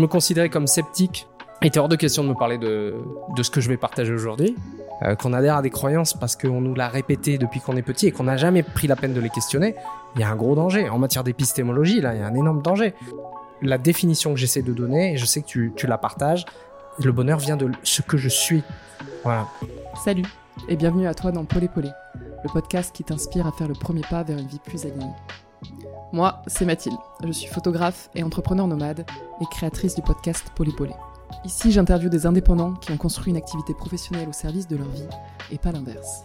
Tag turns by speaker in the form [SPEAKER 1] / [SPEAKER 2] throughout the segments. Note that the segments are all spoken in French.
[SPEAKER 1] je me considérais comme sceptique. Il était hors de question de me parler de, ce que je vais partager aujourd'hui. Euh, qu'on adhère à des croyances parce qu'on nous l'a répété depuis qu'on est petit et qu'on n'a jamais pris la peine de les questionner, il y a un gros danger. En matière d'épistémologie, là, il y a un énorme danger. La définition que j'essaie de donner, et je sais que tu, la partages, le bonheur vient de ce que je suis.
[SPEAKER 2] Salut et bienvenue à toi dans Polé Polé, le podcast qui t'inspire à faire le premier pas vers une vie plus alignée. Moi, c'est Mathilde, je suis photographe et entrepreneur nomade et créatrice du podcast Polé Polé. Ici, j'interviewe des indépendants qui ont construit une activité professionnelle au service de leur vie et pas l'inverse.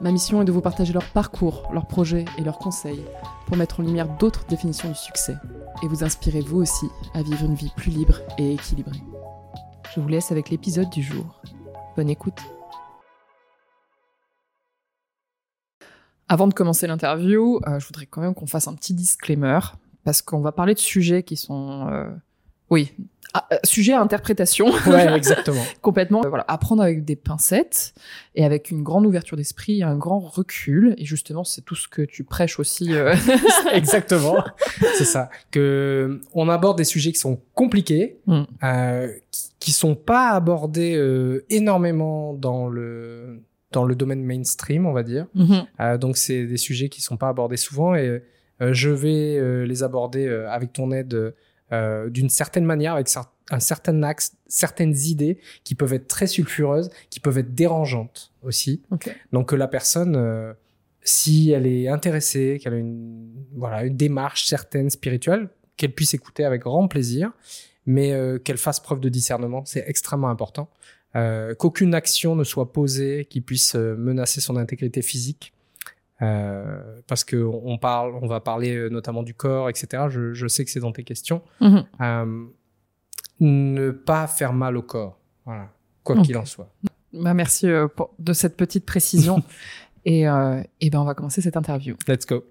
[SPEAKER 2] Ma mission est de vous partager leur parcours, leurs projets et leurs conseils pour mettre en lumière d'autres définitions du succès et vous inspirer vous aussi à vivre une vie plus libre et équilibrée. Je vous laisse avec l'épisode du jour. Bonne écoute. Avant de commencer l'interview, euh, je voudrais quand même qu'on fasse un petit disclaimer parce qu'on va parler de sujets qui sont, euh, oui, ah, euh, sujet à interprétation.
[SPEAKER 1] Ouais, exactement.
[SPEAKER 2] Complètement. Euh, voilà, apprendre avec des pincettes et avec une grande ouverture d'esprit, un grand recul. Et justement, c'est tout ce que tu prêches aussi. Euh.
[SPEAKER 1] exactement. c'est ça. Que on aborde des sujets qui sont compliqués, mm. euh, qui, qui, sont pas abordés euh, énormément dans le dans le domaine mainstream, on va dire. Mm -hmm. donc c'est des sujets qui sont pas abordés souvent et je vais les aborder avec ton aide euh, d'une certaine manière, avec un certain axe, certaines idées qui peuvent être très sulfureuses, qui peuvent être dérangeantes aussi.
[SPEAKER 2] Okay.
[SPEAKER 1] Donc que la personne, euh, si elle est intéressée, qu'elle a une, voilà, une démarche certaine spirituelle, qu'elle puisse écouter avec grand plaisir, mais euh, qu'elle fasse preuve de discernement, c'est extrêmement important. Euh, qu'aucune action ne soit posée qui puisse euh, menacer son intégrité physique euh, parce que on parle, on va parler euh, notamment du corps, etc. Je, je sais que c'est dans tes questions.
[SPEAKER 2] -hmm.
[SPEAKER 1] euh, ne pas faire mal au corps, voilà, quoi okay. qu'il en soit.
[SPEAKER 2] Bah, merci pour, de cette petite précision. et, euh, et ben on va commencer cette interview.
[SPEAKER 1] Let's go.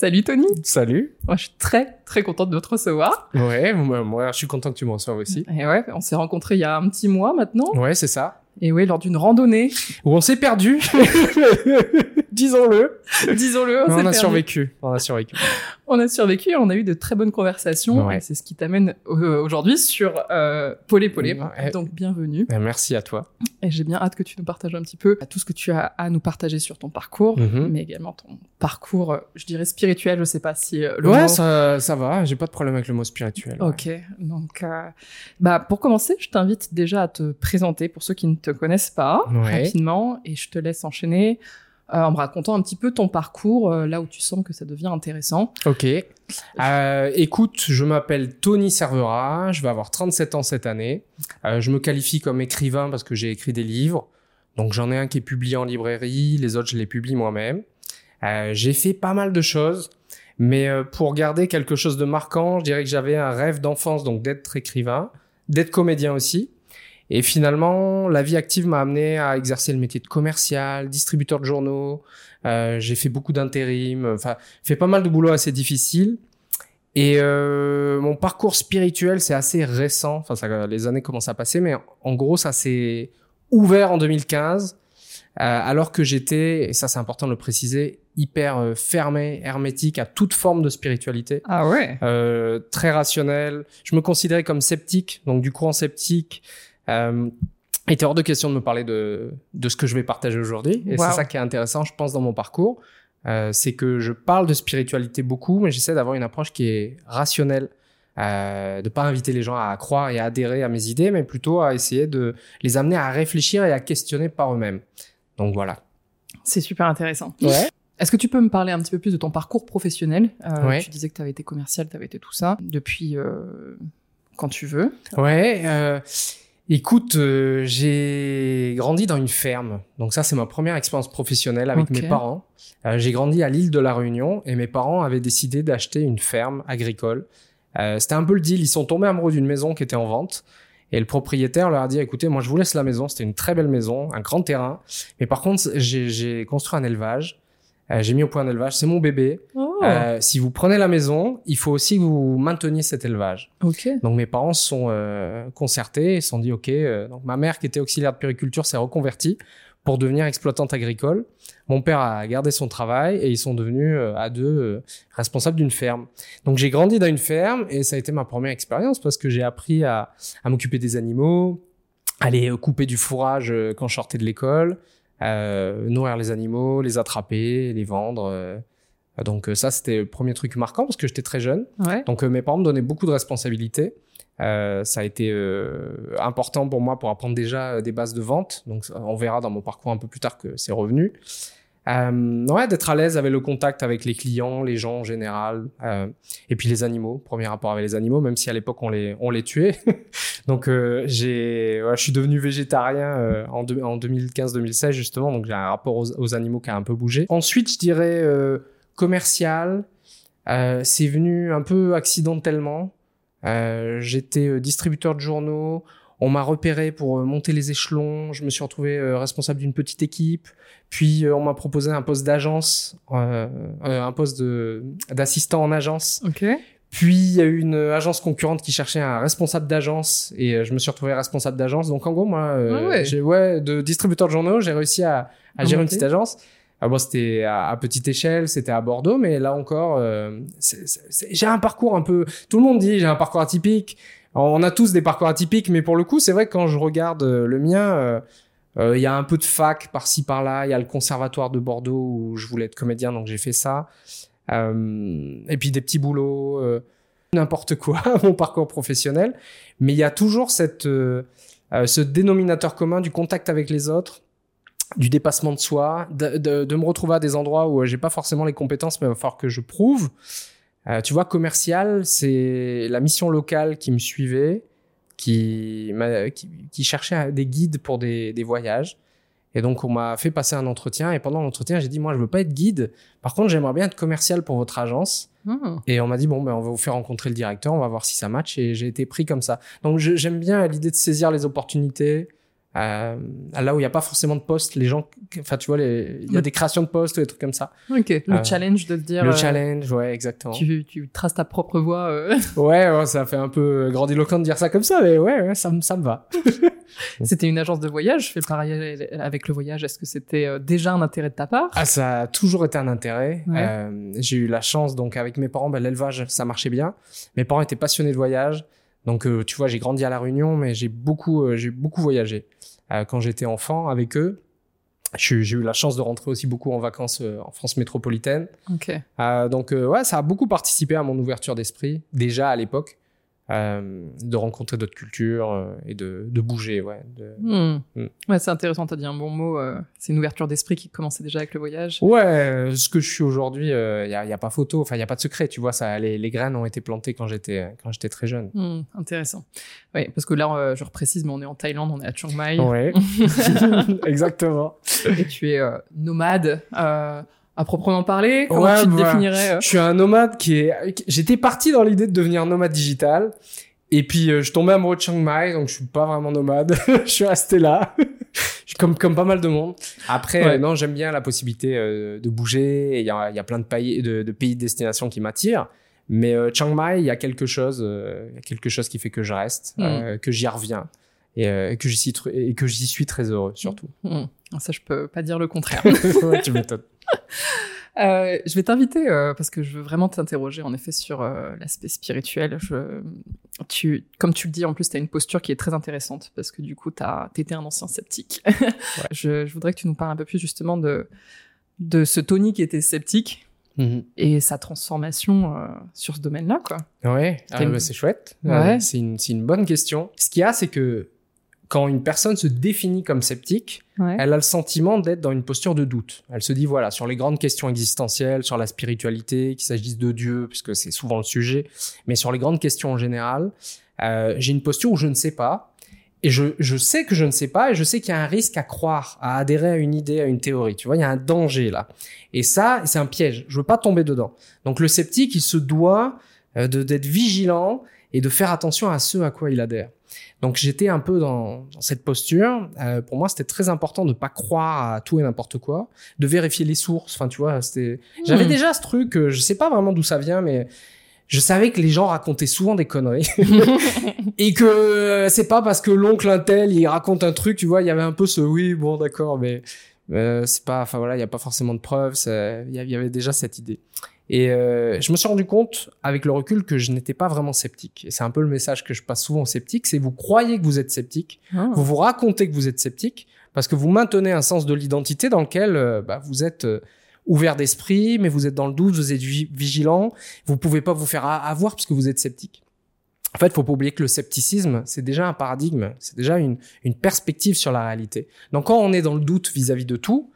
[SPEAKER 2] Salut Tony.
[SPEAKER 1] Salut.
[SPEAKER 2] Moi, je suis très très contente de te recevoir.
[SPEAKER 1] Ouais, moi, moi je suis content que tu me reçoives aussi.
[SPEAKER 2] Et ouais, on s'est rencontrés il y a un petit mois maintenant.
[SPEAKER 1] Ouais, c'est ça.
[SPEAKER 2] Et oui, lors d'une randonnée.
[SPEAKER 1] Où on s'est perdu. Disons-le.
[SPEAKER 2] Disons-le.
[SPEAKER 1] On, on a survécu. On a survécu.
[SPEAKER 2] on a survécu et on a eu de très bonnes conversations. Ouais. Et c'est ce qui t'amène euh, aujourd'hui sur euh, Polé Polé. Ouais. Donc, bienvenue.
[SPEAKER 1] Merci à toi.
[SPEAKER 2] Et j'ai bien hâte que tu nous partages un petit peu tout ce que tu as à nous partager sur ton parcours, mm -hmm. mais également ton parcours, je dirais spirituel. Je sais pas si euh,
[SPEAKER 1] le Ouais, mot... ça, ça va. J'ai pas de problème avec le mot spirituel.
[SPEAKER 2] Ok. Ouais. Donc, euh, bah, pour commencer, je t'invite déjà à te présenter pour ceux qui ne te connaissent pas rapidement et je te laisse enchaîner en me racontant un petit peu ton parcours, euh, là où tu sens que ça devient intéressant.
[SPEAKER 1] Ok. Euh, écoute, je m'appelle Tony Servera, je vais avoir 37 ans cette année. Euh, je me qualifie comme écrivain parce que j'ai écrit des livres. Donc j'en ai un qui est publié en librairie, les autres je les publie moi-même. Euh, j'ai fait pas mal de choses, mais euh, pour garder quelque chose de marquant, je dirais que j'avais un rêve d'enfance, donc d'être écrivain, d'être comédien aussi. Et finalement, la vie active m'a amené à exercer le métier de commercial, distributeur de journaux. Euh, j'ai fait beaucoup d'intérim, enfin, fait pas mal de boulot assez difficile. Et euh, mon parcours spirituel, c'est assez récent. Enfin, ça, les années commencent à passer, mais en gros, ça s'est ouvert en 2015, euh, alors que j'étais, et ça c'est important de le préciser, hyper euh, fermé, hermétique à toute forme de spiritualité.
[SPEAKER 2] Ah ouais.
[SPEAKER 1] Euh, très rationnel. Je me considérais comme sceptique, donc du courant sceptique. Euh, il était hors de question de me parler de, de ce que je vais partager aujourd'hui. Et wow. c'est ça qui est intéressant, je pense, dans mon parcours. Euh, c'est que je parle de spiritualité beaucoup, mais j'essaie d'avoir une approche qui est rationnelle. Euh, de pas inviter les gens à croire et à adhérer à mes idées, mais plutôt à essayer de les amener à réfléchir et à questionner par eux-mêmes. Donc voilà.
[SPEAKER 2] C'est super intéressant.
[SPEAKER 1] Ouais.
[SPEAKER 2] Est-ce que tu peux me parler un petit peu plus de ton parcours professionnel? Euh, ouais. Tu disais que tu avais été commercial, tu avais été tout ça depuis euh, quand tu veux.
[SPEAKER 1] Ouais. Écoute, euh, j'ai grandi dans une ferme. Donc ça, c'est ma première expérience professionnelle avec okay. mes parents. Euh, j'ai grandi à l'île de la Réunion et mes parents avaient décidé d'acheter une ferme agricole. Euh, C'était un peu le deal. Ils sont tombés amoureux d'une maison qui était en vente. Et le propriétaire leur a dit, écoutez, moi, je vous laisse la maison. C'était une très belle maison, un grand terrain. Mais par contre, j'ai construit un élevage. Euh, j'ai mis au point un élevage, c'est mon bébé.
[SPEAKER 2] Oh.
[SPEAKER 1] Euh, si vous prenez la maison, il faut aussi que vous mainteniez cet élevage.
[SPEAKER 2] Okay.
[SPEAKER 1] Donc mes parents se sont euh, concertés et se sont dit ok. Donc ma mère qui était auxiliaire de périculture s'est reconvertie pour devenir exploitante agricole. Mon père a gardé son travail et ils sont devenus à deux responsables d'une ferme. Donc j'ai grandi dans une ferme et ça a été ma première expérience parce que j'ai appris à, à m'occuper des animaux, aller couper du fourrage quand je sortais de l'école, euh, nourrir les animaux, les attraper, les vendre. Donc ça, c'était le premier truc marquant parce que j'étais très jeune.
[SPEAKER 2] Ouais.
[SPEAKER 1] Donc mes parents me donnaient beaucoup de responsabilités. Euh, ça a été euh, important pour moi pour apprendre déjà des bases de vente. Donc on verra dans mon parcours un peu plus tard que c'est revenu. Euh, ouais, d'être à l'aise avec le contact avec les clients, les gens en général, euh, et puis les animaux. Premier rapport avec les animaux, même si à l'époque on les on les tuait. donc euh, j'ai, je suis devenu végétarien euh, en, de- en 2015-2016 justement. Donc j'ai un rapport aux, aux animaux qui a un peu bougé. Ensuite, je dirais commercial. C'est venu un peu accidentellement. J'étais distributeur de journaux. On m'a repéré pour euh, monter les échelons. Je me suis retrouvé euh, responsable d'une petite équipe. Puis euh, on m'a proposé un poste d'agence, euh, un poste d'assistant en agence.
[SPEAKER 2] Ok.
[SPEAKER 1] Puis il y a eu une agence concurrente qui cherchait un responsable d'agence et je me suis retrouvé responsable d'agence. Donc en gros moi,
[SPEAKER 2] Ah ouais.
[SPEAKER 1] j'ai ouais de distributeur de journaux, j'ai réussi à, à gérer une petite agence. Ah bon, c'était à, à petite échelle, c'était à Bordeaux, mais là encore, euh, j'ai un parcours un peu. Tout le monde dit j'ai un parcours atypique. On a tous des parcours atypiques, mais pour le coup, c'est vrai que quand je regarde euh, le mien, euh, euh, il y a un peu de fac par-ci par-là. Il y a le conservatoire de Bordeaux où je voulais être comédien, donc j'ai fait ça. Et puis des petits boulots, n'importe quoi, mon parcours professionnel. Mais il y a toujours cette, ce dénominateur commun du contact avec les autres, du dépassement de soi, de, de, me retrouver à des endroits où j'ai pas forcément les compétences, mais il va falloir que je prouve. Euh, tu vois, commercial, c'est la mission locale qui me suivait, qui, m'a- qui, qui cherchait des guides pour des, des voyages. Et donc, on m'a fait passer un entretien. Et pendant l'entretien, j'ai dit, moi, je veux pas être guide. Par contre, j'aimerais bien être commercial pour votre agence.
[SPEAKER 2] Hmm.
[SPEAKER 1] Et on m'a dit, bon, ben, on va vous faire rencontrer le directeur, on va voir si ça match. Et j'ai été pris comme ça. Donc, j'aime bien l'idée de saisir les opportunités. Euh, là où il n'y a pas forcément de poste, les gens, enfin, tu vois, il y a
[SPEAKER 2] Le-
[SPEAKER 1] des créations de postes ou des trucs comme ça.
[SPEAKER 2] Ok. Le
[SPEAKER 1] Euh,
[SPEAKER 2] challenge de te dire.
[SPEAKER 1] Le
[SPEAKER 2] euh,
[SPEAKER 1] challenge, ouais, exactement.
[SPEAKER 2] Tu, tu traces ta propre voie. euh.
[SPEAKER 1] Ouais, ouais, ça fait un peu grandiloquent de dire ça comme ça, mais ouais, ouais, ça, me- ça me va.
[SPEAKER 2] C'était une agence de voyage. Je fais le parallèle avec le voyage. Est-ce que c'était déjà un intérêt de ta part?
[SPEAKER 1] Ah, ça a toujours été un intérêt.
[SPEAKER 2] Ouais.
[SPEAKER 1] J'ai eu la chance, donc avec mes parents, ben, l'élevage, ça marchait bien. Mes parents étaient passionnés de voyage. Donc, euh, tu vois, j'ai grandi à La Réunion, mais j'ai beaucoup, euh, j'ai beaucoup voyagé. Euh, quand j'étais enfant avec eux, j'ai eu la chance de rentrer aussi beaucoup en vacances en France métropolitaine. Donc, ouais, ça a beaucoup participé à mon ouverture d'esprit, déjà à l'époque, de rencontrer d'autres cultures euh, et de, de bouger, ouais. de-
[SPEAKER 2] Hmm.
[SPEAKER 1] Hmm.
[SPEAKER 2] Ouais, c'est intéressant. T'as dit un bon mot. euh, c'est une ouverture d'esprit qui commençait déjà avec le voyage.
[SPEAKER 1] Ouais, euh, ce que je suis aujourd'hui, il n'y a, y a pas photo, enfin, il n'y a pas de secret, tu vois, ça, les, les graines ont été plantées quand j'étais quand j'étais très jeune.
[SPEAKER 2] Hmm, intéressant. Oui, parce que là, euh, je reprécise, mais on est en Thaïlande, on est à Chiang Mai,
[SPEAKER 1] Ouais, exactement.
[SPEAKER 2] et tu es euh, nomade euh, à proprement parler. Comment
[SPEAKER 1] Ouais,
[SPEAKER 2] tu te définirais euh
[SPEAKER 1] Je suis un nomade qui est... J'étais parti dans l'idée de devenir nomade digital, et puis euh, je tombais amoureux de Chiang Mai, donc je suis pas vraiment nomade, je suis resté là. Comme, comme pas mal de monde. Après,
[SPEAKER 2] Ouais.
[SPEAKER 1] euh, non, j'aime bien la possibilité de bouger, il y a, il y a plein de pays, de, de pays de destination qui m'attirent. Mais Chiang Mai, il y a quelque chose, il y a quelque chose qui fait que je reste,
[SPEAKER 2] Mm.
[SPEAKER 1] que j'y reviens et euh, que j'y suis, et que j'y suis très heureux surtout.
[SPEAKER 2] Hmm. Ça, je peux pas dire le contraire.
[SPEAKER 1] Ouais, tu m'étonnes.
[SPEAKER 2] Euh, je vais t'inviter euh, parce que je veux vraiment t'interroger en effet sur euh, l'aspect spirituel. Je, tu, comme tu le dis, en plus, tu as une posture qui est très intéressante parce que du coup, tu étais un ancien sceptique. je, je voudrais que tu nous parles un peu plus justement de, de ce Tony qui était sceptique
[SPEAKER 1] Mhm.
[SPEAKER 2] et sa transformation sur ce domaine-là. quoi.
[SPEAKER 1] Ouais, ah, bah, c'est chouette.
[SPEAKER 2] Ouais.
[SPEAKER 1] C'est une, c'est une bonne question. Ce qu'il y a, c'est que quand une personne se définit comme sceptique,
[SPEAKER 2] Ouais.
[SPEAKER 1] elle a le sentiment d'être dans une posture de doute. Elle se dit, voilà, sur les grandes questions existentielles, sur la spiritualité, qu'il s'agisse de Dieu, puisque c'est souvent le sujet, mais sur les grandes questions en général, euh, j'ai une posture où je ne sais pas. Et je, je sais que je ne sais pas, et je sais qu'il y a un risque à croire, à adhérer à une idée, à une théorie. Tu vois, il y a un danger là. Et ça, c'est un piège. Je veux pas tomber dedans. Donc le sceptique, il se doit euh, de d'être vigilant et de faire attention à ce à quoi il adhère. Donc j'étais un peu dans, dans cette posture. Euh, pour moi, c'était très important de pas croire à tout et n'importe quoi, de vérifier les sources. Enfin, tu vois, c'était. J'avais
[SPEAKER 2] Hmm.
[SPEAKER 1] déjà ce truc. euh, je sais pas vraiment d'où ça vient, mais je savais que les gens racontaient souvent des conneries et que euh, c'est pas parce que l'oncle Intel il raconte un truc, tu vois, il y avait un peu ce oui, bon d'accord, mais euh, c'est pas, enfin voilà, il y a pas forcément de preuves, il y avait déjà cette idée. Et euh, je me suis rendu compte avec le recul que je n'étais pas vraiment sceptique. Et c'est un peu le message que je passe souvent aux sceptiques, c'est vous croyez que vous êtes sceptique, ah. vous vous racontez que vous êtes sceptique parce que vous maintenez un sens de l'identité dans lequel euh, bah, vous êtes ouvert d'esprit, mais vous êtes dans le doute, vous êtes vigilant, vous pouvez pas vous faire avoir parce que vous êtes sceptique. En fait, faut pas oublier que le scepticisme, c'est déjà un paradigme, c'est déjà une, une perspective sur la réalité. Donc quand on est dans le doute vis-à-vis de tout,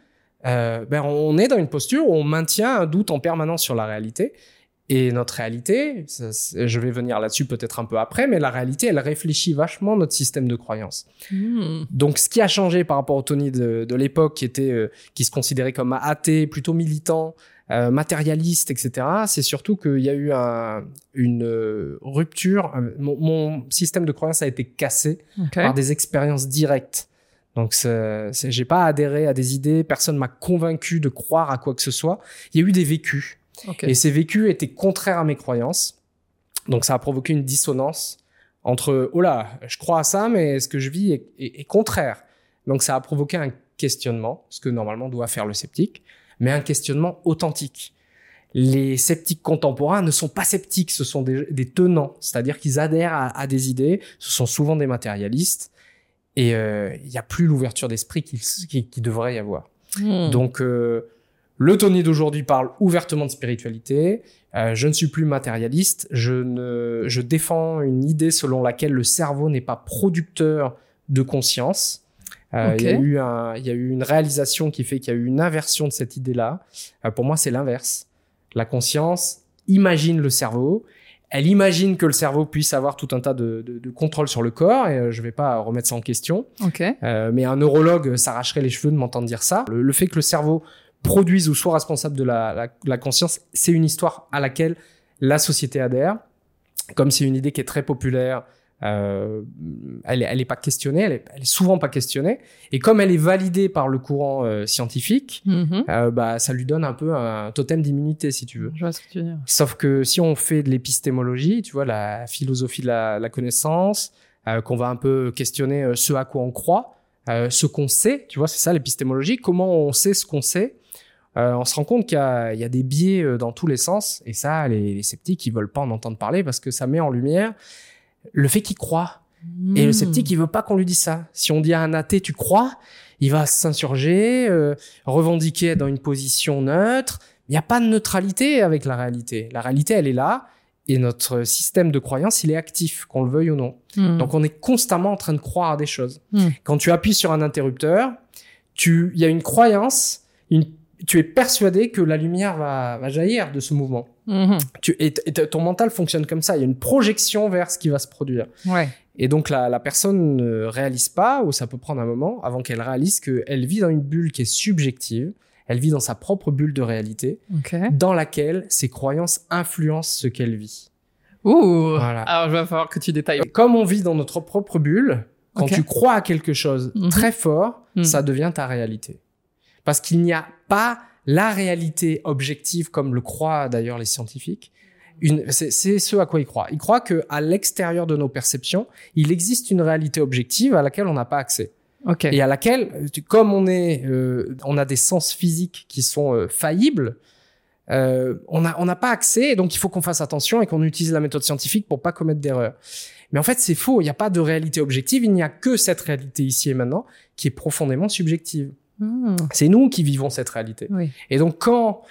[SPEAKER 1] euh, ben on est dans une posture où on maintient un doute en permanence sur la réalité. Et notre réalité, je vais venir là-dessus peut-être un peu après, mais la réalité, elle réfléchit vachement notre système de croyance. Hmm. Donc, ce qui a changé par rapport au Tony de, de l'époque, qui était, euh, qui se considérait comme athée, plutôt militant, euh, matérialiste, etc., c'est surtout qu'il y a eu un, une euh, rupture. Mon, mon, système de croyance a été cassé par des expériences directes. Donc, j'ai pas adhéré à des idées, personne m'a convaincu de croire à quoi que ce soit. Il y a eu des vécus. Et ces vécus étaient contraires à mes croyances. Donc ça a provoqué une dissonance entre oh là, je crois à ça, mais ce que je vis est, contraire. Donc ça a provoqué un questionnement, ce que normalement doit faire le sceptique, mais un questionnement authentique. Les sceptiques contemporains ne sont pas sceptiques, ce sont des, tenants, c'est-à-dire qu'ils adhèrent à, des idées, ce sont souvent des matérialistes, et euh, il n'y a plus l'ouverture d'esprit qu'il devrait y avoir. Hmm. Donc euh, le Tony d'aujourd'hui parle ouvertement de spiritualité. Euh, je ne suis plus matérialiste. Je, ne, je défends une idée selon laquelle le cerveau n'est pas producteur de conscience. Euh, il, y a eu un, il y a eu une réalisation qui fait qu'il y a eu une inversion de cette idée-là. Euh, pour moi, c'est l'inverse. La conscience imagine le cerveau. Elle imagine que le cerveau puisse avoir tout un tas de, de, de contrôle sur le corps, et je vais pas remettre ça en question.
[SPEAKER 2] Okay.
[SPEAKER 1] mais un neurologue s'arracherait les cheveux de m'entendre dire ça. le, fait que le cerveau produisent ou soient responsables de la, la, conscience, c'est une histoire à laquelle la société adhère. Comme c'est une idée qui est très populaire, euh, elle, n'est elle est pas questionnée, elle est, elle est, souvent pas questionnée. Et comme elle est validée par le courant euh, scientifique, mm-hmm. euh, bah ça lui donne un peu un totem d'immunité, si tu veux.
[SPEAKER 2] Je vois ce que tu veux dire.
[SPEAKER 1] Sauf que si on fait de l'épistémologie, tu vois, la philosophie de la, la connaissance, qu'on va un peu questionner ce à quoi on croit, ce qu'on sait, tu vois, c'est ça l'épistémologie. Comment on sait ce qu'on sait euh, on se rend compte qu'il y, a des biais dans tous les sens, et ça, les, sceptiques, ils veulent pas en entendre parler parce que ça met en lumière le fait qu'ils croient. Et le hmm. sceptique, il veut pas qu'on lui dise ça. Si on dit à un athée, tu crois, il va s'insurger, euh, revendiquer dans une position neutre. Il n'y a pas de neutralité avec la réalité. La réalité, elle est là, et notre système de croyance, il est actif, qu'on le veuille ou non. Hmm. Donc, on est constamment en train de croire à des choses. Hmm. Quand tu appuies sur un interrupteur, tu, il y a une croyance, une tu es persuadé que la lumière va, va jaillir de ce mouvement. Mhm. Tu, et, ton mental fonctionne comme ça. Il y a une projection vers ce qui va se produire.
[SPEAKER 2] Ouais.
[SPEAKER 1] Et donc la, la personne ne réalise pas, ou ça peut prendre un moment, avant qu'elle réalise qu'elle vit dans une bulle qui est subjective. Elle vit dans sa propre bulle de réalité, dans laquelle ses croyances influencent ce qu'elle vit.
[SPEAKER 2] Ouh. Voilà. Alors je vais falloir que tu détailles.
[SPEAKER 1] comme on vit dans notre propre bulle, quand tu crois à quelque chose mhm. très fort, mhm. ça devient ta réalité. Parce qu'il n'y a pas la réalité objective comme le croient d'ailleurs les scientifiques. C'est ce à quoi ils croient. Ils croient que à l'extérieur de nos perceptions, il existe une réalité objective à laquelle on n'a pas accès.
[SPEAKER 2] Okay.
[SPEAKER 1] Et à laquelle, comme on est, euh, on a des sens physiques qui sont euh, faillibles, euh, on n'a on pas accès, et donc il faut qu'on fasse attention et qu'on utilise la méthode scientifique pour pas commettre d'erreurs. Mais en fait, c'est faux. Il n'y a pas de réalité objective. Il n'y a que cette réalité ici et maintenant qui est profondément subjective. Hmm. C'est nous qui vivons cette réalité. Et donc quand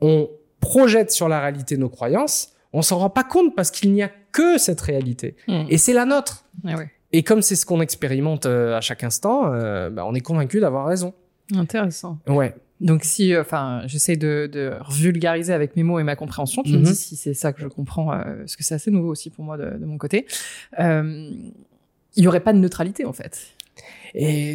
[SPEAKER 1] on projette sur la réalité nos croyances, on s'en rend pas compte parce qu'il n'y a que cette réalité. Hmm. Et c'est la nôtre.
[SPEAKER 2] Eh
[SPEAKER 1] Et comme c'est ce qu'on expérimente euh, à chaque instant, euh, bah, on est convaincu d'avoir raison.
[SPEAKER 2] Intéressant.
[SPEAKER 1] Ouais.
[SPEAKER 2] Donc si, euh, enfin, j'essaie de, de, vulgariser avec mes mots et ma compréhension, tu me mhm. dis si c'est ça que je comprends, parce que c'est assez nouveau aussi pour moi de, de mon côté. Il y aurait pas de neutralité en fait.
[SPEAKER 1] Et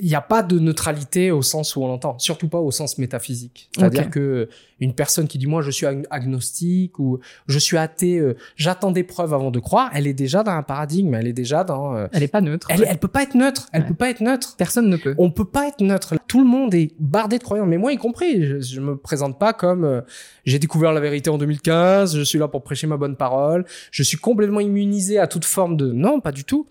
[SPEAKER 1] il n'y a pas de neutralité au sens où on l'entend, surtout pas au sens métaphysique. C'est-à-dire que une personne qui dit moi je suis ag- agnostique ou je suis athée, euh, j'attends des preuves avant de croire, elle est déjà dans un paradigme, elle est déjà dans. euh,
[SPEAKER 2] Elle est pas neutre.
[SPEAKER 1] elle, elle peut pas être neutre, elle
[SPEAKER 2] Ouais.
[SPEAKER 1] peut pas être neutre.
[SPEAKER 2] Personne ne peut.
[SPEAKER 1] On peut pas être neutre. Tout le monde est bardé de croyants, mais moi y compris. Je, je me présente pas comme euh, j'ai découvert la vérité en 2015, je suis là pour prêcher ma bonne parole, je suis complètement immunisé à toute forme de non, pas du tout.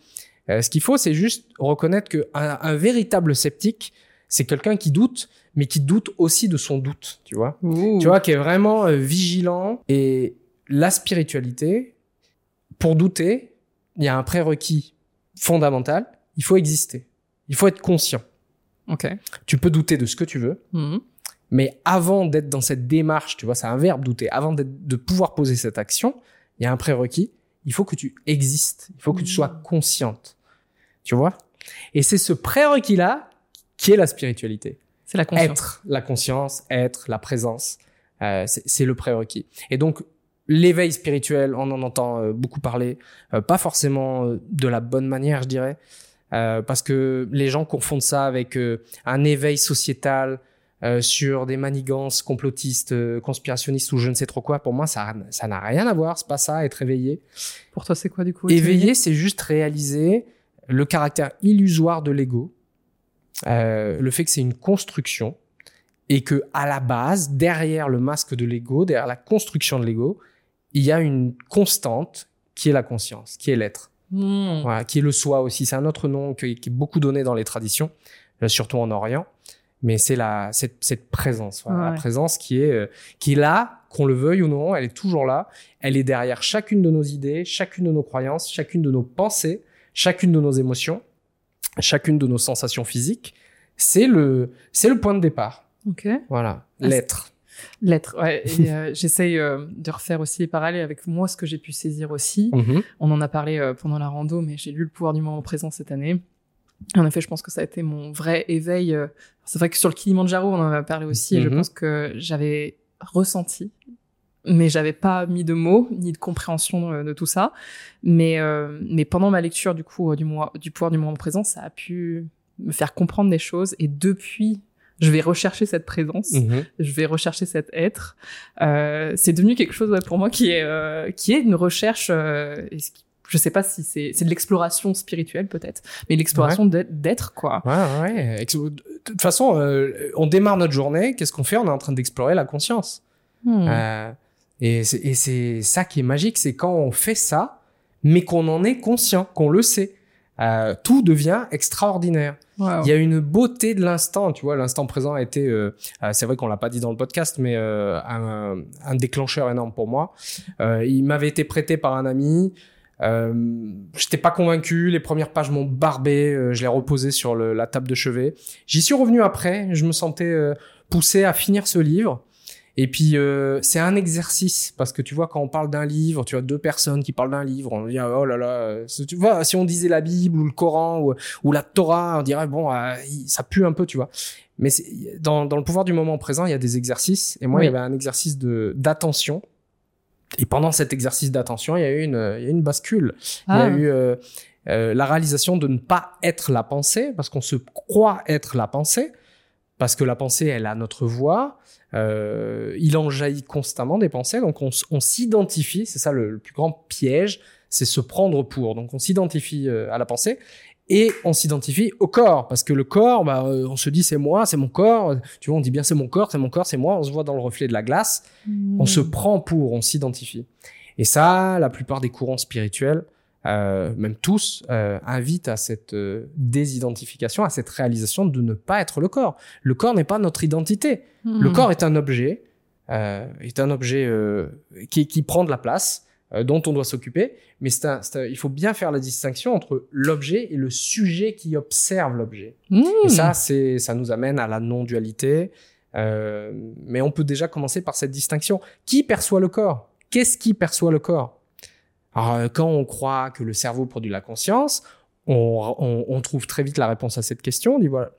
[SPEAKER 1] Euh, ce qu'il faut, c'est juste reconnaître que un, véritable sceptique, c'est quelqu'un qui doute, mais qui doute aussi de son doute, tu vois.
[SPEAKER 2] Ouh.
[SPEAKER 1] Tu vois, qui est vraiment euh, vigilant. Et la spiritualité, pour douter, il y a un prérequis fondamental. Il faut exister. Il faut être conscient.
[SPEAKER 2] Ok.
[SPEAKER 1] Tu peux douter de ce que tu veux,
[SPEAKER 2] Mhm.
[SPEAKER 1] mais avant d'être dans cette démarche, tu vois, c'est un verbe douter, avant de pouvoir poser cette action, il y a un prérequis. Il faut que tu existes. Il faut que tu
[SPEAKER 2] Mhm.
[SPEAKER 1] sois consciente. Tu vois? Et c'est ce prérequis-là qui est la spiritualité
[SPEAKER 2] C'est la conscience.
[SPEAKER 1] être, la conscience, être, la présence, euh, c'est le prérequis. Et donc, l'éveil spirituel, on en entend euh, beaucoup parler, euh, pas forcément euh, de la bonne manière, je dirais, euh, parce que les gens confondent ça avec un éveil sociétal euh, sur des manigances complotistes, euh, conspirationnistes ou je ne sais trop quoi. Pour moi, ça ça n'a rien à voir, c'est pas ça, être éveillé.
[SPEAKER 2] Pour toi, c'est quoi du coup
[SPEAKER 1] Éveillé, c'est juste réaliser le caractère illusoire de l'ego, euh, le fait que c'est une construction et que à la base, derrière le masque de l'ego, derrière la construction de l'ego, il y a une constante qui est la conscience, qui est l'être,
[SPEAKER 2] Hmm.
[SPEAKER 1] voilà, qui est le soi aussi. C'est un autre nom qui, qui est beaucoup donné dans les traditions, surtout en Orient. Mais c'est la cette, cette présence, voilà, la présence qui est euh, qui est là, qu'on le veuille ou non, elle est toujours là. Elle est derrière chacune de nos idées, chacune de nos croyances, chacune de nos pensées, chacune de nos émotions, chacune de nos sensations physiques. C'est le c'est le point de départ.
[SPEAKER 2] Ok.
[SPEAKER 1] Voilà,
[SPEAKER 2] Ah,
[SPEAKER 1] l'être.
[SPEAKER 2] L'être. Ouais. Euh, j'essaye euh, de refaire aussi les parallèles avec moi, ce que j'ai pu saisir aussi.
[SPEAKER 1] Mhm.
[SPEAKER 2] On en a parlé euh, pendant la rando, mais j'ai lu Le pouvoir du moment présent cette année. En effet, je pense que ça a été mon vrai éveil. euh, C'est vrai que sur le Kilimanjaro, on en a parlé aussi, et je
[SPEAKER 1] Mhm.
[SPEAKER 2] pense que j'avais ressenti, mais j'avais pas mis de mots ni de compréhension de, de tout ça. Mais, euh, mais pendant ma lecture du coup euh, du, mois, du pouvoir du moment présent, ça a pu me faire comprendre des choses. Et depuis, je vais rechercher cette présence
[SPEAKER 1] Mhm.
[SPEAKER 2] je vais rechercher cet être. Euh, c'est devenu quelque chose ouais, pour moi qui est euh, qui est une recherche. Euh, et ce qui- je sais pas si c'est c'est de l'exploration spirituelle peut-être, mais l'exploration d'être- d'être quoi.
[SPEAKER 1] Ouais, ouais. De toute façon, euh, on démarre notre journée. Qu'est-ce qu'on fait? On est en train d'explorer la conscience.
[SPEAKER 2] Hmm.
[SPEAKER 1] Euh, et c'est et c'est ça qui est magique, c'est quand on fait ça, mais qu'on en est conscient, qu'on le sait. Euh, tout devient extraordinaire.
[SPEAKER 2] Wow.
[SPEAKER 1] Il y a une beauté de l'instant, tu vois. L'instant présent a été, euh, euh, c'est vrai qu'on l'a pas dit dans le podcast, mais un, un déclencheur énorme pour moi. Il m'avait été prêté par un ami. Euh, J'étais pas convaincu. Les premières pages m'ont barbé. euh, je l'ai reposé sur le- la table de chevet. J'y suis revenu après. Je me sentais euh, poussé à finir ce livre. Et puis euh, c'est un exercice parce que tu vois quand on parle d'un livre, tu as deux personnes qui parlent d'un livre, on dit oh là là, euh, tu vois si on disait la Bible ou le Coran ou, ou la Torah, on dirait bon euh, ça pue un peu, tu vois. Mais dans, dans le pouvoir du moment présent, il y a des exercices et moi
[SPEAKER 2] Oui.
[SPEAKER 1] il y avait un exercice de d'attention. Et pendant cet exercice d'attention, il y a eu une il y a eu une bascule. Il y
[SPEAKER 2] Ah.
[SPEAKER 1] a eu euh, euh, la réalisation de ne pas être la pensée parce qu'on se croit être la pensée parce que la pensée elle a notre voix. Euh, il en jaillit constamment des pensées, donc on, s'identifie, c'est ça le, le plus grand piège, c'est se prendre pour. Donc on s'identifie euh, à la pensée et on s'identifie au corps, parce que le corps, bah, euh, on se dit c'est moi, c'est mon corps, tu vois, on dit bien c'est mon corps, c'est mon corps, c'est moi, on se voit dans le reflet de la glace, on se prend pour, on s'identifie. Et ça, la plupart des courants spirituels, euh, même tous, euh, invitent à cette euh, désidentification, à cette réalisation de ne pas être le corps. Le corps n'est pas notre identité. Le
[SPEAKER 2] Hmm.
[SPEAKER 1] corps est un objet, est un objet qui, qui prend de la place, euh, dont on doit s'occuper, mais un- un- il faut bien faire la distinction entre l'objet et le sujet qui observe l'objet.
[SPEAKER 2] Hmm.
[SPEAKER 1] Et ça, c'est, ça nous amène à la non-dualité. Euh, mais on peut déjà commencer par cette distinction. Qui perçoit le corps? Qu'est-ce qui perçoit le corps? Alors, euh, quand on croit que le cerveau produit la conscience, on, on- on trouve très vite la réponse à cette question. On dit voilà,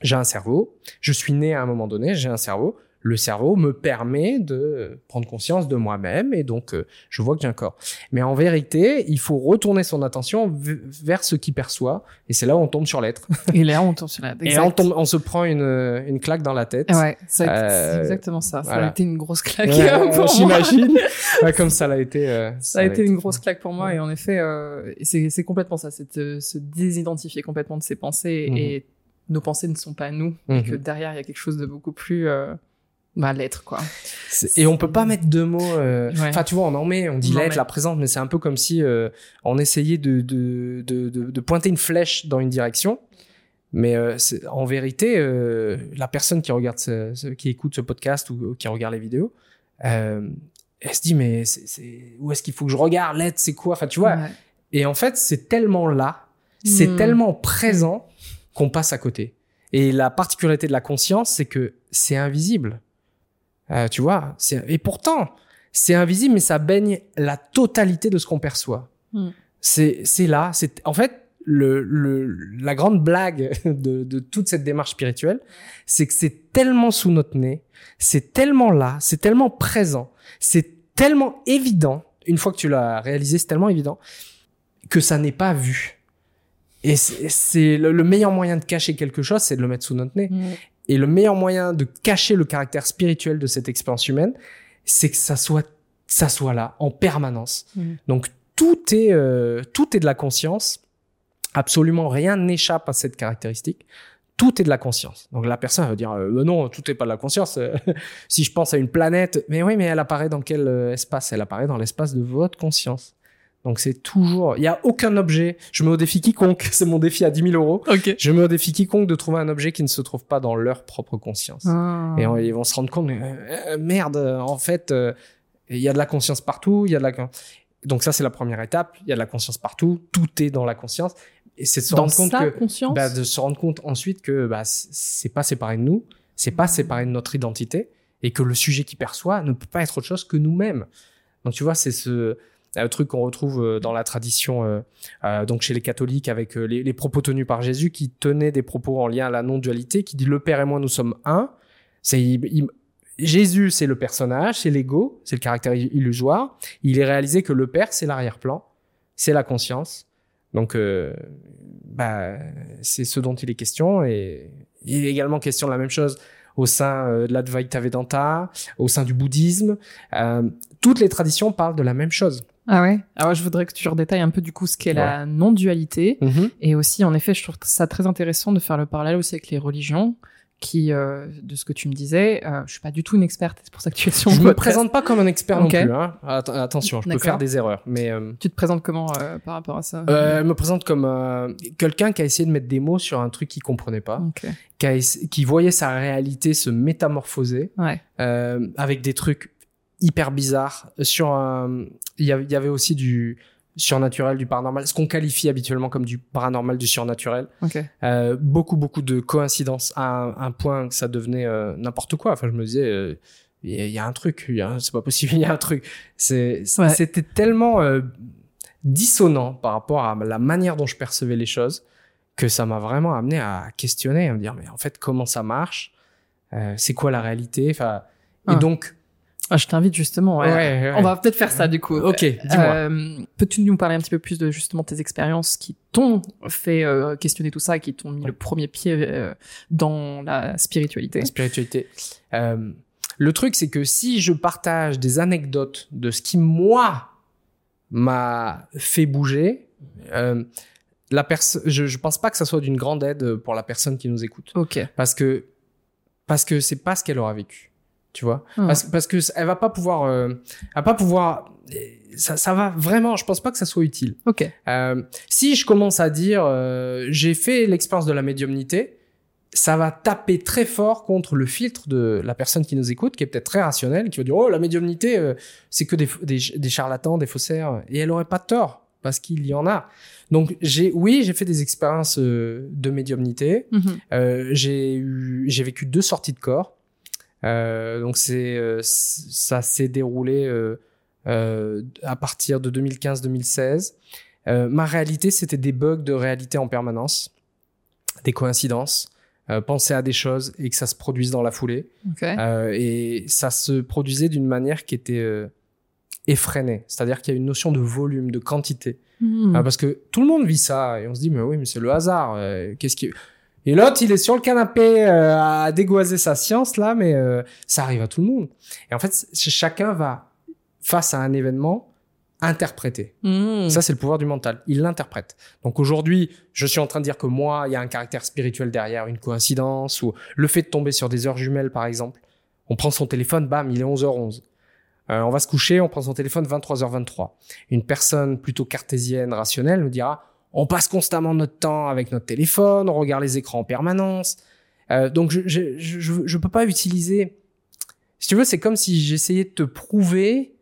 [SPEAKER 1] j'ai un cerveau, je suis né à un moment donné, j'ai un cerveau. Le cerveau me permet de prendre conscience de moi-même et donc euh, je vois que j'ai un corps. Mais en vérité, il faut retourner son attention vers ce qu'il perçoit et c'est là où on tombe sur l'être.
[SPEAKER 2] Et là, on tombe sur la.
[SPEAKER 1] Et on, tombe, on se prend une, une claque dans la tête.
[SPEAKER 2] Ouais,
[SPEAKER 1] Euh,
[SPEAKER 2] c'est exactement ça. Ça a été une grosse claque
[SPEAKER 1] Ouais,
[SPEAKER 2] pour.
[SPEAKER 1] J'imagine. Ouais, comme ça l'a été. euh,
[SPEAKER 2] Ça a été une grosse claque pour moi et en effet, et c'est complètement ça, c'est se désidentifier complètement de ses pensées
[SPEAKER 1] Mhm.
[SPEAKER 2] et nos pensées ne sont pas nous et
[SPEAKER 1] Mhm.
[SPEAKER 2] que derrière il y a quelque chose de beaucoup plus euh, bah, l'être quoi.
[SPEAKER 1] Et on peut pas mettre deux mots. euh,
[SPEAKER 2] Ouais.
[SPEAKER 1] Enfin, tu vois, on en met, on dit l'être,
[SPEAKER 2] met.
[SPEAKER 1] la présente, mais c'est un peu comme si euh, on essayait de, de, de, de, de pointer une flèche dans une direction. Mais euh, en vérité, la personne qui regarde, ce, ce- qui écoute ce podcast ou qui regarde les vidéos, elle se dit mais où est-ce qu'il faut que je regarde l'être, c'est quoi? Enfin, tu vois.
[SPEAKER 2] Ouais.
[SPEAKER 1] Et en fait, c'est tellement là, c'est
[SPEAKER 2] Hmm.
[SPEAKER 1] tellement présent qu'on passe à côté. Et la particularité de la conscience, c'est que c'est invisible. Euh, tu vois c'est- Et pourtant, c'est invisible, mais ça baigne la totalité de ce qu'on perçoit.
[SPEAKER 2] Hmm.
[SPEAKER 1] C'est c'est là. C'est En fait, le, le, la grande blague de, de toute cette démarche spirituelle, c'est que c'est tellement sous notre nez, c'est tellement là, c'est tellement présent, c'est tellement évident. Une fois que tu l'as réalisé, c'est tellement évident que ça n'est pas vu. Et c'est le, le meilleur moyen de cacher quelque chose, c'est de le mettre sous notre nez.
[SPEAKER 2] Mhm.
[SPEAKER 1] Et le meilleur moyen de cacher le caractère spirituel de cette expérience humaine, c'est que ça soit, ça soit là, en permanence.
[SPEAKER 2] Mhm.
[SPEAKER 1] Donc tout est, euh, tout est de la conscience. Absolument rien n'échappe à cette caractéristique. Tout est de la conscience. Donc la personne va dire euh, Euh, non, tout est pas de la conscience. si je pense à une planète, mais oui, mais elle apparaît dans quel euh, espace? Elle apparaît dans l'espace de votre conscience. Donc c'est toujours, il y a aucun objet. Je mets au défi quiconque. C'est mon défi à 10 000 euros.
[SPEAKER 2] Ok.
[SPEAKER 1] Je mets au défi quiconque de trouver un objet qui ne se trouve pas dans leur propre conscience.
[SPEAKER 2] Ah.
[SPEAKER 1] Et on- ils vont se rendre compte, euh, merde, euh, en fait, euh, il y a de la conscience partout, il y a de la... Donc ça, c'est la première étape. Il y a de la conscience partout, tout est dans la conscience. Et c'est de se
[SPEAKER 2] dans
[SPEAKER 1] rendre compte que...
[SPEAKER 2] conscience.
[SPEAKER 1] bah, de se rendre compte ensuite que bah, c'est pas séparé de nous, c'est pas séparé de notre identité, et que le sujet qui perçoit ne peut pas être autre chose que nous-mêmes. Donc tu vois, c'est ce un truc qu'on retrouve euh, dans la tradition, euh, euh, donc chez les catholiques, avec les, les propos tenus par Jésus, qui tenait des propos en lien à la non-dualité, qui dit le Père et moi nous sommes un. C'est il- il- Jésus, c'est le personnage, c'est l'ego, c'est le caractère illusoire. Il est réalisé que le Père, c'est l'arrière-plan, c'est la conscience. Donc, euh, bah, c'est ce dont il est question. Et il est également question de la même chose au sein de l'Advaita Vedanta, au sein du bouddhisme. Euh, toutes les traditions parlent de la même chose.
[SPEAKER 2] Ah ouais? Alors je voudrais que tu redétailles un peu du coup ce qu'est la non-dualité et aussi en effet je trouve ça très intéressant de faire le parallèle aussi avec les religions qui euh, de ce que tu me disais euh, je suis pas du tout une experte c'est pour ça que tu es sur
[SPEAKER 1] Je me présente pas comme un expert
[SPEAKER 2] Ok.
[SPEAKER 1] non plus. Hein. Atten- attention, je peux faire des erreurs. Mais euh,
[SPEAKER 2] Tu te présentes comment euh, par rapport à ça?
[SPEAKER 1] Euh, elle me présente comme euh, quelqu'un qui a essayé de mettre des mots sur un truc qu'il comprenait pas, qui, a essa- qui voyait sa réalité se métamorphoser
[SPEAKER 2] Ouais.
[SPEAKER 1] euh, avec des trucs hyper bizarres. Sur un- il y avait- il y avait aussi du surnaturel, du paranormal, ce qu'on qualifie habituellement comme du paranormal, du surnaturel. Euh, beaucoup, beaucoup de coïncidences à un, un point que ça devenait euh, n'importe quoi. Enfin, je me disais, euh, il y, a- il y a un truc, c'est pas possible, il y a un truc.
[SPEAKER 2] Ouais.
[SPEAKER 1] C'était tellement euh, dissonant par rapport à la manière dont je percevais les choses que ça m'a vraiment amené à questionner, à me dire, mais en fait, comment ça marche? Euh, C'est quoi la réalité? Enfin, Et
[SPEAKER 2] Ah.
[SPEAKER 1] donc,
[SPEAKER 2] Ah, je t'invite justement. ouais.
[SPEAKER 1] Ouais, ouais.
[SPEAKER 2] On va peut-être faire ça du coup.
[SPEAKER 1] ok, dis-moi.
[SPEAKER 2] Euh, Peux-tu nous parler un petit peu plus de justement tes expériences qui t'ont fait euh, questionner tout ça et qui t'ont mis le premier pied euh, dans la spiritualité?
[SPEAKER 1] La spiritualité. Le truc, c'est que si je partage des anecdotes de ce qui, moi, m'a fait bouger, la je, je pense pas que ça soit d'une grande aide pour la personne qui nous écoute.
[SPEAKER 2] Ok.
[SPEAKER 1] Parce que, parce que c'est pas ce qu'elle aura vécu. Tu vois?
[SPEAKER 2] Ah.
[SPEAKER 1] Parce, parce que elle va pas pouvoir, euh, elle va pas pouvoir, ça, ça va vraiment, je pense pas que ça soit utile.
[SPEAKER 2] Ok.
[SPEAKER 1] Euh, si je commence à dire euh, j'ai fait l'expérience de la médiumnité, ça va taper très fort contre le filtre de la personne qui nous écoute, qui est peut-être très rationnelle, qui va dire oh la médiumnité euh, c'est que des, des, des charlatans, des faussaires, et elle aurait pas tort parce qu'il y en a. Donc j'ai oui j'ai fait des expériences euh, de médiumnité.
[SPEAKER 2] Mhm.
[SPEAKER 1] Euh, j'ai eu j'ai vécu deux sorties de corps. Euh, donc c'est euh, ça s'est déroulé euh, à partir de 2015-2016. Euh, ma réalité c'était des bugs de réalité en permanence, des coïncidences. euh, penser à des choses et que ça se produise dans la foulée. Euh, et ça se produisait d'une manière qui était euh, effrénée. C'est-à-dire qu'il y a une notion de volume, de quantité.
[SPEAKER 2] Hmm.
[SPEAKER 1] Ah, parce que tout le monde vit ça et on se dit mais oui mais c'est le hasard. Qu'est-ce qui et l'autre il est sur le canapé euh, à dégoiser sa science là mais euh, ça arrive à tout le monde. Et en fait chacun va face à un événement interpréter.
[SPEAKER 2] Hmm.
[SPEAKER 1] Ça, c'est le pouvoir du mental. Il l'interprète. Donc aujourd'hui, je suis en train de dire que moi, il y a un caractère spirituel derrière, une coïncidence, ou le fait de tomber sur des heures jumelles, par exemple. On prend son téléphone, bam, il est 11h11. Euh, on va se coucher, on prend son téléphone 23h23. Une personne plutôt cartésienne, rationnelle, nous dira, on passe constamment notre temps avec notre téléphone, on regarde les écrans en permanence. Euh, donc je, je, je, peux pas utiliser... Si tu veux, c'est comme si j'essayais de te prouver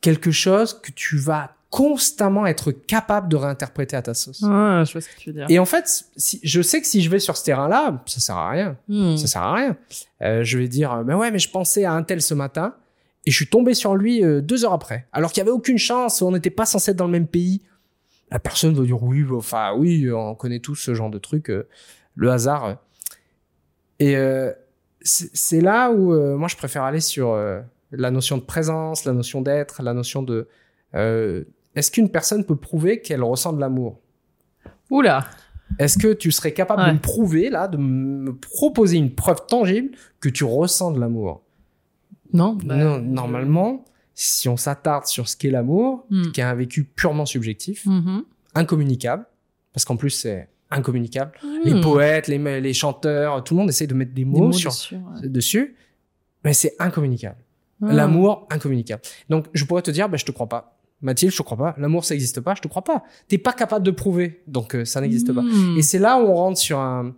[SPEAKER 1] quelque chose que tu vas constamment être capable de réinterpréter à ta sauce.
[SPEAKER 2] Ah, je vois ce que tu veux dire.
[SPEAKER 1] Et en fait, si, je sais que si je vais sur ce terrain-là, ça sert à rien.
[SPEAKER 2] Hmm.
[SPEAKER 1] Ça sert à rien. Euh, je vais dire, mais ouais, mais je pensais à un tel ce matin et je suis tombé sur lui euh, deux heures après. Alors qu'il y avait aucune chance, on n'était pas censé être dans le même pays. La personne va dire oui, bah, enfin oui, on connaît tous ce genre de truc, euh, le hasard. Et euh, c'est là où euh, moi je préfère aller sur la notion de présence, la notion d'être, la notion de est-ce qu'une personne peut prouver qu'elle ressent de l'amour?
[SPEAKER 2] Oula.
[SPEAKER 1] Est-ce que tu serais capable
[SPEAKER 2] Ouais.
[SPEAKER 1] de me prouver là, de me proposer une preuve tangible que tu ressens de l'amour?
[SPEAKER 2] Non. bah,
[SPEAKER 1] Non, Normalement, si on s'attarde sur ce qu'est l'amour,
[SPEAKER 2] Hmm.
[SPEAKER 1] qui est un vécu purement subjectif,
[SPEAKER 2] Mhm.
[SPEAKER 1] incommunicable, parce qu'en plus c'est incommunicable. Les
[SPEAKER 2] Hmm.
[SPEAKER 1] poètes, les, les chanteurs, tout le monde essaie de mettre des
[SPEAKER 2] Des
[SPEAKER 1] mots, sur,
[SPEAKER 2] dessus, ouais.
[SPEAKER 1] dessus, mais c'est incommunicable.
[SPEAKER 2] Ah.
[SPEAKER 1] L'amour, incommunicable. Donc, je pourrais te dire, bah, je te crois pas. Mathilde, je te crois pas. L'amour, ça n'existe pas, je te crois pas. T'es pas capable de prouver, donc euh, ça n'existe pas.
[SPEAKER 2] Hmm.
[SPEAKER 1] Et c'est là où on rentre sur un,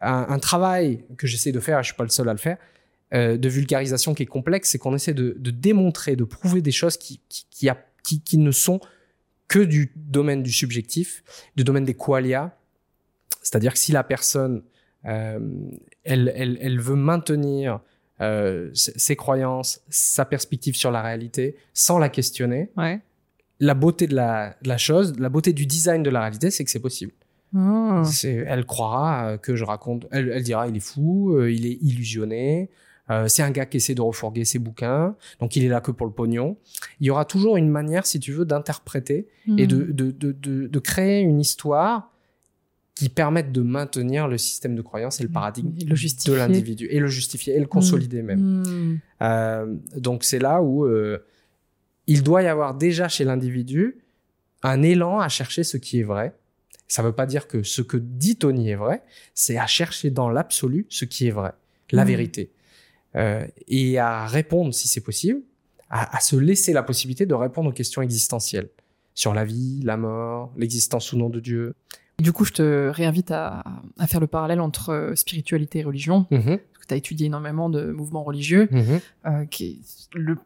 [SPEAKER 1] un, un travail que j'essaie de faire, et je suis pas le seul à le faire, de vulgarisation qui est complexe, c'est qu'on essaie de, de démontrer, de prouver des choses qui, qui, qui, a- qui, qui ne sont que du domaine du subjectif, du domaine des qualia. C'est-à-dire que si la personne, euh, elle, elle, elle veut maintenir euh, ses croyances, sa perspective sur la réalité, sans la questionner,
[SPEAKER 2] Ouais.
[SPEAKER 1] la beauté de la, de la chose, la beauté du design de la réalité, c'est que c'est possible.
[SPEAKER 2] Ah.
[SPEAKER 1] Elle croira euh, que je raconte. Elle, elle dira il est fou, euh, il est illusionné. Euh, c'est un gars qui essaie de refourguer ses bouquins, donc il est là que pour le pognon. Il y aura toujours une manière, si tu veux, d'interpréter et de,
[SPEAKER 2] Hmm.
[SPEAKER 1] de, de, de, créer une histoire qui permette de maintenir le système de croyance et le paradigme
[SPEAKER 2] Et le justifier.
[SPEAKER 1] de l'individu et le justifier et le consolider même.
[SPEAKER 2] Hmm.
[SPEAKER 1] Euh, donc c'est là où euh, il doit y avoir déjà chez l'individu un élan à chercher ce qui est vrai. Ça ne veut pas dire que ce que dit Tony est vrai, c'est à chercher dans l'absolu ce qui est vrai, la vérité. Euh, et à répondre, si c'est possible, à, à se laisser la possibilité de répondre aux questions existentielles sur la vie, la mort, l'existence ou non de Dieu.
[SPEAKER 2] Du coup, je te réinvite à, à faire le parallèle entre euh, spiritualité et religion,
[SPEAKER 1] Mhm,
[SPEAKER 2] parce que tu as étudié énormément de mouvements religieux.
[SPEAKER 1] mhm.
[SPEAKER 2] euh, qui est le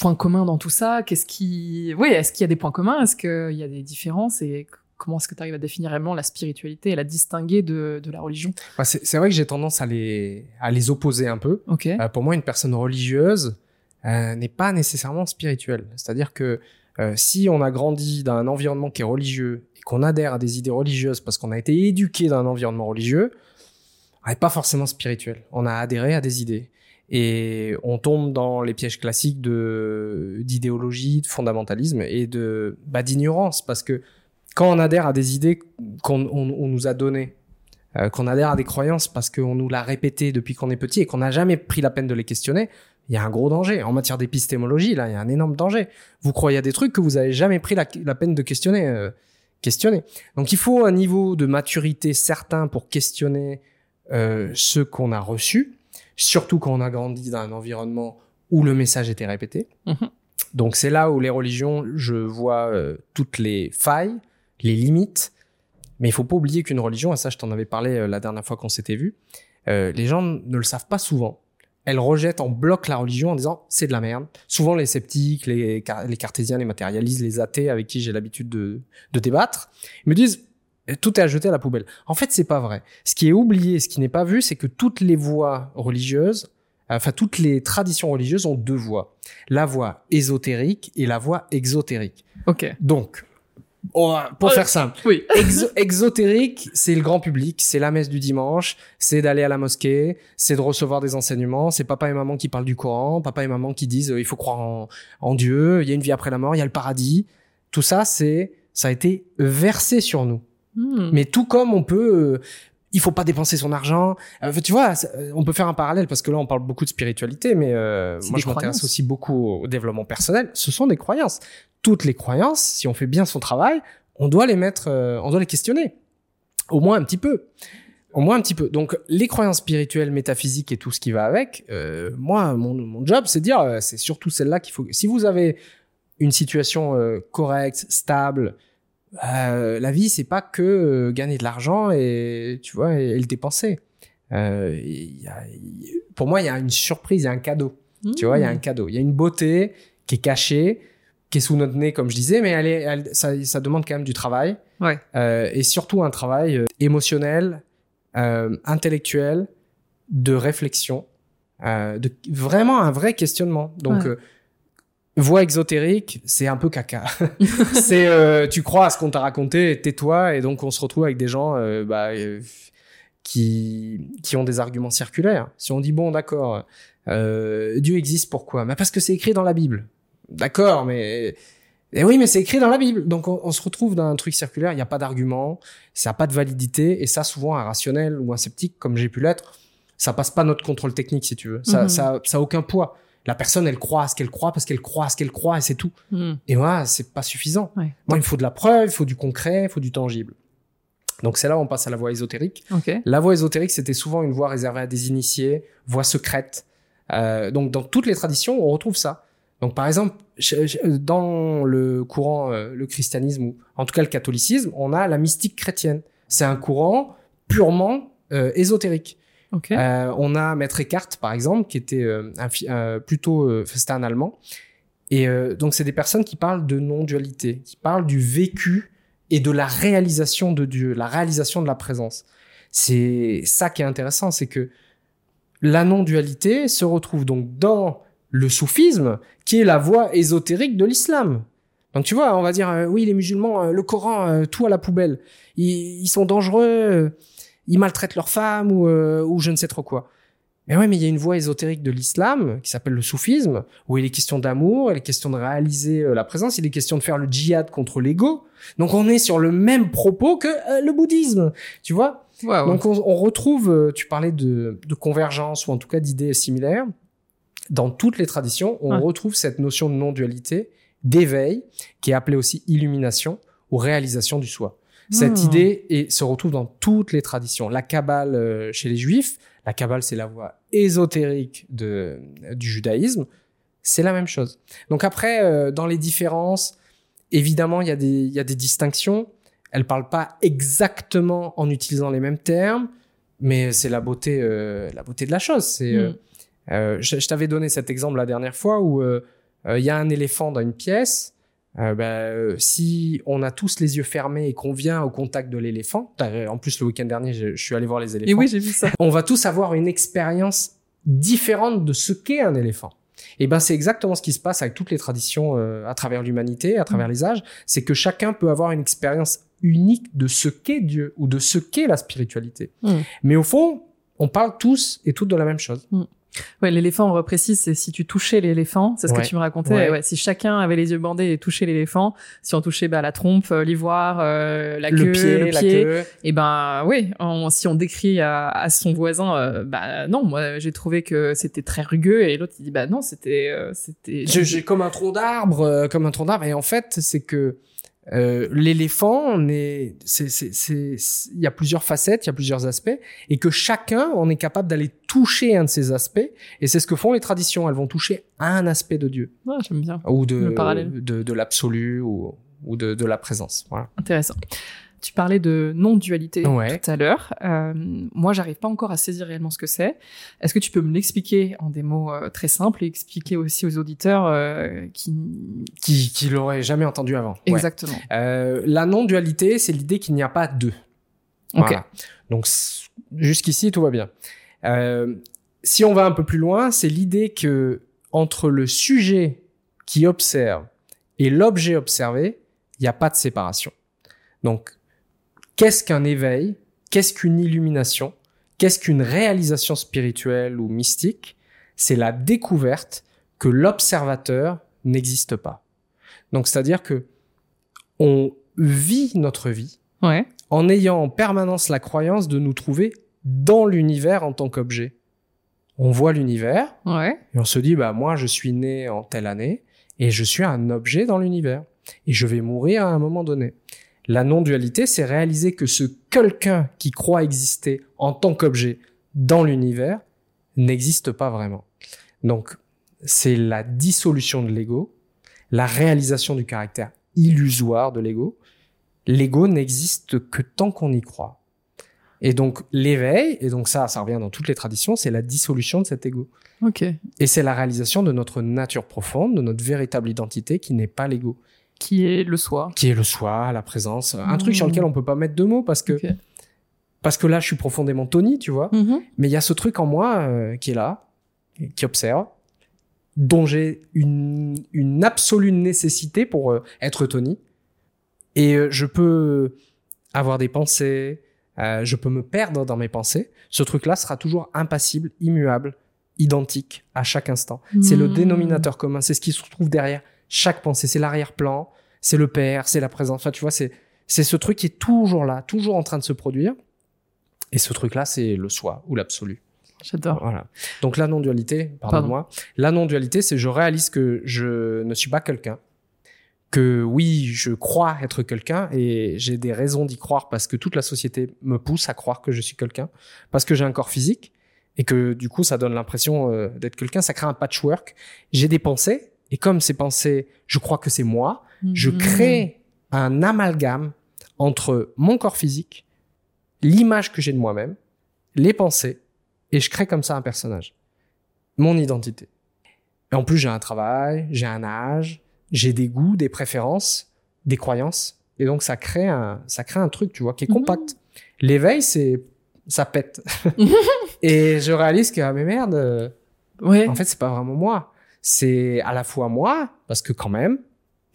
[SPEAKER 2] point commun dans tout ça Qu'est-ce qui, oui, est-ce qu'il y a des points communs? Est-ce qu'il y a des différences? Et comment est-ce que tu arrives à définir réellement la spiritualité et la distinguer de, de la religion
[SPEAKER 1] Ouais, c'est vrai que j'ai tendance à les, à les opposer un peu. Euh, pour moi, une personne religieuse euh, n'est pas nécessairement spirituelle. C'est-à-dire que euh, si on a grandi dans un environnement qui est religieux et qu'on adhère à des idées religieuses parce qu'on a été éduqué dans un environnement religieux, on n'est pas forcément spirituel. On a adhéré à des idées. Et on tombe dans les pièges classiques de d'idéologie, de fondamentalisme et de bah, d'ignorance parce que quand on adhère à des idées qu'on on- on nous a données, euh, qu'on adhère à des croyances parce qu'on nous l'a répété depuis qu'on est petit et qu'on n'a jamais pris la peine de les questionner, il y a un gros danger. En matière d'épistémologie, là, il y a un énorme danger. Vous croyez à des trucs que vous avez jamais pris la, la peine de questionner. euh, questionner. Donc il faut un niveau de maturité certain pour questionner euh, ce qu'on a reçu, surtout quand on a grandi dans un environnement où le message était répété.
[SPEAKER 2] Mhm.
[SPEAKER 1] Donc c'est là où les religions, je vois euh, toutes les failles, les limites. Mais il faut pas oublier qu'une religion, et ça je t'en avais parlé euh, la dernière fois qu'on s'était vu, euh, les gens ne le savent pas souvent. Elles rejettent en bloc la religion en disant c'est de la merde. Souvent les sceptiques, les, car- les cartésiens, les matérialistes, les athées avec qui j'ai l'habitude de, de débattre, ils me disent eh, tout est à jeter à la poubelle. En fait, c'est pas vrai. Ce qui est oublié, ce qui n'est pas vu, c'est que toutes les voies religieuses, enfin toutes les traditions religieuses ont deux voies. La voie ésotérique et la voie exotérique.
[SPEAKER 2] Ok.
[SPEAKER 1] Donc, Oh, pour faire simple.
[SPEAKER 2] Oui.
[SPEAKER 1] Exo- exotérique, c'est le grand public, c'est la messe du dimanche, c'est d'aller à la mosquée, c'est de recevoir des enseignements, c'est papa et maman qui parlent du Coran, papa et maman qui disent euh, il faut croire en, en Dieu, il y a une vie après la mort, il y a le paradis. Tout ça, c'est ça a été versé sur nous.
[SPEAKER 2] Hmm.
[SPEAKER 1] Mais tout comme on peut, euh, il faut pas dépenser son argent. Euh, tu vois, euh, on peut faire un parallèle parce que là on parle beaucoup de spiritualité, mais euh, moi je m'intéresse aussi beaucoup au développement personnel. Ce sont des croyances. Toutes les croyances, si on fait bien son travail, on doit les mettre, euh, on doit les questionner, au moins un petit peu. Au moins un petit peu. Donc, les croyances spirituelles, métaphysiques et tout ce qui va avec, euh, moi, mon, mon job, c'est de dire, euh, c'est surtout celle-là qu'il faut. Si vous avez une situation euh, correcte, stable, euh, la vie, c'est pas que euh, gagner de l'argent et tu vois et, et le dépenser. Euh, y a- pour moi, il y a une surprise, il y a un cadeau. Tu vois, il y a un cadeau. Il y a une beauté qui est cachée, qui est sous notre nez, comme je disais, mais elle est, elle- ça, ça demande quand même du travail.
[SPEAKER 2] Ouais.
[SPEAKER 1] Euh, et surtout un travail euh, émotionnel, euh, intellectuel, de réflexion, euh, de vraiment un vrai questionnement. Donc,
[SPEAKER 2] Ouais.
[SPEAKER 1] Voix exotérique, c'est un peu caca. c'est euh, tu crois à ce qu'on t'a raconté, tais-toi, et donc on se retrouve avec des gens euh, bah, euh, qui qui ont des arguments circulaires. Si on dit bon, d'accord, Dieu existe, pourquoi? Bah parce que c'est écrit dans la Bible. D'accord, mais et oui, mais c'est écrit dans la Bible. Donc on, on se retrouve dans un truc circulaire. Il n'y a pas d'argument, ça n'a pas de validité, et ça souvent un rationnel ou un sceptique comme j'ai pu l'être, ça passe pas notre contrôle technique si tu veux. Ça
[SPEAKER 2] Mhm.
[SPEAKER 1] ça ça a aucun poids. La personne, elle croit à ce qu'elle croit parce qu'elle croit à ce qu'elle croit et c'est tout.
[SPEAKER 2] Hmm.
[SPEAKER 1] Et moi, c'est pas suffisant.
[SPEAKER 2] Ouais.
[SPEAKER 1] Moi, il faut de la preuve, il faut du concret, il faut du tangible. Donc c'est là où on passe à la voie ésotérique. La voie ésotérique, c'était souvent une voie réservée à des initiés, voie secrète. Euh, donc dans toutes les traditions, on retrouve ça. Donc par exemple, dans le courant, euh, le christianisme ou en tout cas le catholicisme, on a la mystique chrétienne. C'est un courant purement euh, ésotérique. Euh, on a Maître Eckhart, par exemple, qui était euh, euh, plutôt, c'était un Allemand. Et donc, c'est des personnes qui parlent de non-dualité, qui parlent du vécu et de la réalisation de Dieu, la réalisation de la présence. C'est ça qui est intéressant, c'est que la non-dualité se retrouve donc dans le soufisme, qui est la voie ésotérique de l'islam. Donc tu vois, on va dire, oui, les musulmans, le Coran, tout à la poubelle. Ils, sont dangereux, ils maltraitent leurs femmes ou, euh, ou je ne sais trop quoi. Mais ouais, mais il y a une voie ésotérique de l'islam qui s'appelle le soufisme, où il est question d'amour, il est question de réaliser euh, la présence, il est question de faire le djihad contre l'ego. Donc on est sur le même propos que euh, le bouddhisme, tu vois? Donc on, on retrouve, tu parlais de, de convergence ou en tout cas d'idées similaires. Dans toutes les traditions, on
[SPEAKER 2] Ouais.
[SPEAKER 1] retrouve cette notion de non-dualité, d'éveil, qui est appelée aussi illumination ou réalisation du soi. Cette
[SPEAKER 2] Hmm.
[SPEAKER 1] idée et se retrouve dans toutes les traditions. La Kabbale euh, chez les Juifs, la Kabbale c'est la voie ésotérique de, du judaïsme, c'est la même chose. Donc après, euh, dans les différences, évidemment, il y, a des- il y a des distinctions. Elles parlent pas exactement en utilisant les mêmes termes, mais c'est la beauté, euh, la beauté de la chose. C'est, euh,
[SPEAKER 2] Hmm.
[SPEAKER 1] euh, je, je t'avais donné cet exemple la dernière fois où euh, euh, il y a un éléphant dans une pièce. Euh, ben, euh, si on a tous les yeux fermés et qu'on vient au contact de l'éléphant, t'as- en plus le week-end dernier, je, je suis allé voir les éléphants
[SPEAKER 2] Et oui, j'ai vu ça.
[SPEAKER 1] on va tous avoir une expérience différente de ce qu'est un éléphant. Et ben c'est exactement ce qui se passe avec toutes les traditions euh, à travers l'humanité, à travers les âges, c'est que chacun peut avoir une expérience unique de ce qu'est Dieu ou de ce qu'est la spiritualité.
[SPEAKER 2] Mm.
[SPEAKER 1] Mais au fond, on parle tous et toutes de la même chose.
[SPEAKER 2] Ouais, l'éléphant, on reprécise, c'est si tu touchais l'éléphant, c'est ce
[SPEAKER 1] Ouais.
[SPEAKER 2] que tu me racontais.
[SPEAKER 1] Ouais.
[SPEAKER 2] Ouais. si chacun avait les yeux bandés et touchait l'éléphant, si on touchait bah, la trompe, euh, l'ivoire, euh, la queue,
[SPEAKER 1] le pied,
[SPEAKER 2] le
[SPEAKER 1] la
[SPEAKER 2] pied,
[SPEAKER 1] queue.
[SPEAKER 2] et ben oui, on- si on décrit à, à son voisin, euh, bah non, moi j'ai trouvé que c'était très rugueux, et l'autre il dit bah non, c'était, euh, c'était.
[SPEAKER 1] J'ai comme un tronc d'arbre, euh, comme un tronc d'arbre. Et en fait, c'est que euh, l'éléphant, on est, il y a plusieurs facettes, il y a plusieurs aspects, et que chacun, on est capable d'aller toucher un de ces aspects. Et c'est ce que font les traditions. Elles vont toucher un aspect de Dieu
[SPEAKER 2] Ouais, j'aime bien,
[SPEAKER 1] ou de
[SPEAKER 2] Le parallèle.
[SPEAKER 1] de, de l'absolu ou, ou de, de la présence. Voilà.
[SPEAKER 2] intéressant. Tu parlais de non-dualité
[SPEAKER 1] Ouais.
[SPEAKER 2] tout à l'heure. Euh, moi, j'arrive pas encore à saisir réellement ce que c'est. Est-ce que tu peux me l'expliquer en des mots euh, très simples et expliquer aussi aux auditeurs euh, qui
[SPEAKER 1] Qui, qui l'aurait jamais entendu avant.
[SPEAKER 2] Exactement
[SPEAKER 1] Euh, la non-dualité, c'est l'idée qu'il n'y a pas deux.
[SPEAKER 2] Ok.
[SPEAKER 1] Voilà. Donc jusqu'ici, tout va bien. Si on va un peu plus loin, c'est l'idée que entre le sujet qui observe et l'objet observé, il n'y a pas de séparation. Donc, qu'est-ce qu'un éveil? Qu'est-ce qu'une illumination? Qu'est-ce qu'une réalisation spirituelle ou mystique? C'est la découverte que l'observateur n'existe pas. Donc, c'est-à-dire que on vit notre vie
[SPEAKER 2] Ouais.
[SPEAKER 1] en ayant en permanence la croyance de nous trouver dans l'univers en tant qu'objet. On voit l'univers
[SPEAKER 2] Ouais.
[SPEAKER 1] et on se dit, bah, moi, je suis né en telle année et je suis un objet dans l'univers et je vais mourir à un moment donné. La non-dualité, c'est réaliser que ce quelqu'un qui croit exister en tant qu'objet dans l'univers n'existe pas vraiment. Donc, c'est la dissolution de l'ego, la réalisation du caractère illusoire de l'ego. L'ego n'existe que tant qu'on y croit. Et donc, l'éveil, et donc ça, ça revient dans toutes les traditions, c'est la dissolution de cet ego. Et c'est la réalisation de notre nature profonde, de notre véritable identité qui n'est pas l'ego,
[SPEAKER 2] Qui est le soi.
[SPEAKER 1] qui est le soi, la présence, un
[SPEAKER 2] Mmh.
[SPEAKER 1] truc sur lequel on peut pas mettre de mots parce que parce que là je suis profondément Tony, tu vois.
[SPEAKER 2] Mhm.
[SPEAKER 1] Mais il y a ce truc en moi euh, qui est là, qui observe, dont j'ai une, une absolue nécessité pour euh, être Tony. Et euh, je peux avoir des pensées, euh, je peux me perdre dans mes pensées. Ce truc-là sera toujours impassible, immuable, identique à chaque instant. C'est le
[SPEAKER 2] Mhm.
[SPEAKER 1] dénominateur commun, c'est ce qui se trouve derrière chaque pensée, c'est l'arrière-plan, c'est le père, c'est la présence. Enfin, tu vois, c'est c'est ce truc qui est toujours là, toujours en train de se produire. Et ce truc-là, c'est le soi ou l'absolu.
[SPEAKER 2] J'adore.
[SPEAKER 1] Voilà. Donc la non-dualité, pardonne-moi, la non-dualité, c'est je réalise que je ne suis pas quelqu'un, que oui, je crois être quelqu'un et j'ai des raisons d'y croire parce que toute la société me pousse à croire que je suis quelqu'un, parce que j'ai un corps physique et que du coup ça donne l'impression euh, d'être quelqu'un, ça crée un patchwork. J'ai des pensées et comme ces pensées, je crois que c'est moi, je
[SPEAKER 2] Mhm.
[SPEAKER 1] crée un amalgame entre mon corps physique, l'image que j'ai de moi-même, les pensées, et je crée comme ça un personnage. Mon identité. Et en plus, j'ai un travail, j'ai un âge, j'ai des goûts, des préférences, des croyances. Et donc, ça crée un, ça crée un truc, tu vois, qui est
[SPEAKER 2] Mhm.
[SPEAKER 1] compact. L'éveil, c'est, ça pète. et je réalise que, ah, mais merde, euh,
[SPEAKER 2] Ouais.
[SPEAKER 1] en fait, c'est pas vraiment moi. C'est à la fois moi, parce que quand même,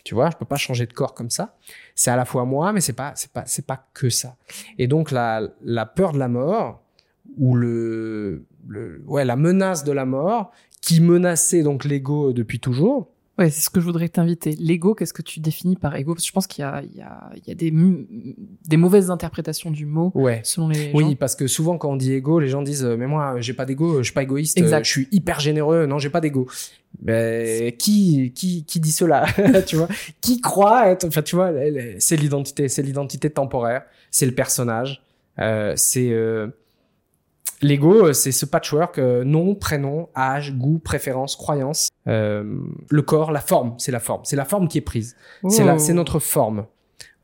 [SPEAKER 1] tu vois, je peux pas changer de corps comme ça. C'est à la fois moi, mais c'est pas, c'est pas, c'est pas que ça. Et donc la, la peur de la mort ou le, le, ouais, la menace de la mort qui menaçait donc l'ego depuis toujours.
[SPEAKER 2] Ouais, c'est ce que je voudrais t'inviter. L'ego, qu'est-ce que tu définis par ego? Parce que je pense qu'il y a, il y a, il y a des, des mauvaises interprétations du mot
[SPEAKER 1] Ouais.
[SPEAKER 2] selon les
[SPEAKER 1] Oui,
[SPEAKER 2] gens.
[SPEAKER 1] parce que souvent quand on dit ego, les gens disent euh, mais moi j'ai pas d'ego, je suis pas égoïste,
[SPEAKER 2] Exact.
[SPEAKER 1] euh, je suis hyper généreux, non j'ai pas d'ego. Ben qui qui qui dit cela, tu vois? Qui croit être Enfin tu vois, c'est l'identité, c'est l'identité temporaire, c'est le personnage, euh, c'est euh, l'ego, c'est ce patchwork euh, nom, prénom, âge, goût, préférence, croyance, le corps, la forme, c'est la forme, c'est la forme qui est prise. C'est
[SPEAKER 2] Oh.
[SPEAKER 1] notre forme.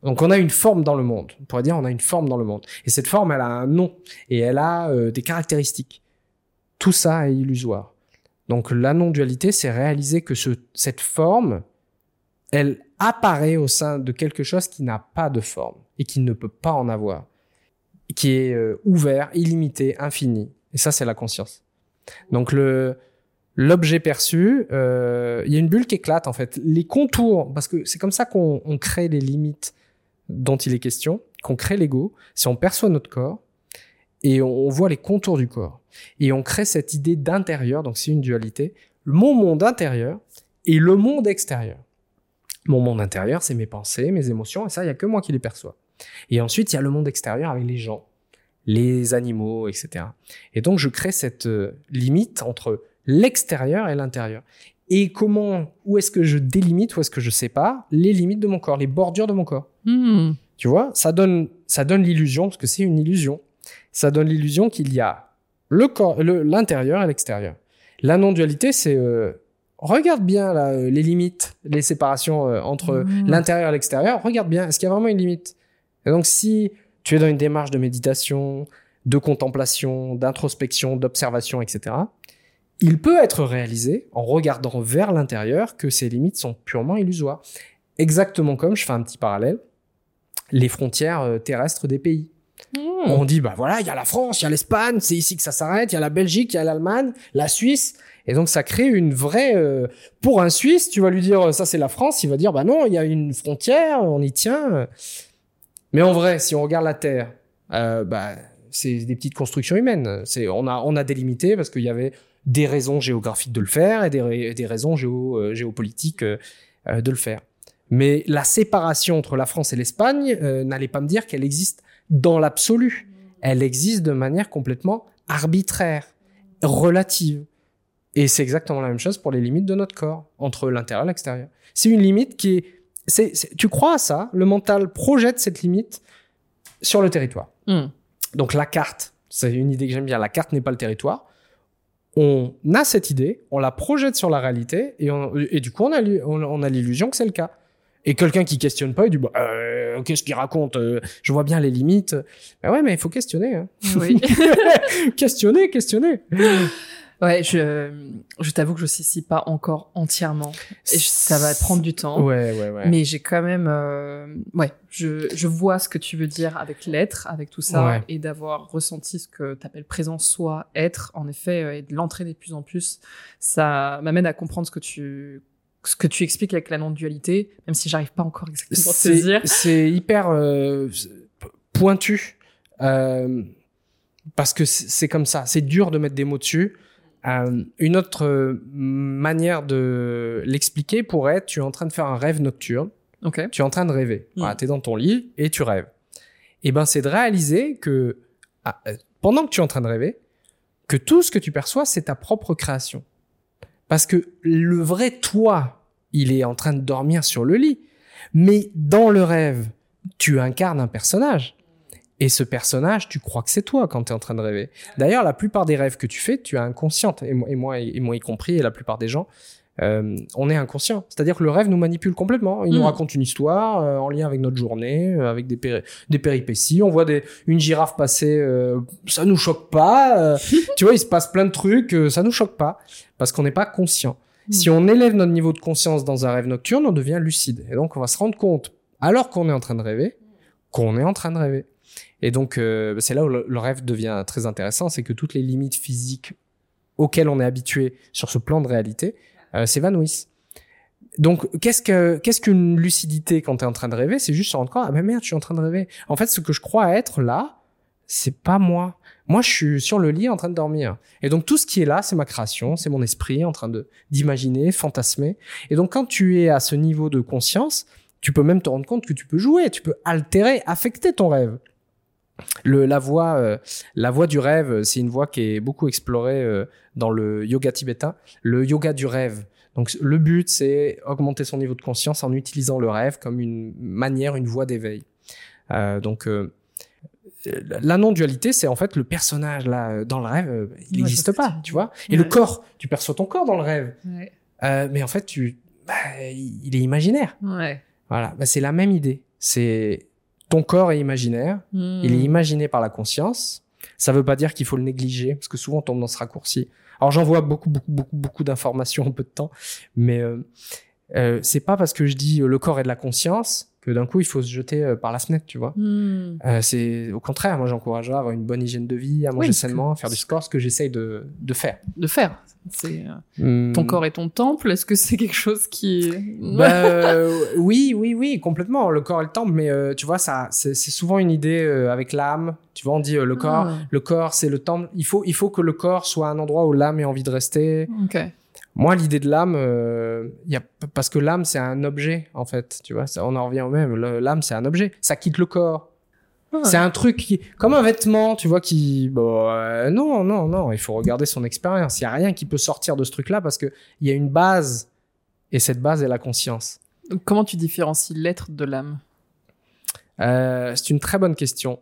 [SPEAKER 1] Donc on a une forme dans le monde. On pourrait dire on a une forme dans le monde. Et cette forme, elle a un nom et elle a euh, des caractéristiques. Tout ça est illusoire. Donc la non-dualité, c'est réaliser que ce, cette forme, elle apparaît au sein de quelque chose qui n'a pas de forme et qui ne peut pas en avoir, qui est euh, ouvert, illimité, infini. Et ça, c'est la conscience. Donc le l'objet perçu, euh, il y a une bulle qui éclate en fait. Les contours, parce que c'est comme ça qu'on on crée les limites dont il est question, qu'on crée l'ego, si on perçoit notre corps et on, on voit les contours du corps et on crée cette idée d'intérieur, donc c'est une dualité, mon monde intérieur et le monde extérieur. Mon monde intérieur, c'est mes pensées, mes émotions, et ça, il y a que moi qui les perçois. Et ensuite, il y a le monde extérieur avec les gens, les animaux, etc. Et donc, je crée cette euh, limite entre l'extérieur et l'intérieur. Et comment, où est-ce que je délimite, où est-ce que je sépare les limites de mon corps, les bordures de mon corps?
[SPEAKER 2] Hmm.
[SPEAKER 1] Tu vois, ça donne, ça donne l'illusion, parce que c'est une illusion. Ça donne l'illusion qu'il y a le corps, le- l'intérieur et l'extérieur. La non-dualité, c'est euh, regarde bien là, euh, les limites, les séparations euh, entre
[SPEAKER 2] Mhm.
[SPEAKER 1] l'intérieur et l'extérieur. Regarde bien, est-ce qu'il y a vraiment une limite? Et donc, si tu es dans une démarche de méditation, de contemplation, d'introspection, d'observation, etc., il peut être réalisé en regardant vers l'intérieur que ces limites sont purement illusoires. Exactement comme, je fais un petit parallèle, les frontières euh, terrestres des pays.
[SPEAKER 2] Hmm.
[SPEAKER 1] On dit, bah voilà, il y a la France, il y a l'Espagne, c'est ici que ça s'arrête, il y a la Belgique, il y a l'Allemagne, la Suisse. Et donc, ça crée une vraie... euh, pour un Suisse, tu vas lui dire, ça c'est la France, il va dire, bah non, il y a une frontière, on y tient. Mais en vrai, si on regarde la Terre, euh, bah, c'est des petites constructions humaines. C'est, on, a, on a délimité parce qu'il y avait des raisons géographiques de le faire et des, des raisons géo, euh, géopolitiques euh, euh, de le faire. Mais la séparation entre la France et l'Espagne, n'allez pas me dire qu'elle existe dans l'absolu. Elle existe de manière complètement arbitraire, relative. Et c'est exactement la même chose pour les limites de notre corps, entre l'intérieur et l'extérieur. C'est une limite qui est, tu crois à ça, le mental projette cette limite sur le territoire.
[SPEAKER 2] Hmm.
[SPEAKER 1] Donc la carte, c'est une idée que j'aime bien, la carte n'est pas le territoire. On a cette idée, on la projette sur la réalité, et, on- et du coup on a, on, on a l'illusion que c'est le cas. Et quelqu'un qui questionne pas, il dit bah, euh, qu'est-ce qu'il raconte Euh, Je vois bien les limites. Ben ouais, mais il faut questionner. hein.
[SPEAKER 2] Oui.
[SPEAKER 1] questionner, questionner.
[SPEAKER 2] ouais, je, je t'avoue que je saisis pas encore entièrement. Et je- ça va prendre du temps.
[SPEAKER 1] Ouais, ouais, ouais.
[SPEAKER 2] Mais j'ai quand même, euh, ouais, je, je vois ce que tu veux dire avec l'être, avec tout ça,
[SPEAKER 1] Ouais.
[SPEAKER 2] et d'avoir ressenti ce que tu appelles présence, soi, être, en effet, euh, et de l'entraîner de plus en plus, ça m'amène à comprendre ce que tu, ce que tu expliques avec la non-dualité, même si j'arrive pas encore exactement à saisir.
[SPEAKER 1] C'est hyper euh, pointu. euh, parce que c'est comme ça. C'est dur de mettre des mots dessus. Euh, une autre euh, manière de l'expliquer pourrait être tu es en train de faire un rêve nocturne,
[SPEAKER 2] Ok.
[SPEAKER 1] tu es en train de rêver.
[SPEAKER 2] Mm.
[SPEAKER 1] Voilà, tu es dans ton lit et tu rêves. Et ben c'est de réaliser que ah, euh, pendant que tu es en train de rêver, que tout ce que tu perçois, c'est ta propre création. Parce que le vrai toi, il est en train de dormir sur le lit. Mais dans le rêve, tu incarnes un personnage. Et ce personnage, tu crois que c'est toi quand tu es en train de rêver. D'ailleurs, la plupart des rêves que tu fais, tu es inconsciente. Et moi, et moi, et moi y compris, et la plupart des gens, euh, on est inconscient. C'est-à-dire que le rêve nous manipule complètement. Il nous
[SPEAKER 2] Mm.
[SPEAKER 1] raconte une histoire euh, en lien avec notre journée, euh, avec des, péri- des péripéties. On voit des, une girafe passer, ça nous choque pas. tu vois, il se passe plein de trucs, ça nous choque pas parce qu'on n'est pas conscient. Si on élève notre niveau de conscience dans un rêve nocturne, on devient lucide. Et donc, on va se rendre compte, alors qu'on est en train de rêver, qu'on est en train de rêver. Et donc, euh, c'est là où le, le rêve devient très intéressant, c'est que toutes les limites physiques auxquelles on est habitué sur ce plan de réalité euh, s'évanouissent. Donc, qu'est-ce que qu'est-ce qu'une lucidité quand tu es en train de rêver? C'est juste se rendre compte, ah ben merde, je suis en train de rêver. En fait, ce que je crois être là, c'est pas moi. Moi, je suis sur le lit en train de dormir. Et donc, tout ce qui est là, c'est ma création, c'est mon esprit en train de d'imaginer, fantasmer. Et donc, quand tu es à ce niveau de conscience, tu peux même te rendre compte que tu peux jouer, tu peux altérer, affecter ton rêve. Le, la voix, euh, la du rêve, c'est une voix qui est beaucoup explorée euh, dans le yoga tibétain, le yoga du rêve. Donc, le but, c'est augmenter son niveau de conscience en utilisant le rêve comme une manière, une voie d'éveil. Euh, donc, euh, la non-dualité, c'est en fait le personnage là euh, dans le rêve, euh, il n'existe pas,
[SPEAKER 2] tu
[SPEAKER 1] vois. Et
[SPEAKER 2] Ouais.
[SPEAKER 1] le corps, tu perçois ton corps dans le rêve,
[SPEAKER 2] Ouais.
[SPEAKER 1] Euh, mais en fait, tu, bah, il est imaginaire. Voilà, bah, c'est la même idée. C'est ton corps est imaginaire,
[SPEAKER 2] Hmm.
[SPEAKER 1] il est imaginé par la conscience. Ça veut pas dire qu'il faut le négliger, parce que souvent on tombe dans ce raccourci. Alors j'en vois beaucoup, beaucoup, beaucoup, beaucoup d'informations en peu de temps, mais euh, euh, c'est pas parce que je dis euh, le corps est de la conscience que d'un coup il faut se jeter euh, par la fenêtre, tu vois.
[SPEAKER 2] Hmm.
[SPEAKER 1] Euh, c'est au contraire, moi j'encourage à avoir une bonne hygiène de vie, à manger
[SPEAKER 2] Oui,
[SPEAKER 1] sainement, à faire du sport, ce que j'essaye de, de faire.
[SPEAKER 2] De faire. C'est euh, ton
[SPEAKER 1] Hum,
[SPEAKER 2] corps est ton temple. Est-ce que c'est quelque chose qui
[SPEAKER 1] Bah, euh, oui, oui, oui, complètement. Le corps et le temple, mais tu vois, ça, c'est souvent une idée avec l'âme. Tu vois, on dit le corps,
[SPEAKER 2] Ah.
[SPEAKER 1] le corps, c'est le temple. Il faut, il faut que le corps soit un endroit où l'âme ait envie de rester.
[SPEAKER 2] Ok.
[SPEAKER 1] Moi, l'idée de l'âme, euh, il y a, parce que l'âme, c'est un objet, en fait. Tu vois, ça, on en revient au même. L'âme, c'est un objet. Ça quitte le corps.
[SPEAKER 2] Ah.
[SPEAKER 1] C'est un truc qui, comme un vêtement, tu vois, qui, bon, euh, non, non, non, il faut regarder son expérience. Il y a rien qui peut sortir de ce truc-là parce que il y a une base, et cette base est la conscience.
[SPEAKER 2] Comment tu différencies l'être de l'âme?
[SPEAKER 1] Euh, c'est une très bonne question.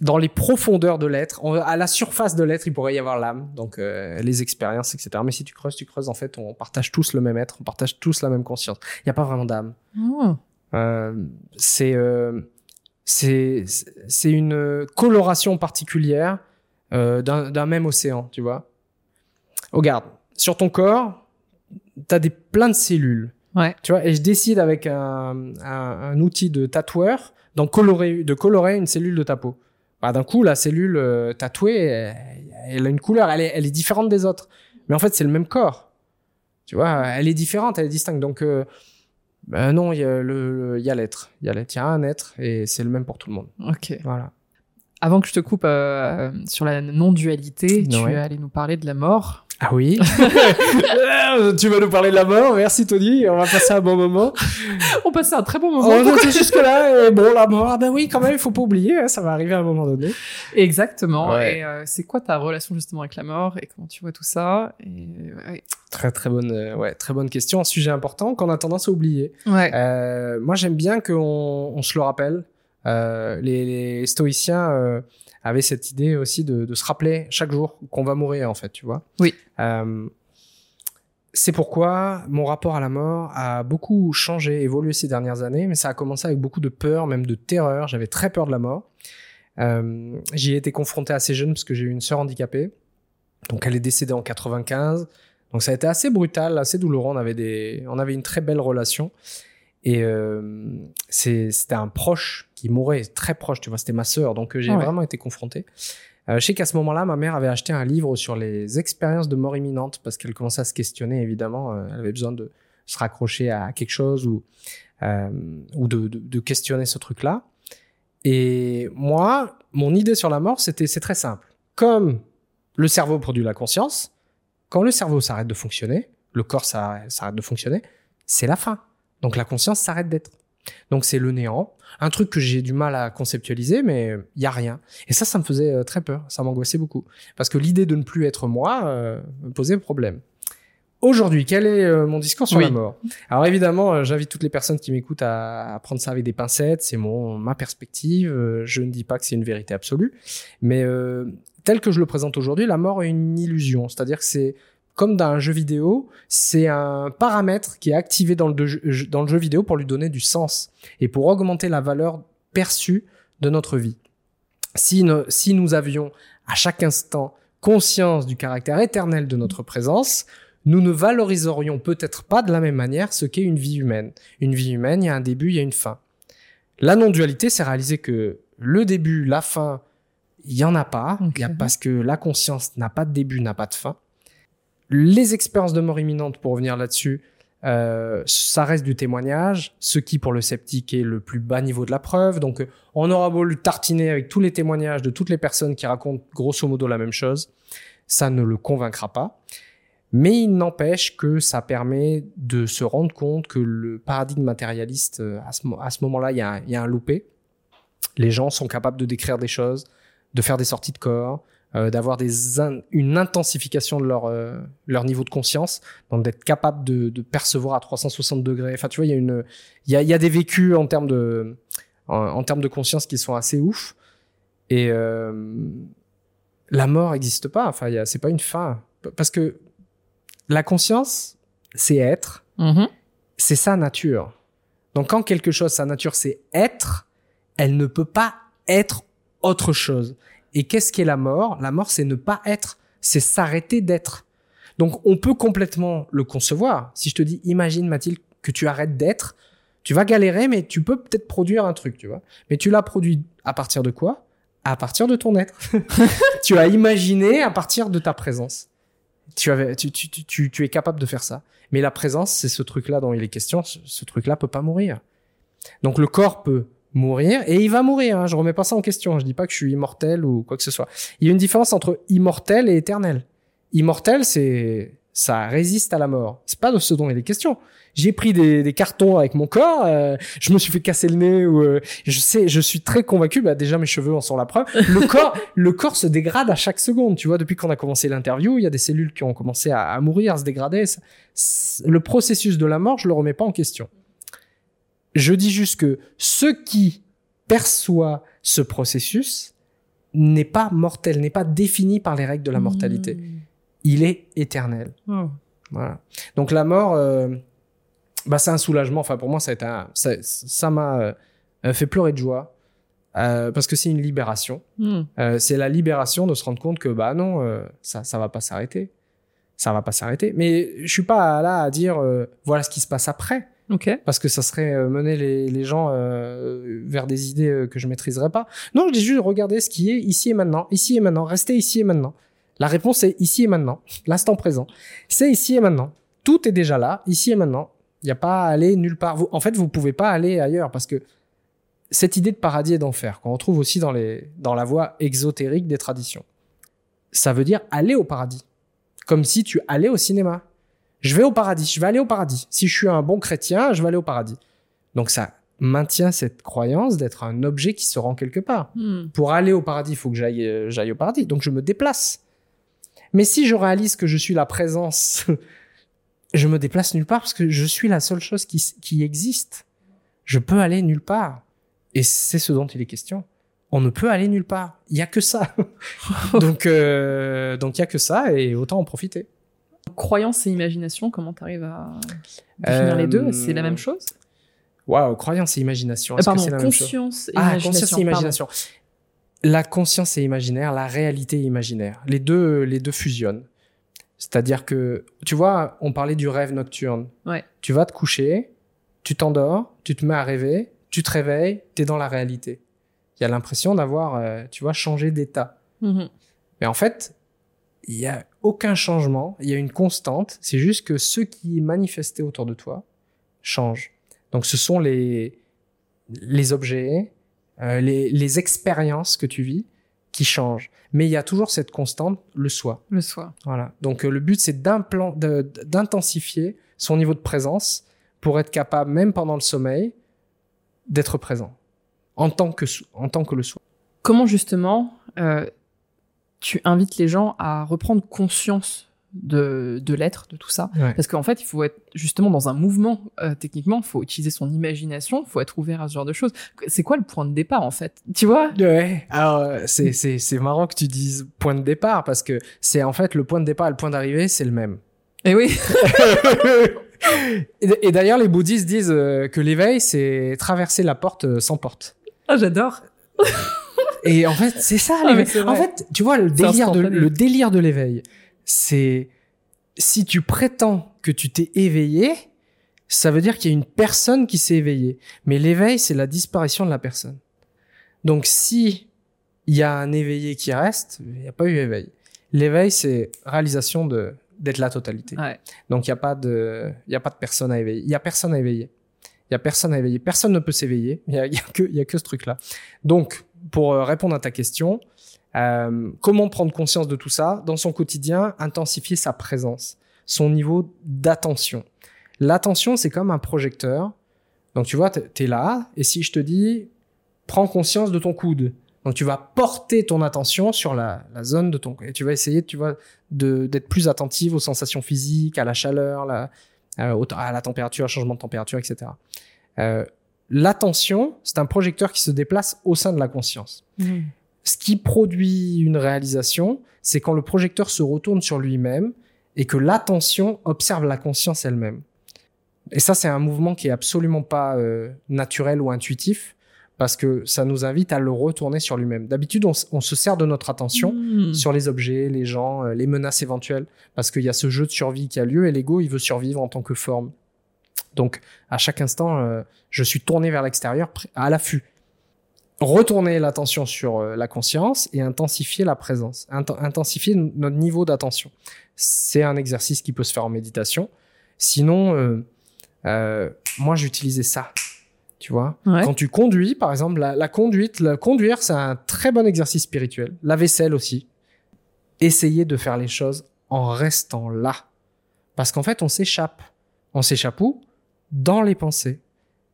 [SPEAKER 1] Dans les profondeurs de l'être, à la surface de l'être, il pourrait y avoir l'âme, donc euh, les expériences, etc. Mais si tu creuses, tu creuses, en fait, on partage tous le même être, on partage tous la même conscience. Il n'y a pas vraiment d'âme.
[SPEAKER 2] Hmm.
[SPEAKER 1] Euh, c'est euh, c'est une coloration particulière euh, d'un même océan, tu vois. Regarde, sur ton corps, t'as des plein de cellules.
[SPEAKER 2] Ouais.
[SPEAKER 1] Tu vois, et je décide avec un, un, un outil de tatoueur Donc colorer, de colorer une cellule de ta peau. Bah, d'un coup, la cellule euh, tatouée, elle, elle a une couleur, elle est, elle est différente des autres. Mais en fait, c'est le même corps. Tu vois, elle est différente, elle est distincte. Donc, euh, non, il y a l'être. Il y a l'être, il y a un être et c'est le même pour tout le monde.
[SPEAKER 2] Ok.
[SPEAKER 1] Voilà.
[SPEAKER 2] Avant que je te coupe euh, sur la non-dualité, tu
[SPEAKER 1] Ouais.
[SPEAKER 2] es allé nous parler de la mort.
[SPEAKER 1] Ah oui. tu vas nous parler de la mort. Merci Tony. On va passer un bon moment.
[SPEAKER 2] On passait un très bon moment.
[SPEAKER 1] On était jusque là. Et bon, la mort. Ah ben oui, quand même, il faut pas oublier. hein, ça va arriver à un moment donné.
[SPEAKER 2] Exactement.
[SPEAKER 1] Ouais.
[SPEAKER 2] Et euh, c'est quoi ta relation justement avec la mort et comment tu vois tout ça et, ouais.
[SPEAKER 1] Très très bonne, euh, ouais, très bonne question. Un sujet important qu'on a tendance à oublier.
[SPEAKER 2] Ouais.
[SPEAKER 1] Euh, moi, j'aime bien qu'on on se le rappelle. Euh, les, les stoïciens avaient cette idée aussi de, de se rappeler chaque jour qu'on va mourir, en fait, tu vois.
[SPEAKER 2] Oui.
[SPEAKER 1] Euh, c'est pourquoi mon rapport à la mort a beaucoup changé, évolué ces dernières années, mais ça a commencé avec beaucoup de peur, même de terreur. J'avais très peur de la mort. Euh, J'y ai été confronté assez jeune parce que j'ai eu une sœur handicapée. Donc elle est décédée en 95. Donc ça a été assez brutal, assez douloureux. On avait, des... on avait une très belle relation. Et euh, c'était un proche qui mourait, très proche, tu vois, c'était ma sœur. Donc euh, j'ai
[SPEAKER 2] ouais.
[SPEAKER 1] vraiment été confronté. Euh, je sais qu'à ce moment-là, ma mère avait acheté un livre sur les expériences de mort imminente parce qu'elle commençait à se questionner, évidemment. Euh, elle avait besoin de se raccrocher à quelque chose ou, ou de, de, de questionner ce truc-là. Et moi, mon idée sur la mort, c'était c'est très simple. Comme le cerveau produit la conscience, quand le cerveau s'arrête de fonctionner, le corps s'arrête de fonctionner, c'est la fin. Donc la conscience s'arrête d'être. Donc c'est le néant. Un truc que j'ai du mal à conceptualiser, mais il y a rien. Et ça, ça me faisait euh, très peur. Ça m'angoissait beaucoup. Parce que l'idée de ne plus être moi euh, me posait problème. Aujourd'hui, quel est euh, mon discours sur
[SPEAKER 2] Oui.
[SPEAKER 1] la mort? Alors évidemment, euh, j'invite toutes les personnes qui m'écoutent à, à prendre ça avec des pincettes. C'est mon ma perspective. Je ne dis pas que c'est une vérité absolue, mais tel que je le présente aujourd'hui, la mort est une illusion. C'est-à-dire que c'est comme dans un jeu vidéo, c'est un paramètre qui est activé dans le, de- dans le jeu vidéo pour lui donner du sens et pour augmenter la valeur perçue de notre vie. Si, ne- si nous avions à chaque instant conscience du caractère éternel de notre présence, nous ne valoriserions peut-être pas de la même manière ce qu'est une vie humaine. Une vie humaine, il y a un début, il y a une fin. La non-dualité, c'est réaliser que le début, la fin, il y en a pas, y a parce que la conscience n'a pas de début, n'a pas de fin. Les expériences de mort imminente, pour revenir là-dessus, euh, ça reste du témoignage, ce qui pour le sceptique est le plus bas niveau de la preuve. Donc, euh, on aura beau le tartiner avec tous les témoignages de toutes les personnes qui racontent grosso modo la même chose, ça ne le convaincra pas. Mais il n'empêche que ça permet de se rendre compte que le paradigme matérialiste, euh, à ce, moment-là, il y a un loupé. Les gens sont capables de décrire des choses, de faire des sorties de corps, euh, d'avoir des in- une intensification de leur, euh, leur niveau de conscience, donc d'être capable de, de percevoir à 360 degrés. Enfin, tu vois, il y a une, il y a, il y a des vécus en termes de, en, en termes de conscience qui sont assez ouf. Et euh, la mort n'existe pas. Enfin, c'est pas une fin, parce que la conscience, c'est être,
[SPEAKER 2] Mhm.
[SPEAKER 1] c'est sa nature. Donc quand quelque chose, sa nature, c'est être, elle ne peut pas être autre chose. Et qu'est-ce qu'est la mort? La mort, c'est ne pas être, c'est s'arrêter d'être. Donc on peut complètement le concevoir. Si je te dis, imagine Mathilde que tu arrêtes d'être, tu vas galérer, mais tu peux peut-être produire un truc, tu vois. Mais tu l'as produit à partir de quoi? À partir de ton être. tu as imaginé à partir de ta présence. Tu, es capable de faire ça. Mais la présence, c'est ce truc-là dont il est question. Ce, ce truc-là peut pas mourir. Donc le corps peut mourir et il va mourir. Hein. Je remets pas ça en question. Je dis pas que je suis immortel ou quoi que ce soit. Il y a une différence entre immortel et éternel. Immortel, c'est ça résiste à la mort. C'est pas de ce dont il est question. J'ai pris des, des cartons avec mon corps, euh, je me suis fait casser le nez ou euh, je sais, je suis très convaincu. Bah déjà mes cheveux en sont la preuve. Le corps, le corps se dégrade à chaque seconde. Tu vois, depuis qu'on a commencé l'interview, il y a des cellules qui ont commencé à, à mourir, à se dégrader. Le processus de la mort, je le remets pas en question. Je dis juste que ce qui perçoit ce processus n'est pas mortel, n'est pas défini par les règles de la mortalité.
[SPEAKER 2] Mmh.
[SPEAKER 1] Il est éternel.
[SPEAKER 2] Oh.
[SPEAKER 1] Voilà. Donc la mort, euh, bah c'est un soulagement. Enfin pour moi ça a été un- ça ça m'a euh, fait pleurer de joie euh, parce que c'est une libération.
[SPEAKER 2] Hmm.
[SPEAKER 1] C'est la libération de se rendre compte que bah non ça ça va pas s'arrêter, ça va pas s'arrêter. Mais je suis pas là à dire voilà ce qui se passe après.
[SPEAKER 2] Ok.
[SPEAKER 1] parce que ça serait euh, mener les, gens euh, vers des idées euh, que je maîtriserais pas. Non, je dis juste regarder ce qui est ici et maintenant, ici et maintenant, restez ici et maintenant. La réponse est ici et maintenant, l'instant présent. C'est ici et maintenant. Tout est déjà là, ici et maintenant. Il n'y a pas à aller nulle part. Vous, en fait, vous pouvez pas aller ailleurs parce que cette idée de paradis et d'enfer, qu'on retrouve aussi dans, les, dans la voie exotérique des traditions, ça veut dire aller au paradis. Comme si tu allais au cinéma. Je vais au paradis, je vais aller au paradis. Si je suis un bon chrétien, je vais aller au paradis. Donc ça maintient cette croyance d'être un objet qui se rend quelque part.
[SPEAKER 2] Hmm.
[SPEAKER 1] Pour aller au paradis, il faut que j'aille euh, j'aille au paradis. Donc je me déplace. Mais si je réalise que je suis la présence, je me déplace nulle part parce que je suis la seule chose qui, qui existe. Je peux aller nulle part. Et c'est ce dont il est question. On ne peut aller nulle part. Il y a que ça. donc euh, donc il y a que ça et autant en profiter.
[SPEAKER 2] Croyance et imagination, comment t'arrives à définir les deux?
[SPEAKER 1] Euh,
[SPEAKER 2] C'est la même chose?
[SPEAKER 1] Waouh, croyance et imagination. Est-ce que
[SPEAKER 2] Pardon,
[SPEAKER 1] c'est la même chose?
[SPEAKER 2] conscience et
[SPEAKER 1] Ah,
[SPEAKER 2] imagination.
[SPEAKER 1] conscience et
[SPEAKER 2] pardon.
[SPEAKER 1] imagination. La conscience est imaginaire, la réalité est imaginaire. Les deux, les deux fusionnent. C'est-à-dire que, tu vois, on parlait du rêve nocturne.
[SPEAKER 2] Ouais.
[SPEAKER 1] Tu vas te coucher, tu t'endors, tu te mets à rêver, tu te réveilles, t'es dans la réalité. Il y a l'impression d'avoir, euh, tu vois, changé d'état.
[SPEAKER 2] Mhm.
[SPEAKER 1] Mais en fait, il y a aucun changement, il y a une constante. C'est juste que ce qui est manifesté autour de toi change. Donc, ce sont les les objets, euh, les, les expériences que tu vis qui changent. Mais il y a toujours cette constante, le soi.
[SPEAKER 2] Le soi.
[SPEAKER 1] Voilà. Donc, euh, le but, c'est d'intensifier son niveau de présence pour être capable, même pendant le sommeil, d'être présent en tant que en tant que le soi.
[SPEAKER 2] Comment justement euh, tu invites les gens à reprendre conscience de, de l'être, de tout ça
[SPEAKER 1] Ouais.
[SPEAKER 2] Parce qu'en fait, il faut être justement dans un mouvement, euh, techniquement, il faut utiliser son imagination, il faut être ouvert à ce genre de choses. C'est quoi le point de départ, en fait? Tu vois?
[SPEAKER 1] Ouais. Alors euh, c'est marrant que tu dises point de départ parce que c'est en fait le point de départ et le point d'arrivée c'est le même.
[SPEAKER 2] Et oui,
[SPEAKER 1] et d'ailleurs les bouddhistes disent euh, que l'éveil c'est traverser la porte sans porte.
[SPEAKER 2] ah, j'adore.
[SPEAKER 1] Et en fait c'est ça
[SPEAKER 2] Ah,
[SPEAKER 1] en fait tu vois le délire de le délire de l'éveil c'est si tu prétends que tu t'es éveillé ça veut dire qu'il y a une personne qui s'est éveillée. Mais l'éveil c'est la disparition de la personne. Donc si il y a un éveillé qui reste, il n'y a pas eu éveil. L'éveil, c'est réalisation de d'être la totalité.
[SPEAKER 2] Ouais.
[SPEAKER 1] Donc il n'y a pas de il y a pas de personne à éveiller. Il y a personne à éveiller. Il y a personne à éveiller. Personne ne peut s'éveiller. Il y a, il y a que il y a que ce truc là. Donc pour euh, répondre à ta question, euh, comment prendre conscience de tout ça dans son quotidien, intensifier sa présence, son niveau d'attention. L'attention, c'est comme un projecteur. Donc tu vois, t'es- t'es là, et si je te dis, prends conscience de ton coude. Donc tu vas porter ton attention sur la, zone de ton et tu vas essayer, tu vois, d'être plus attentive aux sensations physiques, à la chaleur, euh, à la température, changement de température, etc. L'attention, c'est un projecteur qui se déplace au sein de la conscience. Ce qui produit une réalisation, c'est quand le projecteur se retourne sur lui-même et que l'attention observe la conscience elle-même. Et ça, c'est un mouvement qui est absolument pas euh, naturel ou intuitif parce que ça nous invite à le retourner sur lui-même. D'habitude, on, se sert de notre attention
[SPEAKER 2] Mhm.
[SPEAKER 1] sur les objets, les gens, euh, les menaces éventuelles, parce qu'il y a ce jeu de survie qui a lieu et l'ego, il veut survivre en tant que forme. Donc, à chaque instant, euh, je suis tourné vers l'extérieur, à l'affût. Retourner l'attention sur euh, la conscience et intensifier la présence, Int- intensifier notre niveau d'attention. C'est un exercice qui peut se faire en méditation. Sinon, euh, moi, j'utilisais ça. Tu vois,
[SPEAKER 2] Ouais.
[SPEAKER 1] quand tu conduis, par exemple, la, la conduite, conduire, c'est un très bon exercice spirituel. La vaisselle aussi. Essayez de faire les choses en restant là. Parce qu'en fait, on s'échappe. On s'échappe où? Dans les pensées.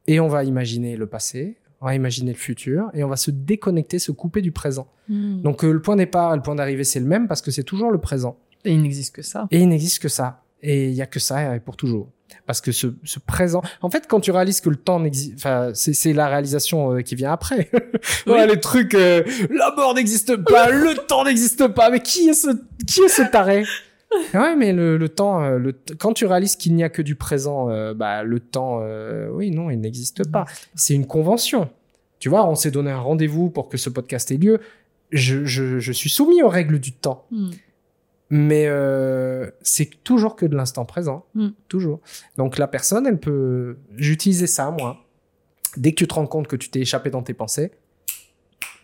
[SPEAKER 1] Et on va imaginer le passé, on va imaginer le futur, et on va se déconnecter, se couper du présent.
[SPEAKER 2] Mhm.
[SPEAKER 1] Donc euh, le point départ et le point d'arrivée, c'est le même parce que c'est toujours le présent.
[SPEAKER 2] Et il n'existe que ça.
[SPEAKER 1] Et il n'existe que ça. Et il y a que ça et pour toujours. Parce que ce, ce présent, en fait, quand tu réalises que le temps n'existe, enfin, c'est, c'est la réalisation euh, qui vient après. ouais, les trucs, euh, la mort n'existe pas, le temps n'existe pas. Mais qui est ce, qui est ce taré? Ouais, mais le, le temps, euh, le, quand tu réalises qu'il n'y a que du présent, euh, bah, le temps, euh, oui, non, il n'existe pas. C'est une convention. Tu vois, on s'est donné un rendez-vous pour que ce podcast ait lieu. Je, je, je suis soumis aux règles du temps.
[SPEAKER 2] Mhm.
[SPEAKER 1] Mais euh, c'est toujours que de l'instant présent.
[SPEAKER 2] Mm.
[SPEAKER 1] Toujours. Donc la personne, elle peut... J'utilisais ça, moi. Dès que tu te rends compte que tu t'es échappé dans tes pensées,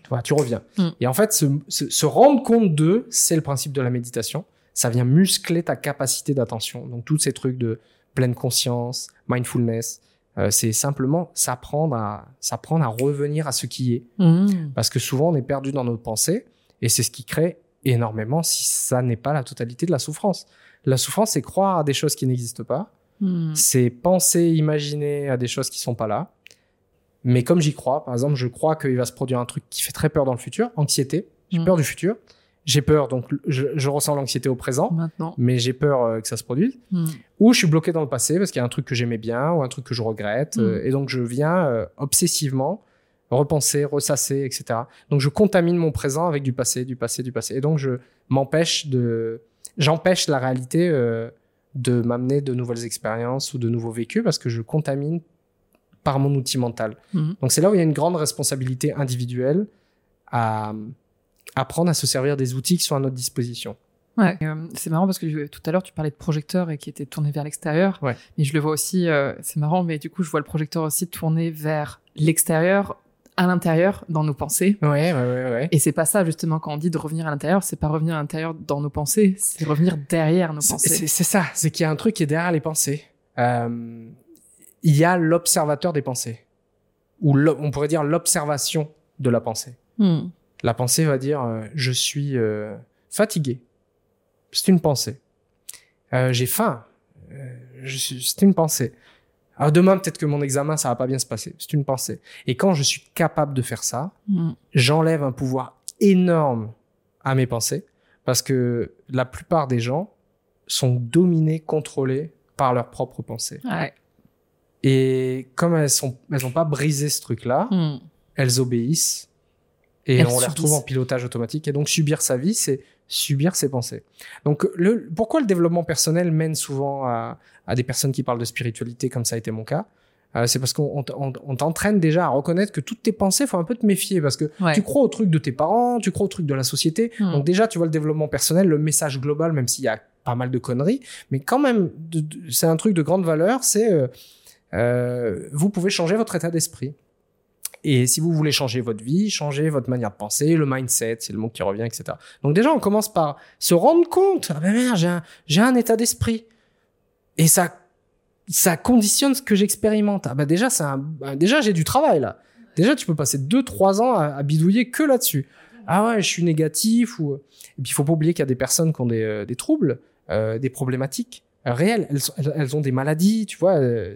[SPEAKER 1] tu vois, tu reviens.
[SPEAKER 2] Mm.
[SPEAKER 1] Et en fait, se, se- se rendre compte de, c'est le principe de la méditation. Ça vient muscler ta capacité d'attention. Donc tous ces trucs de pleine conscience, mindfulness, euh, c'est simplement s'apprendre à, s'apprendre à revenir à ce qui est.
[SPEAKER 2] Mmh.
[SPEAKER 1] Parce que souvent, on est perdu dans nos pensées et c'est ce qui crée énormément si ça n'est pas la totalité de la souffrance. La souffrance, c'est croire à des choses qui n'existent pas,
[SPEAKER 2] Mmh.
[SPEAKER 1] c'est penser, imaginer à des choses qui sont pas là. Mais comme j'y crois, par exemple, je crois qu'il va se produire un truc qui fait très peur dans le futur, anxiété, j'ai
[SPEAKER 2] Mm.
[SPEAKER 1] peur du futur, j'ai peur, donc je, je ressens l'anxiété au présent,
[SPEAKER 2] Maintenant.
[SPEAKER 1] mais j'ai peur euh, que ça se produise.
[SPEAKER 2] Mmh.
[SPEAKER 1] Ou je suis bloqué dans le passé parce qu'il y a un truc que j'aimais bien ou un truc que je regrette.
[SPEAKER 2] Mm.
[SPEAKER 1] euh, et donc, je viens euh, obsessivement repenser, ressasser, etc. Donc, je contamine mon présent avec du passé, du passé, du passé. Et donc, je m'empêche de... J'empêche la réalité de m'amener de nouvelles expériences ou de nouveaux vécus parce que je contamine par mon outil mental.
[SPEAKER 2] Mhm.
[SPEAKER 1] Donc, c'est là où il y a une grande responsabilité individuelle à apprendre à se servir des outils qui sont à notre disposition.
[SPEAKER 2] Ouais. Euh, c'est marrant parce que je- tout à l'heure tu parlais de projecteur et qui était tourné vers l'extérieur.
[SPEAKER 1] Ouais.
[SPEAKER 2] Mais je le vois aussi, euh, c'est marrant, mais du coup je vois le projecteur aussi tourné vers l'extérieur, à l'intérieur, dans nos pensées.
[SPEAKER 1] Ouais, ouais, ouais, ouais.
[SPEAKER 2] Et c'est pas ça justement quand on dit de revenir à l'intérieur, c'est pas revenir à l'intérieur dans nos pensées, c'est revenir derrière nos pensées.
[SPEAKER 1] C'est ça, c'est qu'il y a un truc qui est derrière les pensées. Euh, il y a l'observateur des pensées, ou on pourrait dire l'observation de la pensée.
[SPEAKER 2] Hmm.
[SPEAKER 1] La pensée va dire euh, je suis euh, fatigué. C'est une pensée. Euh, J'ai faim. Suis- C'est une pensée. Alors demain peut-être que mon examen ça va pas bien se passer. C'est une pensée. Et quand je suis capable de faire ça,
[SPEAKER 2] Hmm.
[SPEAKER 1] j'enlève un pouvoir énorme à mes pensées parce que la plupart des gens sont dominés, contrôlés par leurs propres pensées.
[SPEAKER 2] Ouais.
[SPEAKER 1] Et comme elles sont, elles ont pas brisé ce truc-là,
[SPEAKER 2] Hmm.
[SPEAKER 1] elles obéissent et on les
[SPEAKER 2] subissent.
[SPEAKER 1] retrouve en pilotage automatique. Et donc subir sa vie, c'est subir ses pensées. Donc le, pourquoi le développement personnel mène souvent à, à des personnes qui parlent de spiritualité, comme ça a été mon cas Euh, C'est parce qu'on on, on- on t'entraîne déjà à reconnaître que toutes tes pensées, faut un peu te méfier parce que
[SPEAKER 2] Ouais.
[SPEAKER 1] tu crois au truc de tes parents, tu crois au truc de la société.
[SPEAKER 2] Hmm.
[SPEAKER 1] Donc déjà, tu vois le développement personnel, le message global, même s'il y a pas mal de conneries, mais quand même, c'est un truc de grande valeur. C'est euh, euh, vous pouvez changer votre état d'esprit. Et si vous voulez changer votre vie, changer votre manière de penser, le mindset, c'est le mot qui revient, etc. Donc déjà, on commence par se rendre compte, ah ben merde, j'ai un, j'ai un état d'esprit. Et ça, ça conditionne ce que j'expérimente. Ah ben déjà, c'est un, ben déjà, j'ai du travail là. Déjà, tu peux passer 2-3 ans à, bidouiller que là-dessus. Ah ouais, je suis négatif. Ou... Et puis, il faut pas oublier qu'il y a des personnes qui ont des, euh, des troubles, euh, des problématiques réelles. Elles, ont des maladies, tu vois. euh,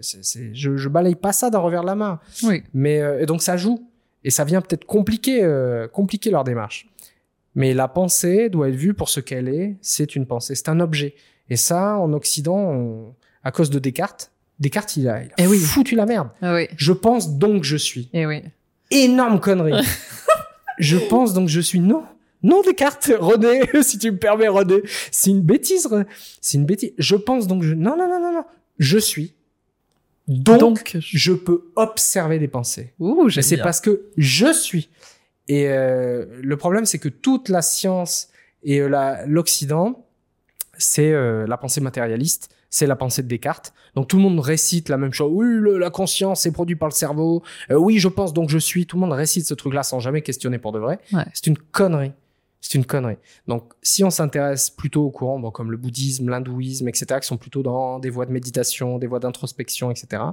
[SPEAKER 1] je, je balaye pas ça d'un revers de la main.
[SPEAKER 2] Oui.
[SPEAKER 1] Mais euh, et donc ça joue et ça vient peut-être compliquer euh, compliquer leur démarche. Mais la pensée doit être vue pour ce qu'elle est. C'est une pensée, c'est un objet. Et ça, en Occident, on- à cause de Descartes, Descartes, il a, il a
[SPEAKER 2] Eh oui.
[SPEAKER 1] foutu la merde.
[SPEAKER 2] Ah oui.
[SPEAKER 1] Je pense donc je suis.
[SPEAKER 2] Et oui.
[SPEAKER 1] Énorme connerie. je pense donc je suis. Non, non Descartes, René, si tu me permets, René, c'est une bêtise. C'est une bêtise. Je pense donc je. Non, non, non, non, non. Je suis. Donc,
[SPEAKER 2] Donc,
[SPEAKER 1] je peux observer des pensées.
[SPEAKER 2] Ouh,
[SPEAKER 1] Mais c'est parce que je suis. Et euh, le problème, c'est que toute la science et euh, la- l'Occident, c'est euh, la pensée matérialiste, c'est la pensée de Descartes. Donc tout le monde récite la même chose. Oui, le- la conscience est produite par le cerveau. Euh, oui, je pense donc je suis. Tout le monde récite ce truc-là sans jamais questionner pour de vrai.
[SPEAKER 2] Ouais.
[SPEAKER 1] C'est une connerie. C'est une connerie. Donc, si on s'intéresse plutôt aux courants, bon, comme le bouddhisme, l'hindouisme, etc., qui sont plutôt dans des voies de méditation, des voies d'introspection, etc.,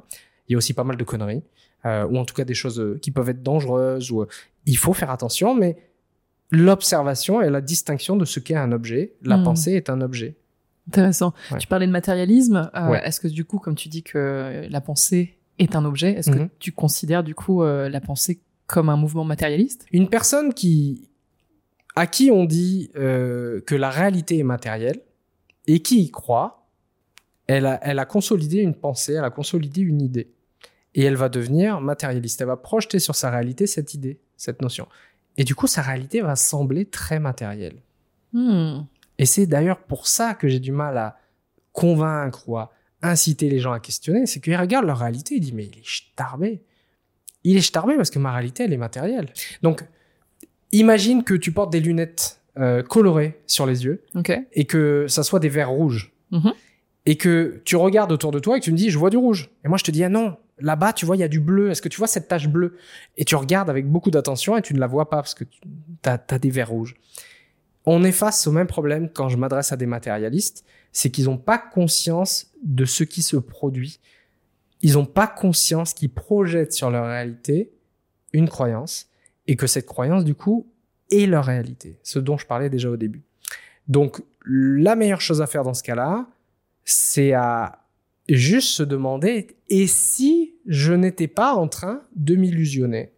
[SPEAKER 1] il y a aussi pas mal de conneries, euh, ou en tout cas des choses euh, qui peuvent être dangereuses, ou euh, il faut faire attention, mais l'observation et la distinction de ce qu'est un objet, la
[SPEAKER 2] Hmm.
[SPEAKER 1] pensée est un objet.
[SPEAKER 2] Intéressant.
[SPEAKER 1] Ouais.
[SPEAKER 2] Tu parlais de matérialisme. euh,
[SPEAKER 1] Ouais.
[SPEAKER 2] Est-ce que du coup, comme tu dis que la pensée est un objet, est-ce que
[SPEAKER 1] Mhm.
[SPEAKER 2] tu considères du coup euh, la pensée comme un mouvement matérialiste?
[SPEAKER 1] Une personne qui, à qui on dit euh, que la réalité est matérielle et qui y croit, elle a, elle a consolidé une pensée, elle a consolidé une idée. Et elle va devenir matérialiste. Elle va projeter sur sa réalité cette idée, cette notion. Et du coup, sa réalité va sembler très matérielle.
[SPEAKER 2] Hmm.
[SPEAKER 1] Et c'est d'ailleurs pour ça que j'ai du mal à convaincre ou à inciter les gens à questionner. C'est qu'ils regardent leur réalité et disent Mais il est starbé. Il est starbé parce que ma réalité, elle est matérielle. Donc, imagine que tu portes des lunettes euh, colorés sur les yeux et que ça soit des verres rouges.
[SPEAKER 2] Mhm.
[SPEAKER 1] Et que tu regardes autour de toi et que tu me dis, je vois du rouge. Et moi, je te dis, ah non, là-bas, tu vois, il y a du bleu. Est-ce que tu vois cette tache bleue? Et tu regardes avec beaucoup d'attention et tu ne la vois pas parce que tu as, des verres rouges. On est face au même problème quand je m'adresse à des matérialistes, c'est qu'ils n'ont pas conscience de ce qui se produit. Ils n'ont pas conscience qu'ils projettent sur leur réalité une croyance et que cette croyance, du coup, est leur réalité. Ce dont je parlais déjà au début. Donc, la meilleure chose à faire dans ce cas-là, c'est à juste se demander et si je n'étais pas en train de m'illusionner?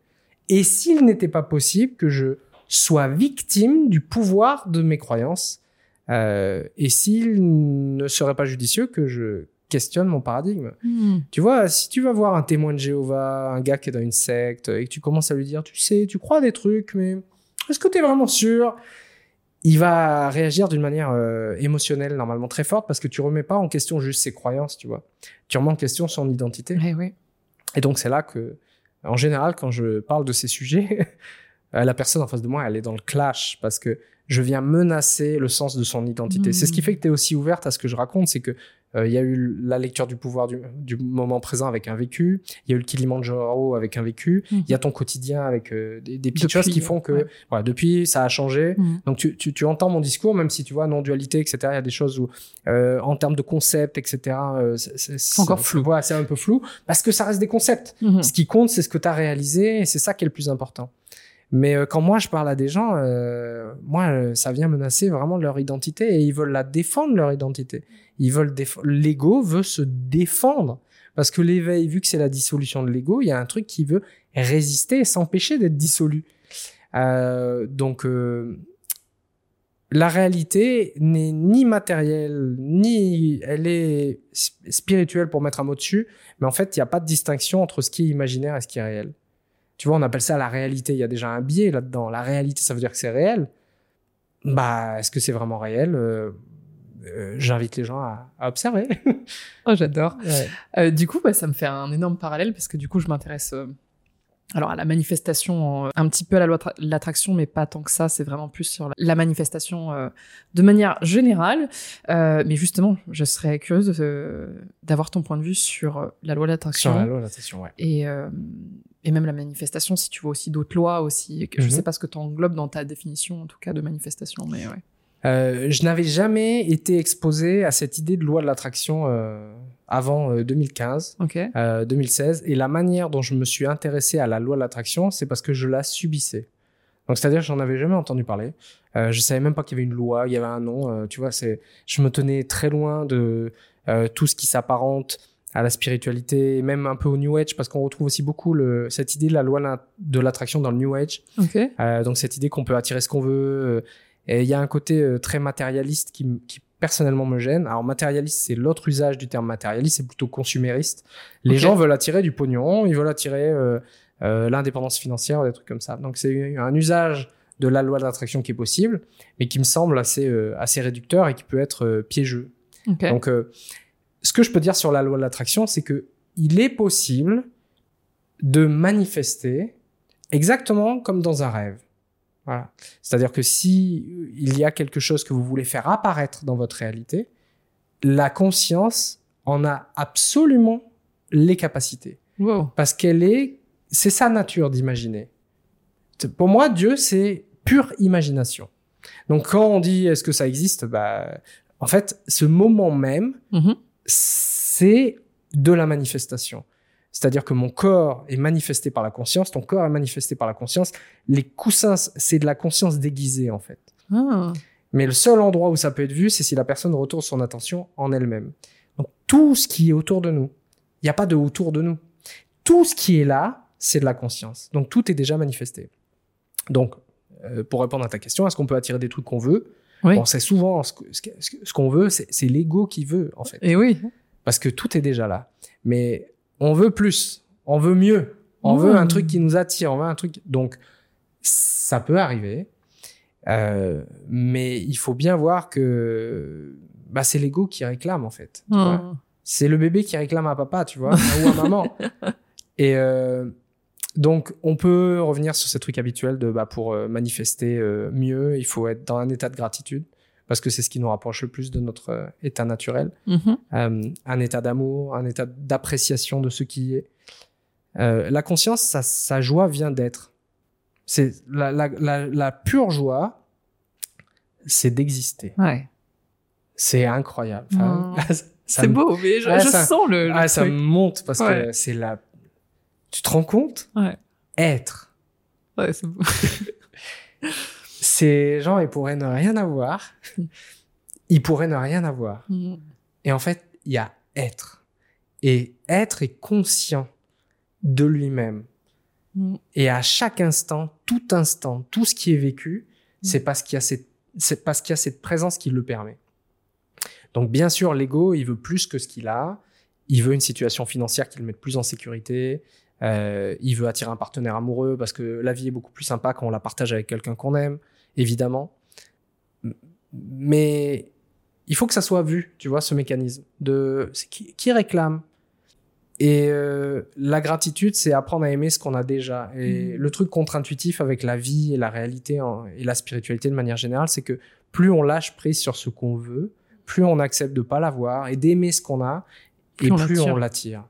[SPEAKER 1] Et s'il n'était pas possible que je sois victime du pouvoir de mes croyances euh, Et s'il ne serait pas judicieux que je questionne mon paradigme
[SPEAKER 2] Hmm.
[SPEAKER 1] Tu vois, si tu vas voir un témoin de Jéhovah, un gars qui est dans une secte, et que tu commences à lui dire, tu sais, tu crois des trucs, mais est-ce que tu es vraiment sûr? Il va réagir d'une manière euh, émotionnelle normalement très forte parce que tu remets pas en question juste ses croyances, tu vois. Tu remets en question son identité.
[SPEAKER 2] Eh oui.
[SPEAKER 1] Et donc c'est là que, en général, quand je parle de ces sujets, euh, la personne en face de moi, elle est dans le clash parce que je viens menacer le sens de son identité. C'est ce qui
[SPEAKER 2] Mm.
[SPEAKER 1] fait que tu es aussi ouverte à ce que je raconte, c'est que euh, il y a eu la lecture du pouvoir du, du moment présent avec un vécu, il y a eu le Kilimanjaro avec un vécu, il y a ton quotidien avec euh, des, des petites
[SPEAKER 2] Depuis,
[SPEAKER 1] choses qui font que
[SPEAKER 2] ouais.
[SPEAKER 1] voilà, depuis ça a changé.
[SPEAKER 2] Mhm.
[SPEAKER 1] Donc tu, tu, tu entends mon discours, même si tu vois non-dualité, etc. Il y a des choses où, euh, en termes de concepts, etc. euh, c'est- c'est c'est-
[SPEAKER 2] encore flou.
[SPEAKER 1] Ouais, c'est un peu flou parce que ça reste des concepts. Ce qui compte, c'est ce que tu as réalisé et c'est ça qui est le plus important. Mais euh, quand moi je parle à des gens, euh, moi euh, ça vient menacer vraiment leur identité et ils veulent la défendre leur identité. Ils veulent l'ego veut se défendre parce que l'éveil, vu que c'est la dissolution de l'ego, il y a un truc qui veut résister et s'empêcher d'être dissolu. Donc la réalité n'est ni matérielle, ni elle est sp- spirituelle pour mettre un mot dessus, mais en fait, il n'y a pas de distinction entre ce qui est imaginaire et ce qui est réel. Tu vois, on appelle ça la réalité. Il y a déjà un biais là-dedans. La réalité, ça veut dire que c'est réel. Bah, est-ce que c'est vraiment réel Euh, euh, J'invite les gens à, à observer.
[SPEAKER 2] Oh, j'adore.
[SPEAKER 1] Ouais.
[SPEAKER 2] Euh, du coup, bah, ça me fait un énorme parallèle parce que du coup, je m'intéresse alors à la manifestation, un petit peu à la loi de l'attraction, mais pas tant que ça. C'est vraiment plus sur la, manifestation euh, de manière générale. Euh, mais justement, je serais curieuse de- d'avoir ton point de vue sur la loi de l'attraction
[SPEAKER 1] Sur la loi, l'attention, ouais.
[SPEAKER 2] et, euh, et même la manifestation. Si tu vois aussi d'autres lois aussi, je
[SPEAKER 1] Mhm.
[SPEAKER 2] sais pas ce que tu englobes dans ta définition en tout cas de manifestation, mais ouais.
[SPEAKER 1] Euh, je n'avais jamais été exposé à cette idée de loi de l'attraction euh, avant euh, 2015.
[SPEAKER 2] Ok.
[SPEAKER 1] euh, 2016. Et la manière dont je me suis intéressé à la loi de l'attraction, c'est parce que je la subissais. Donc, c'est-à-dire que j'en avais jamais entendu parler. Euh, je savais même pas qu'il y avait une loi, il y avait un nom. tu vois, c'est, je me tenais très loin de tout ce qui s'apparente à la spiritualité, et même un peu au New Age, parce qu'on retrouve aussi beaucoup le, cette idée de la loi de l'attraction dans le New Age. Euh, donc cette idée qu'on peut attirer ce qu'on veut. euh, et il y a un côté euh, très matérialiste qui, personnellement me gêne. Alors matérialiste, c'est l'autre usage du terme matérialiste, c'est plutôt consumériste. Les gens veulent attirer du pognon, ils veulent attirer euh, euh, l'indépendance financière, des trucs comme ça. Donc c'est un usage de la loi de l'attraction qui est possible, mais qui me semble assez, assez réducteur et qui peut être piégeux. Donc, ce que je peux dire sur la loi de l'attraction, c'est que il est possible de manifester exactement comme dans un rêve. Voilà. C'est-à-dire que si il y a quelque chose que vous voulez faire apparaître dans votre réalité, la conscience en a absolument les capacités
[SPEAKER 2] wow.
[SPEAKER 1] parce qu'elle est, c'est sa nature d'imaginer. Pour moi, Dieu, c'est pure imagination. Donc, quand on dit est-ce que ça existe, bah, en fait, ce moment même,
[SPEAKER 2] Mhm.
[SPEAKER 1] C'est de la manifestation. C'est-à-dire que mon corps est manifesté par la conscience, ton corps est manifesté par la conscience. Les coussins, c'est de la conscience déguisée, en fait.
[SPEAKER 2] Ah.
[SPEAKER 1] Mais le seul endroit où ça peut être vu, c'est si la personne retourne son attention en elle-même. Donc tout ce qui est autour de nous, il n'y a pas de autour de nous. Tout ce qui est là, c'est de la conscience. Donc tout est déjà manifesté. Donc, euh, pour répondre à ta question, est-ce qu'on peut attirer des trucs qu'on veut?
[SPEAKER 2] Oui.
[SPEAKER 1] Bon, c'est souvent ce qu'on veut, c'est l'ego qui veut, en fait.
[SPEAKER 2] Et oui.
[SPEAKER 1] Parce que tout est déjà là. Mais on veut plus, on veut mieux, on
[SPEAKER 2] Mmh.
[SPEAKER 1] veut un truc qui nous attire, on veut un truc. Donc, ça peut arriver. Euh, mais il faut bien voir que bah, c'est l'ego qui réclame, en fait.
[SPEAKER 2] Ah.
[SPEAKER 1] C'est le bébé qui réclame à papa, tu vois, ou à maman. Et, euh, donc, on peut revenir sur ces trucs habituels de bah, pour euh, manifester euh, mieux, il faut être dans un état de gratitude parce que c'est ce qui nous rapproche le plus de notre euh, état naturel,
[SPEAKER 2] Mhm.
[SPEAKER 1] Euh, un état d'amour, un état d'appréciation de ce qui est. Euh, la conscience, sa, sa joie vient d'être. C'est la, la, la, la pure joie, c'est d'exister.
[SPEAKER 2] Ouais.
[SPEAKER 1] C'est incroyable. Enfin,
[SPEAKER 2] Mm. C'est beau, mais je,
[SPEAKER 1] Ouais,
[SPEAKER 2] je
[SPEAKER 1] ça-
[SPEAKER 2] sens le, le
[SPEAKER 1] Ah, ça me monte parce que c'est la. Tu te rends compte?
[SPEAKER 2] Ouais.
[SPEAKER 1] Être.
[SPEAKER 2] Ouais, c'est beau.
[SPEAKER 1] Ces gens, ils pourraient ne rien avoir. Ils pourraient ne rien avoir.
[SPEAKER 2] Mm.
[SPEAKER 1] Et en fait, il y a être. Et être est conscient de lui-même.
[SPEAKER 2] Mm.
[SPEAKER 1] Et à chaque instant, tout instant, tout ce qui est vécu,
[SPEAKER 2] Mm.
[SPEAKER 1] c'est parce qu'il y a cette, c'est parce qu'il y a cette présence qui le permet. Donc, bien sûr, l'ego, il veut plus que ce qu'il a. Il veut une situation financière qui le mette plus en sécurité. Euh, il veut attirer un partenaire amoureux parce que la vie est beaucoup plus sympa quand on la partage avec quelqu'un qu'on aime, évidemment. Mais il faut que ça soit vu, tu vois, ce mécanisme de qui, qui réclame. Et euh, la gratitude, c'est apprendre à aimer ce qu'on a déjà. Et
[SPEAKER 2] Mm.
[SPEAKER 1] le truc contre-intuitif avec la vie et la réalité en- et la spiritualité de manière générale, c'est que plus on lâche prise sur ce qu'on veut, plus on accepte de pas l'avoir et d'aimer ce qu'on a,
[SPEAKER 2] Plus
[SPEAKER 1] et
[SPEAKER 2] on
[SPEAKER 1] plus on l'attire.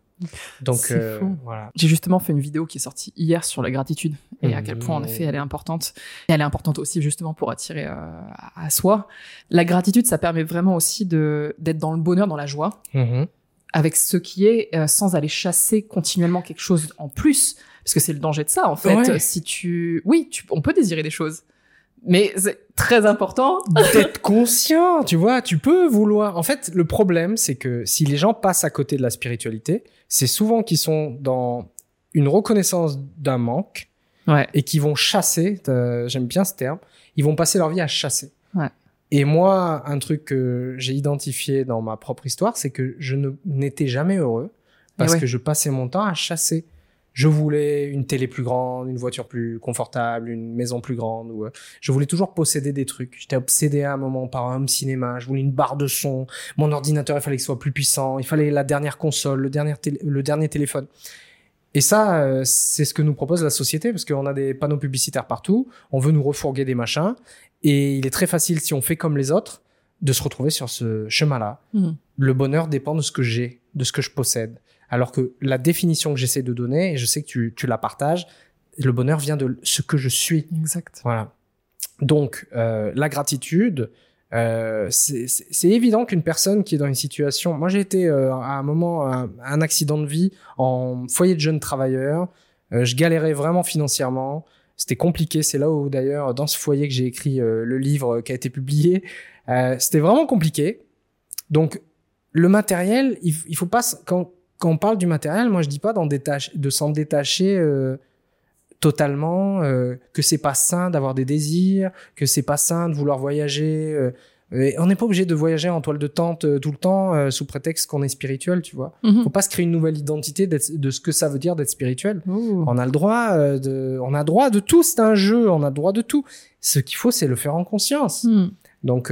[SPEAKER 1] Donc euh, voilà.
[SPEAKER 2] J'ai justement fait une vidéo qui est sortie hier sur la gratitude et à quel point en effet elle est importante. Et elle est importante aussi justement pour attirer euh, à, soi. La gratitude, ça permet vraiment aussi de d'être dans le bonheur, dans la joie,
[SPEAKER 1] Mhm.
[SPEAKER 2] avec ce qui est, euh, sans aller chasser continuellement quelque chose en plus, parce que c'est le danger de ça en fait.
[SPEAKER 1] Ouais.
[SPEAKER 2] Si tu, oui, tu, on peut désirer des choses, mais c'est très important.
[SPEAKER 1] d'être conscient, tu vois, tu peux vouloir. En fait, le problème, c'est que si les gens passent à côté de la spiritualité, c'est souvent qu'ils sont dans une reconnaissance d'un manque
[SPEAKER 2] Ouais.
[SPEAKER 1] et qui vont chasser. J'aime bien ce terme. Ils vont passer leur vie à chasser.
[SPEAKER 2] Ouais.
[SPEAKER 1] Et moi, un truc que j'ai identifié dans ma propre histoire, c'est que je n'étais jamais heureux parce
[SPEAKER 2] ouais.
[SPEAKER 1] que je passais mon temps à chasser. Je voulais une télé plus grande, une voiture plus confortable, une maison plus grande. Ou, euh, je voulais toujours posséder des trucs. J'étais obsédé à un moment par un home cinéma. Je voulais une barre de son. Mon ordinateur, il fallait qu'il soit plus puissant. Il fallait la dernière console, le dernier, le dernier téléphone. Et ça, euh, c'est ce que nous propose la société parce qu'on a des panneaux publicitaires partout. On veut nous refourguer des machins. Et il est très facile, si on fait comme les autres, de se retrouver sur ce chemin-là.
[SPEAKER 2] Mhm.
[SPEAKER 1] Le bonheur dépend de ce que j'ai, de ce que je possède. Alors que la définition que j'essaie de donner, et je sais que tu, tu la partages, le bonheur vient de ce que je suis.
[SPEAKER 2] Exact.
[SPEAKER 1] Voilà. Donc, euh, la gratitude, euh, c'est évident qu'une personne qui est dans une situation... Moi, j'ai été euh, à un moment, un, un accident de vie en foyer de jeunes travailleurs. Je galérais vraiment financièrement. C'était compliqué. C'est là où, d'ailleurs, dans ce foyer que j'ai écrit le livre qui a été publié. C'était vraiment compliqué. Donc, le matériel, il, il faut pas... Quand, quand on parle du matériel, moi, je dis pas d'en détacher, de s'en détacher... euh, totalement euh, que c'est pas sain d'avoir des désirs, que c'est pas sain de vouloir voyager. euh, et on n'est pas obligé de voyager en toile de tente tout le temps sous prétexte qu'on est spirituel, tu vois.
[SPEAKER 2] Mhm.
[SPEAKER 1] Faut pas se créer une nouvelle identité de ce que ça veut dire d'être spirituel.
[SPEAKER 2] Ouh.
[SPEAKER 1] On a le droit de, on a droit de tout. C'est un jeu, on a droit de tout. Ce qu'il faut, c'est le faire en conscience.
[SPEAKER 2] Mhm.
[SPEAKER 1] Donc,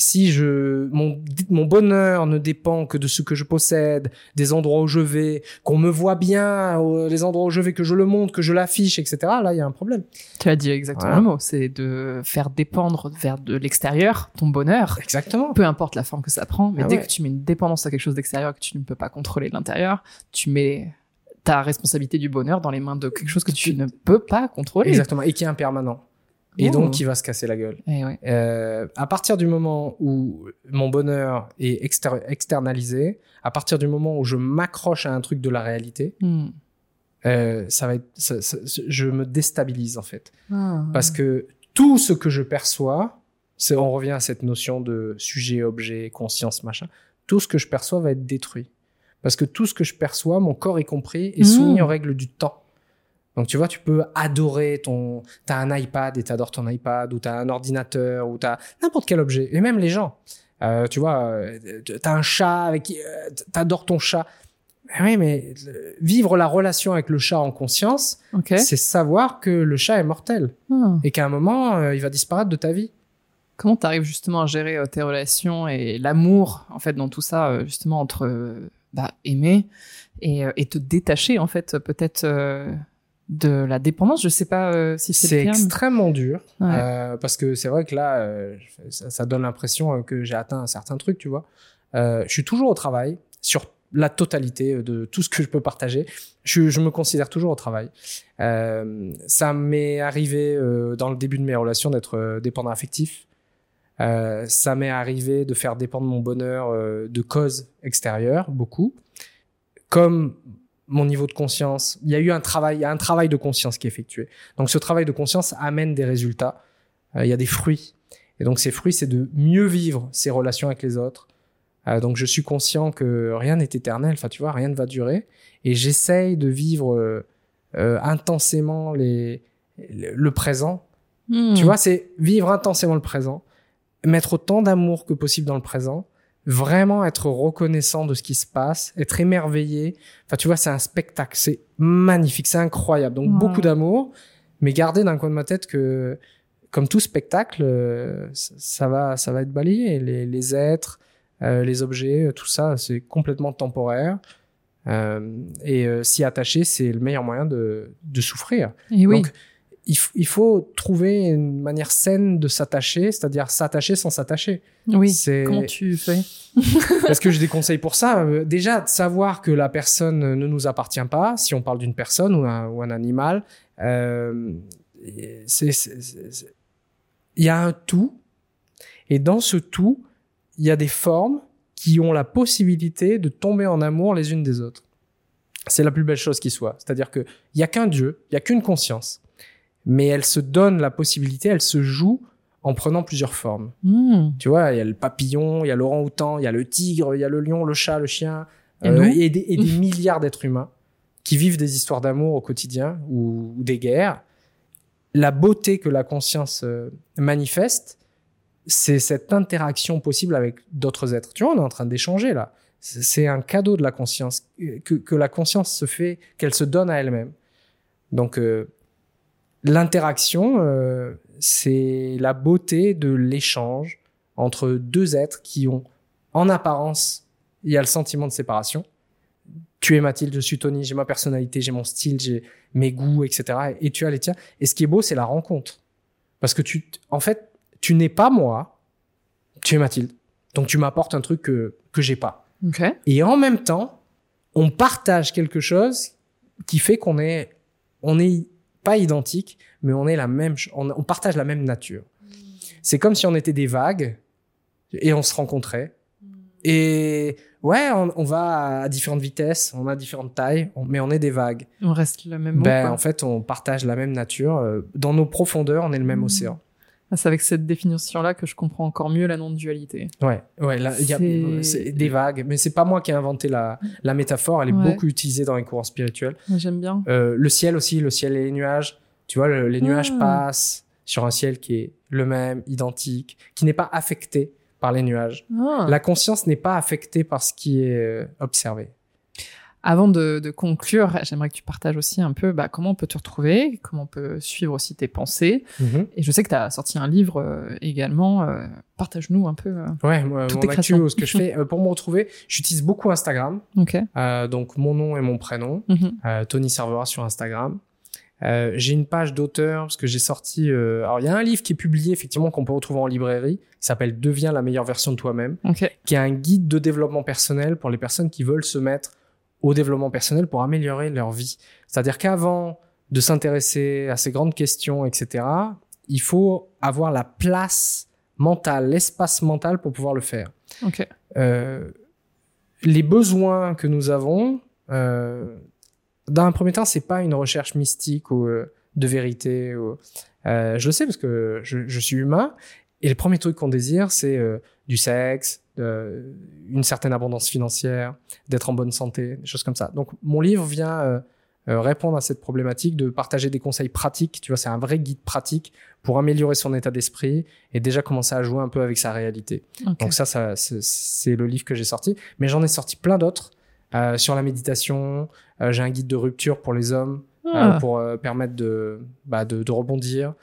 [SPEAKER 1] si je, mon, mon bonheur ne dépend que de ce que je possède, des endroits où je vais, qu'on me voit bien, euh, les endroits où je vais, que je le montre, que je l'affiche, etc. Là, il y a un problème.
[SPEAKER 2] Tu as dit exactement
[SPEAKER 1] Voilà.
[SPEAKER 2] le mot, c'est de faire dépendre vers de l'extérieur ton bonheur,
[SPEAKER 1] Exactement.
[SPEAKER 2] peu importe la forme que ça prend, mais
[SPEAKER 1] Ah
[SPEAKER 2] dès
[SPEAKER 1] ouais.
[SPEAKER 2] que tu mets une dépendance à quelque chose d'extérieur que tu ne peux pas contrôler de l'intérieur, tu mets ta responsabilité du bonheur dans les mains de quelque chose que tu ne peux pas contrôler.
[SPEAKER 1] Exactement. Et qui est impermanent. Et donc, qui va se casser la gueule.
[SPEAKER 2] Eh ouais.
[SPEAKER 1] Euh, à partir du moment où mon bonheur est exter- externalisé, à partir du moment où je m'accroche à un truc de la réalité,
[SPEAKER 2] Hmm.
[SPEAKER 1] euh, ça va être, ça- ça- je me déstabilise en fait.
[SPEAKER 2] Ah.
[SPEAKER 1] Parce que tout ce que je perçois, on revient à cette notion de sujet, objet, conscience, machin. Tout ce que je perçois va être détruit. Parce que tout ce que je perçois, mon corps y compris, est soumis
[SPEAKER 2] Mmh.
[SPEAKER 1] aux règles du temps. Donc tu vois, tu peux adorer ton, t'as un iPad et t'adores ton iPad, ou t'as un ordinateur, ou t'as n'importe quel objet. Et même les gens. Euh, tu vois, euh, t'as un chat avec euh, t'adores ton chat. Mais Oui, mais vivre la relation avec le chat en conscience, c'est savoir que le chat est mortel
[SPEAKER 2] Ah.
[SPEAKER 1] et qu'à un moment, euh, il va disparaître de ta vie.
[SPEAKER 2] Comment tu arrives justement à gérer euh, tes relations et l'amour, en fait, dans tout ça, euh, justement, entre bah, aimer et, et te détacher, en fait, peut-être de la dépendance. Je sais pas euh, si c'est
[SPEAKER 1] C'est extrêmement dur
[SPEAKER 2] Ouais.
[SPEAKER 1] euh, parce que c'est vrai que là, euh, ça, ça donne l'impression que j'ai atteint un certain truc, tu vois. Je suis toujours au travail sur la totalité de tout ce que je peux partager. Je, je me considère toujours au travail. Ça m'est arrivé dans le début de mes relations d'être dépendant affectif. Ça m'est arrivé de faire dépendre mon bonheur de causes extérieures, beaucoup. Comme mon niveau de conscience, il y a eu un travail, il y a un travail de conscience qui est effectué. Donc ce travail de conscience amène des résultats. Euh, il y a des fruits. Et donc ces fruits, c'est de mieux vivre ses relations avec les autres. Euh, donc je suis conscient que rien n'est éternel. Enfin, tu vois, rien ne va durer. Et j'essaye de vivre euh, intensément les, le le présent.
[SPEAKER 2] Hmm.
[SPEAKER 1] Tu vois, c'est vivre intensément le présent, mettre autant d'amour que possible dans le présent, vraiment être reconnaissant de ce qui se passe, être émerveillé. Enfin, tu vois, c'est un spectacle, c'est magnifique, c'est incroyable. Donc
[SPEAKER 2] Ouais.
[SPEAKER 1] beaucoup d'amour, mais garder dans le coin de ma tête que, comme tout spectacle, euh, ça ça va, ça va être balayé. Les, les êtres, euh, les objets, tout ça, c'est complètement temporaire. Euh, et euh, s'y attacher, c'est le meilleur moyen de, de souffrir.
[SPEAKER 2] Et oui.
[SPEAKER 1] Donc, il, il faut trouver une manière saine de s'attacher, c'est-à-dire s'attacher sans s'attacher.
[SPEAKER 2] oui.
[SPEAKER 1] c'est-
[SPEAKER 2] Comment tu fais?
[SPEAKER 1] Est-ce que j'ai des conseils pour ça? Euh, Déjà, de savoir que la personne ne nous appartient pas, si on parle d'une personne ou un, ou un animal, euh, c'est- il y a un tout, et dans ce tout, il y a des formes qui ont la possibilité de tomber en amour les unes des autres. C'est la plus belle chose qui soit. C'est-à-dire qu'il n'y a qu'un Dieu, il n'y a qu'une conscience, mais elle se donne la possibilité, elle se joue en prenant plusieurs formes.
[SPEAKER 2] Hmm.
[SPEAKER 1] Tu vois, il y a le papillon, il y a l'orang-outan, il y a le tigre, il y a le lion, le chat, le chien,
[SPEAKER 2] Et
[SPEAKER 1] euh, et des, et des milliards d'êtres humains qui vivent des histoires d'amour au quotidien ou, ou des guerres. La beauté que la conscience euh, manifeste, c'est cette interaction possible avec d'autres êtres. Tu vois, on est en train d'échanger là. C'est un cadeau de la conscience euh, que, que la conscience se fait, qu'elle se donne à elle-même. Donc euh, l'interaction, euh, c'est la beauté de l'échange entre deux êtres qui ont, en apparence, il y a le sentiment de séparation. Tu es Mathilde, je suis Tony, j'ai ma personnalité, j'ai mon style, j'ai mes goûts, etc. Et tu as les tiens. Et ce qui est beau, c'est la rencontre. Parce que tu, en fait, tu n'es pas moi, tu es Mathilde. Donc tu m'apportes un truc que, que j'ai pas.
[SPEAKER 2] Ok.
[SPEAKER 1] Et en même temps, on partage quelque chose qui fait qu'on est, on est pas identique, mais on est la même, on, on partage la même nature. C'est comme si on était des vagues et on se rencontrait. Et ouais, on, on va à différentes vitesses, on a différentes tailles, on- mais on est des vagues.
[SPEAKER 2] On reste le même
[SPEAKER 1] ben, en fait, on partage la même nature. euh, Dans nos profondeurs, on est le même
[SPEAKER 2] Mm.
[SPEAKER 1] océan.
[SPEAKER 2] C'est avec cette définition-là que je comprends encore mieux la non-dualité.
[SPEAKER 1] Ouais, ouais, là, il y a des vagues, mais c'est pas moi qui ai inventé la, la métaphore. Elle est
[SPEAKER 2] Ouais.
[SPEAKER 1] beaucoup utilisée dans les courants spirituels.
[SPEAKER 2] J'aime bien.
[SPEAKER 1] Euh, le ciel aussi, le ciel et les nuages. Tu vois, le- les nuages
[SPEAKER 2] Ah.
[SPEAKER 1] passent sur un ciel qui est le même, identique, qui n'est pas affecté par les nuages.
[SPEAKER 2] Ah.
[SPEAKER 1] La conscience n'est pas affectée par ce qui est euh, observé.
[SPEAKER 2] Avant de, de conclure, j'aimerais que tu partages aussi un peu bah, comment on peut te retrouver, comment on peut suivre aussi tes pensées. Et je sais que tu as sorti un livre euh, également. euh, Partage-nous un peu. euh.
[SPEAKER 1] Ouais, moi, mon actu, ce que je fais pour me retrouver, j'utilise beaucoup Instagram.
[SPEAKER 2] Ok.
[SPEAKER 1] Euh, donc mon nom et mon prénom,
[SPEAKER 2] Mhm.
[SPEAKER 1] Tony Servera sur Instagram. Euh, j'ai une page d'auteur parce que j'ai sorti. euh, alors il y a un livre qui est publié effectivement qu'on peut retrouver en librairie, qui s'appelle Deviens la meilleure version de toi-même. Qui est un guide de développement personnel pour les personnes qui veulent se mettre au développement personnel pour améliorer leur vie. C'est-à-dire qu'avant de s'intéresser à ces grandes questions, etc., il faut avoir la place mentale, l'espace mental pour pouvoir le faire.
[SPEAKER 2] Ok.
[SPEAKER 1] Euh, les besoins que nous avons, euh, dans un premier temps, c'est pas une recherche mystique ou euh, de vérité. Ou, euh, je le sais parce que je, je suis humain. Et le premier truc qu'on désire, c'est euh, du sexe, de- une certaine abondance financière, d'être en bonne santé, des choses comme ça. Donc, mon livre vient euh, euh, répondre à cette problématique de partager des conseils pratiques. Tu vois, c'est un vrai guide pratique pour améliorer son état d'esprit et déjà commencer à jouer un peu avec sa réalité. Donc ça, ça c'est- le livre que j'ai sorti. Mais j'en ai sorti plein d'autres euh, sur la méditation. euh, j'ai un guide de rupture pour les hommes euh,
[SPEAKER 2] Ah.
[SPEAKER 1] pour euh, permettre de, bah, de, de rebondir.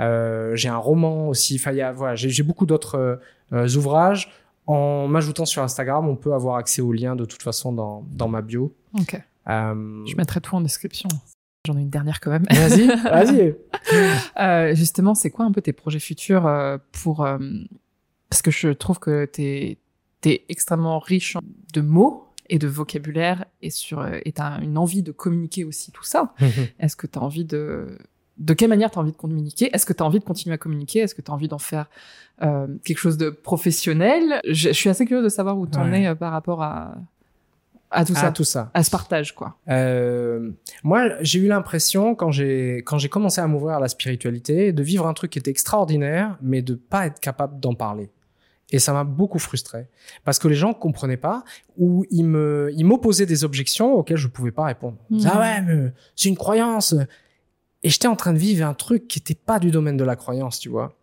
[SPEAKER 1] Euh, j'ai un roman aussi. Enfin, voilà, j'ai beaucoup d'autres euh, euh, ouvrages. En m'ajoutant sur Instagram, on peut avoir accès aux liens de toute façon dans, dans ma bio.
[SPEAKER 2] Ok.
[SPEAKER 1] Euh,
[SPEAKER 2] Je mettrai tout en description. J'en ai une dernière quand même.
[SPEAKER 1] Vas-y, vas-y.
[SPEAKER 2] Euh, justement, c'est quoi un peu tes projets futurs euh, pour euh, parce que je trouve que t'es es extrêmement riche de mots et de vocabulaire et sur et t'as une envie de communiquer aussi tout ça. Est-ce que t'as envie de de quelle manière t'as envie de communiquer? Est-ce que t'as envie de continuer à communiquer? Est-ce que t'as envie d'en faire euh, quelque chose de professionnel? Je, je suis assez curieuse de savoir où t'en
[SPEAKER 1] Ouais.
[SPEAKER 2] es euh, par rapport à à tout
[SPEAKER 1] Ah,
[SPEAKER 2] ça,
[SPEAKER 1] tout ça.
[SPEAKER 2] à ce partage quoi.
[SPEAKER 1] Euh, moi, j'ai eu l'impression quand j'ai quand j'ai commencé à m'ouvrir à la spiritualité de vivre un truc qui était extraordinaire, mais de pas être capable d'en parler. Et ça m'a beaucoup frustré parce que les gens comprenaient pas ou ils me ils m'opposaient des objections auxquelles je pouvais pas répondre.
[SPEAKER 2] Mhm.
[SPEAKER 1] Ah ouais, mais c'est une croyance. Et j'étais en train de vivre un truc qui était pas du domaine de la croyance, tu vois.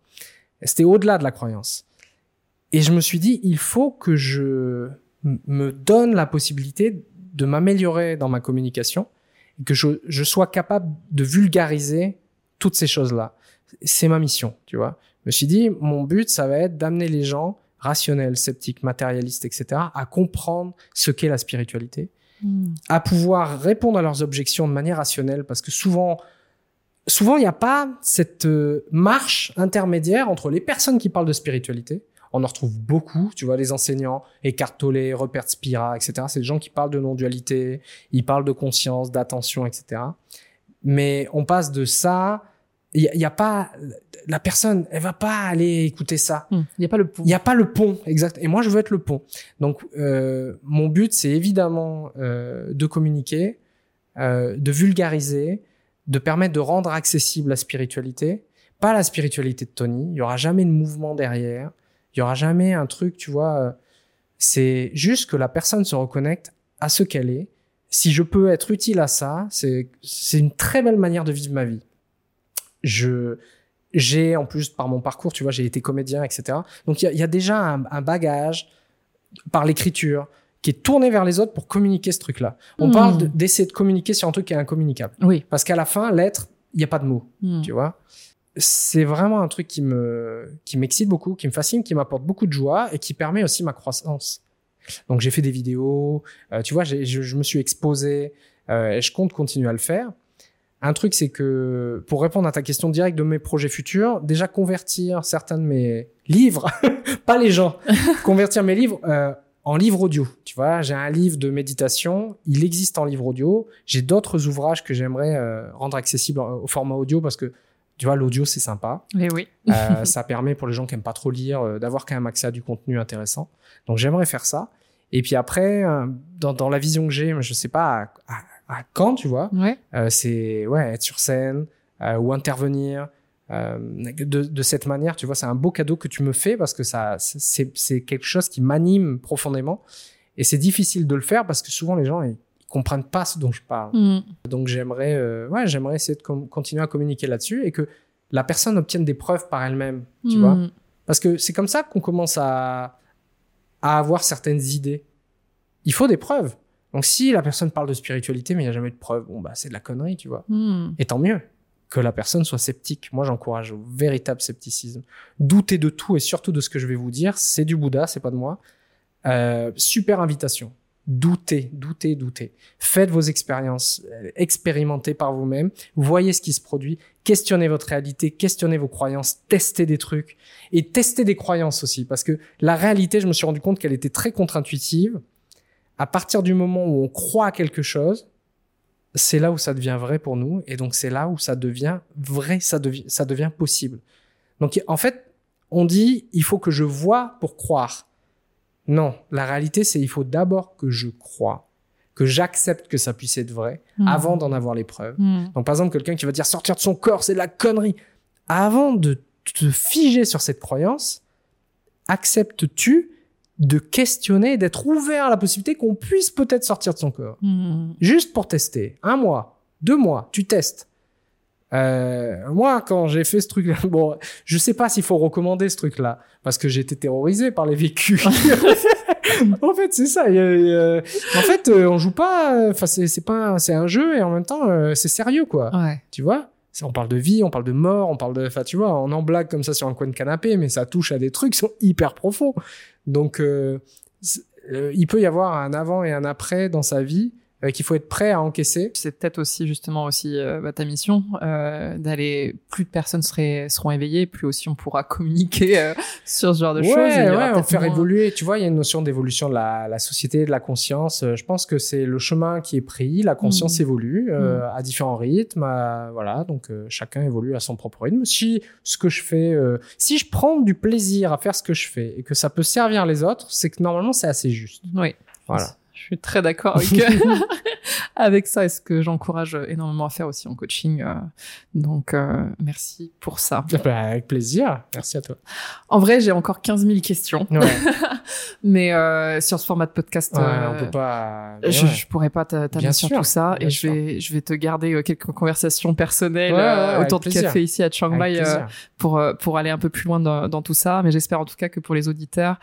[SPEAKER 1] C'était au-delà de la croyance. Et je me suis dit, il faut que je me donne la possibilité de m'améliorer dans ma communication et que je, je sois capable de vulgariser toutes ces choses-là. C'est ma mission, tu vois. Je me suis dit, mon but, ça va être d'amener les gens rationnels, sceptiques, matérialistes, etc., à comprendre ce qu'est la spiritualité, à pouvoir répondre à leurs objections de manière rationnelle, parce que souvent, souvent, il n'y a pas cette euh, marche intermédiaire entre les personnes qui parlent de spiritualité. On en retrouve beaucoup, tu vois, les enseignants, Eckhart Tolle, Rupert Spira, etc. C'est des gens qui parlent de non-dualité, ils parlent de conscience, d'attention, etc. Mais on passe de ça, il n'y a, pas, la personne, elle va pas aller écouter ça.
[SPEAKER 2] Il n'y a pas le pont.
[SPEAKER 1] Il n'y a pas le pont, exact. Et moi, je veux être le pont. Donc, euh, mon but, c'est évidemment euh, de communiquer, euh, de vulgariser, de permettre de rendre accessible la spiritualité. Pas la spiritualité de Tony. Il y aura jamais de mouvement derrière. Il y aura jamais un truc, tu vois. euh, c'est juste que la personne se reconnecte à ce qu'elle est. Si je peux être utile à ça, c'est une très belle manière de vivre ma vie. Je j'ai en plus par mon parcours, tu vois, j'ai été comédien, etc. Donc il y a, déjà un bagage par l'écriture qui est tourné vers les autres pour communiquer ce truc-là. On
[SPEAKER 2] Hmm.
[SPEAKER 1] parle de- d'essayer de communiquer sur un truc qui est incommunicable.
[SPEAKER 2] Oui.
[SPEAKER 1] Parce qu'à la fin, l'être, il n'y a pas de mots,
[SPEAKER 2] Hmm.
[SPEAKER 1] tu vois. C'est vraiment un truc qui me qui m'excite beaucoup, qui me fascine, qui m'apporte beaucoup de joie et qui permet aussi ma croissance. Donc j'ai fait des vidéos, euh, tu vois, je me suis exposé euh, et je compte continuer à le faire. Un truc, c'est que pour répondre à ta question directe de mes projets futurs, déjà convertir certains de mes livres, pas les gens, convertir mes livres euh, en livre audio. Tu vois, j'ai un livre de méditation, il existe en livre audio. J'ai d'autres ouvrages que j'aimerais euh, rendre accessibles au format audio parce que tu vois, l'audio c'est sympa.
[SPEAKER 2] Eh oui.
[SPEAKER 1] Euh, ça permet pour les gens qui aiment pas trop lire euh, d'avoir quand même accès à du contenu intéressant. Donc j'aimerais faire ça. Et puis après, dans, dans la vision que j'ai, je sais pas à, à, à quand, tu vois,
[SPEAKER 2] Ouais.
[SPEAKER 1] c'est ouais être sur scène ou intervenir euh, de, de cette manière. Tu vois, c'est un beau cadeau que tu me fais parce que ça c'est quelque chose qui m'anime profondément et c'est difficile de le faire parce que souvent les gens ils, ils comprennent pas ce dont je parle.
[SPEAKER 2] Hmm.
[SPEAKER 1] Donc j'aimerais euh, ouais j'aimerais essayer de continuer à communiquer là-dessus et que la personne obtienne des preuves par elle-même. Tu vois parce que c'est comme ça qu'on commence à, à avoir certaines idées. Il faut des preuves. Donc si la personne parle de spiritualité mais il n'y a jamais de preuves, bon bah c'est de la connerie, tu vois.
[SPEAKER 2] Hmm.
[SPEAKER 1] Et tant mieux que la personne soit sceptique. Moi j'encourage au véritable scepticisme. Douter de tout et surtout de ce que je vais vous dire, c'est du Bouddha, c'est pas de moi. Euh, super invitation. Doutez, doutez, doutez. Faites vos expériences, euh, expérimentez par vous-même, voyez ce qui se produit, questionnez votre réalité, questionnez vos croyances, testez des trucs et testez des croyances aussi parce que la réalité, je me suis rendu compte qu'elle était très contre-intuitive. À partir du moment où on croit à quelque chose, c'est là où ça devient vrai pour nous et donc c'est là où ça devient vrai, ça devient ça devient possible. Donc en fait, on dit il faut que je vois pour croire. Non, la réalité c'est il faut d'abord que je croie, que j'accepte que ça puisse être vrai
[SPEAKER 2] Hmm.
[SPEAKER 1] avant d'en avoir les preuves.
[SPEAKER 2] Hmm.
[SPEAKER 1] Donc par exemple, quelqu'un qui va dire sortir de son corps, c'est de la connerie. Avant de te figer sur cette croyance, acceptes-tu de questionner, d'être ouvert à la possibilité qu'on puisse peut-être sortir de son corps
[SPEAKER 2] Hmm.
[SPEAKER 1] Juste pour tester. Un mois, deux mois, tu testes. Euh, moi, quand j'ai fait ce truc-là, bon, je sais pas s'il faut recommander ce truc-là, parce que j'ai été terrorisé par les vécus. en fait, c'est ça. En fait, euh, on joue pas. Enfin, c'est c'est pas, c'est un jeu et en même temps, euh, c'est sérieux, quoi.
[SPEAKER 2] Ouais.
[SPEAKER 1] Tu vois? On parle de vie, on parle de mort, on parle de. Enfin, tu vois, on en blague comme ça sur un coin de canapé, mais ça touche à des trucs qui sont hyper profonds. Donc, euh, euh, il peut y avoir un avant et un après dans sa vie qu'il faut être prêt à encaisser.
[SPEAKER 2] C'est peut-être aussi justement aussi euh, bah, ta mission euh, d'aller. Plus de personnes seraient, seront éveillées, plus aussi on pourra communiquer euh, sur ce genre de
[SPEAKER 1] ouais,
[SPEAKER 2] choses.
[SPEAKER 1] ouais,
[SPEAKER 2] peut-être
[SPEAKER 1] faire
[SPEAKER 2] moins-
[SPEAKER 1] évoluer. Tu vois, il y a une notion d'évolution de la, la société, de la conscience. Euh, Je pense que c'est le chemin qui est pris. La conscience
[SPEAKER 2] Mm.
[SPEAKER 1] évolue euh, à différents rythmes. à- voilà, donc euh, chacun évolue à son propre rythme. Si ce que je fais, euh, si je prends du plaisir à faire ce que je fais et que ça peut servir les autres, c'est que normalement c'est assez juste.
[SPEAKER 2] Oui.
[SPEAKER 1] Voilà.
[SPEAKER 2] Je suis très d'accord avec, avec ça et ce que j'encourage énormément à faire aussi en coaching. euh, donc, euh, merci pour ça.
[SPEAKER 1] Bah, avec plaisir. Merci à toi.
[SPEAKER 2] En vrai, j'ai encore 15 000 questions,
[SPEAKER 1] Ouais,
[SPEAKER 2] mais euh, sur ce format de podcast,
[SPEAKER 1] ouais,
[SPEAKER 2] euh,
[SPEAKER 1] on peut pas. mais
[SPEAKER 2] je,
[SPEAKER 1] ouais.
[SPEAKER 2] je pourrais pas t'a- t'amener sur tout ça et je vais, je vais te garder euh, quelques conversations personnelles euh, autour de
[SPEAKER 1] plaisir.
[SPEAKER 2] café ici à Chiang Mai pour, pour aller un peu plus loin dans, dans tout ça. Mais j'espère en tout cas que pour les auditeurs,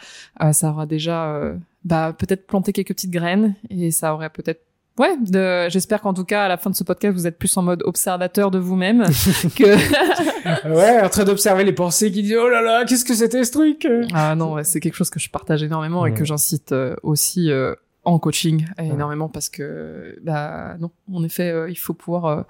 [SPEAKER 2] ça aura déjà euh, bah, peut-être planté quelques petites graines et ça aurait peut-être Ouais, de- j'espère qu'en tout cas, à la fin de ce podcast, vous êtes plus en mode observateur de vous-même que...
[SPEAKER 1] Ouais, en train d'observer les pensées qui disent oh là là, qu'est-ce que c'était ce truc?
[SPEAKER 2] Ah non, ouais, c'est quelque chose que je partage énormément et que j'incite euh, aussi euh, en coaching
[SPEAKER 1] Ouais.
[SPEAKER 2] énormément parce que, bah non, en effet, euh, il faut pouvoir euh,